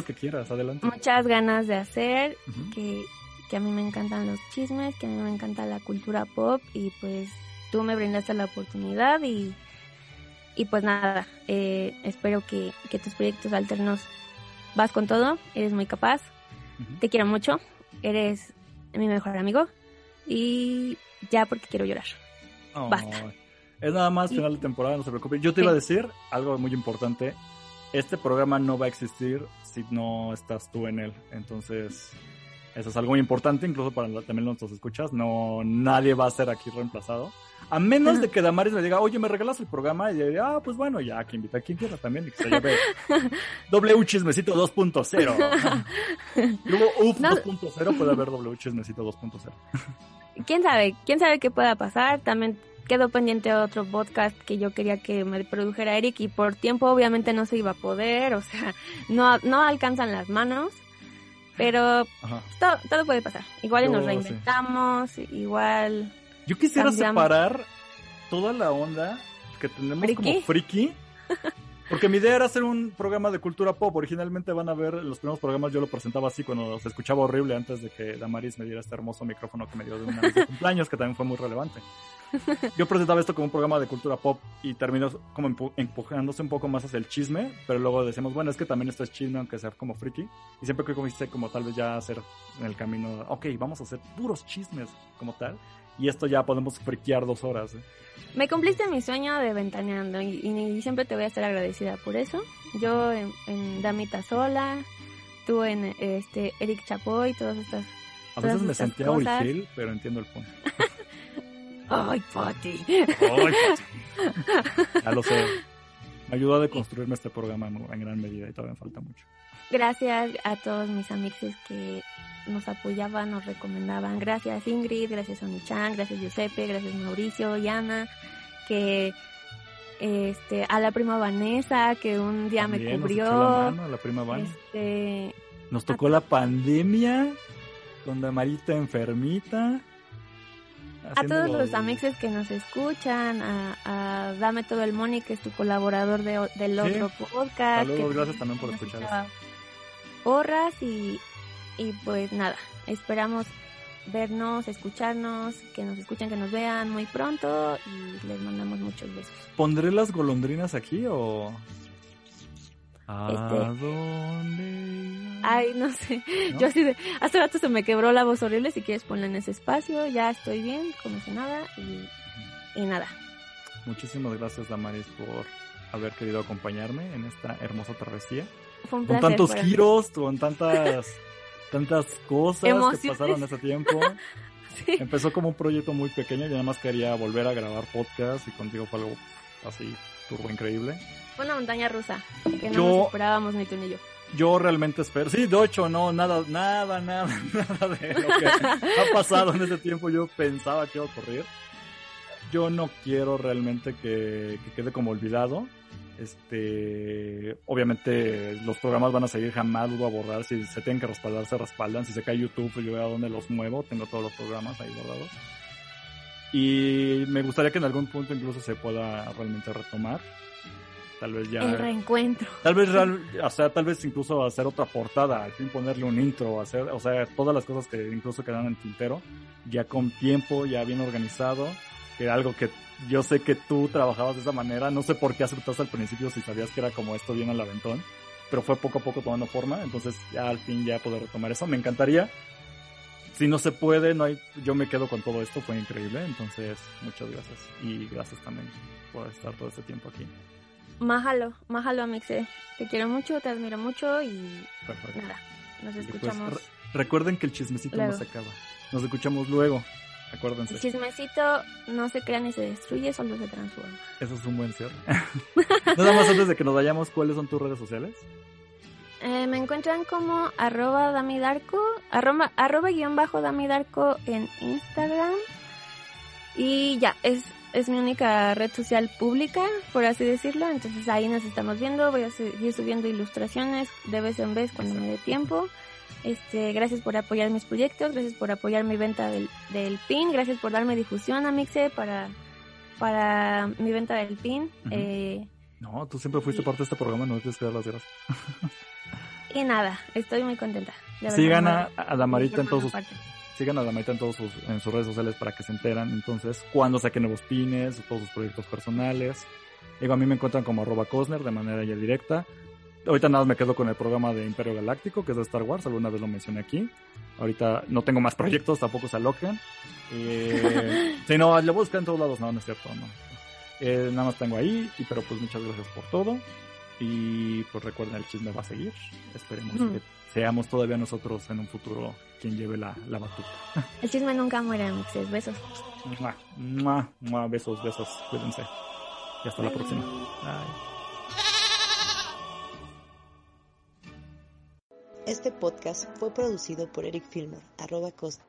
muchas ganas de hacer, que, que a mí me encantan los chismes, que a mí me encanta la cultura pop y pues tú me brindaste la oportunidad y y pues nada, eh, espero que, tus proyectos alternos vas con todo, eres muy capaz, te quiero mucho, eres mi mejor amigo y ya porque quiero llorar. Basta. Es nada más final de temporada, no se preocupe. Yo te iba a decir algo muy importante. Este programa no va a existir si no estás tú en él. Entonces, eso es algo muy importante, incluso para también nuestros escuchas. No, nadie va a ser aquí reemplazado. A menos de que Damaris me diga, oye, ¿me regalas el programa? Y yo diga, ah, pues bueno, ya, que invita a quien quiera también. Y que se lleve W Chismecito 2.0. Luego, UF 2.0 puede haber W Chismecito 2.0. ¿Quién sabe? ¿Quién sabe qué pueda pasar? También quedó pendiente otro podcast que yo quería que me produjera Eric y por tiempo obviamente no se iba a poder, o sea, no, no alcanzan las manos. Pero todo, todo, puede pasar. Igual nos reinventamos, igual yo quisiera separar toda la onda que tenemos como friki. Porque mi idea era hacer un programa de cultura pop. Originalmente van a ver los primeros programas, yo lo presentaba así cuando se escuchaba horrible antes de que Damaris me diera este hermoso micrófono que me dio de un de cumpleaños, que también fue muy relevante. Yo presentaba esto como un programa de cultura pop y terminó como empujándose un poco más hacia el chisme, pero luego decíamos, bueno, es que también esto es chisme, aunque sea como friki. Y siempre que comencé como tal vez ya hacer en el camino, ok, vamos a hacer puros chismes como tal y esto ya podemos friquear dos horas. ¿eh? Me cumpliste mi sueño de ventaneando y, siempre te voy a estar agradecida por eso. Yo en, Damita Sola, tú en este Eric Chapoy, todas estas A veces me sentía muy gil, pero entiendo el punto. Ay, Pati. Ay, Pati. Ya lo sé. Me ayudó a deconstruirme este programa en gran medida y todavía me falta mucho. Gracias a todos mis amigos que nos apoyaban, nos recomendaban. Gracias Ingrid, gracias Onichan, gracias Giuseppe, gracias Mauricio y Ana, que este, a la prima Vanessa, que un día me cubrió. Nos la, la prima Vanessa. Este, nos tocó la pandemia, con Marita enfermita. A todos los amixes que nos escuchan, a, Dame Todo el Money, que es tu colaborador de, del otro podcast. Saludos, gracias también por escuchar. Porras y, y pues nada, esperamos vernos, escucharnos, que nos escuchen, que nos vean muy pronto y les mandamos muchos besos. ¿Pondré las golondrinas aquí o...? ¿A este, dónde? Ay, no sé. Yo así de... Hace rato se me quebró la voz horrible. Si quieres ponla en ese espacio. Ya estoy bien, como si nada. Y, y nada. Muchísimas gracias, Damaris, por haber querido acompañarme en esta hermosa travesía. con tantos giros, con tantas tantas cosas que pasaron ese tiempo. Empezó como un proyecto muy pequeño y nada más quería volver a grabar podcast y contigo fue algo así turbo increíble. Fue una montaña rusa que no nos esperábamos ni tú ni yo. Yo realmente espero, sí, de hecho, no, nada, nada, nada, nada de lo que ha pasado en ese tiempo yo pensaba que iba a ocurrir. Yo no quiero realmente que, que quede como olvidado este, obviamente los programas van a seguir, jamás los voy a borrar. Si se tienen que respaldar, se respaldan. Si se cae YouTube, pues yo veo a dónde los muevo. Tengo todos los programas ahí borrados. Y me gustaría que en algún punto incluso se pueda realmente retomar. Tal vez ya. El reencuentro. Tal vez, o sea, tal vez incluso hacer otra portada, al fin ponerle un intro, hacer, o sea, todas las cosas que incluso quedan en tintero, ya con tiempo, ya bien organizado, que algo que yo sé que tú trabajabas de esa manera, no sé por qué aceptaste al principio si sabías que era como esto bien al aventón, pero fue poco a poco tomando forma, entonces ya al fin ya poder retomar eso, me encantaría. Si no se puede, no hay, yo me quedo con todo esto, fue increíble, entonces muchas gracias y gracias también por estar todo este tiempo aquí. Májalo, májalo Mixe, te quiero mucho, te admiro mucho y nada, nos pues, escuchamos. recuerden que el chismecito no se acaba, nos escuchamos luego. Acuérdense. El chismecito no se crea ni se destruye, solo se transforma. Eso es un buen cierre. Nada más antes de que nos vayamos, ¿cuáles son tus redes sociales? Eh, me encuentran como arroba damidarco, arroba, arroba guion bajo damidarco en Instagram. Y ya, es, es mi única red social pública, por así decirlo. Entonces ahí nos estamos viendo. Voy a seguir subiendo ilustraciones de vez en vez cuando me dé tiempo. Este, gracias por apoyar mis proyectos, gracias por apoyar mi venta del, del pin, gracias por darme difusión a Mixe para, para mi venta del pin. Ujú. eh, No, tú siempre fuiste parte de este programa, no tienes que dar las gracias. y nada, estoy muy contenta. Sigan a, a Damarita en todos sus sigan a Damarita en todos sus, en sus redes sociales para que se enteran entonces cuando saquen nuevos pines, todos sus proyectos personales. Digo, a mí me encuentran como arroba Cosner de manera ya directa. Ahorita nada más me quedo con el programa de Imperio Galáctico, que es de Star Wars, alguna vez lo mencioné aquí. Ahorita no tengo más proyectos, tampoco se aloquen. Eh, sí, no, lo buscan en todos lados, no, no es cierto, no. Eh, nada más tengo ahí, y, pero pues muchas gracias por todo. Y pues recuerden, el chisme va a seguir. Esperemos Ujú. que seamos todavía nosotros en un futuro quien lleve la, la batuta. El chisme nunca muere, Mixes. Besos. Mua, mua, mua, besos, besos, cuídense. Y hasta la próxima. Bye. Este podcast fue producido por Eric Filmer, arroba Costa.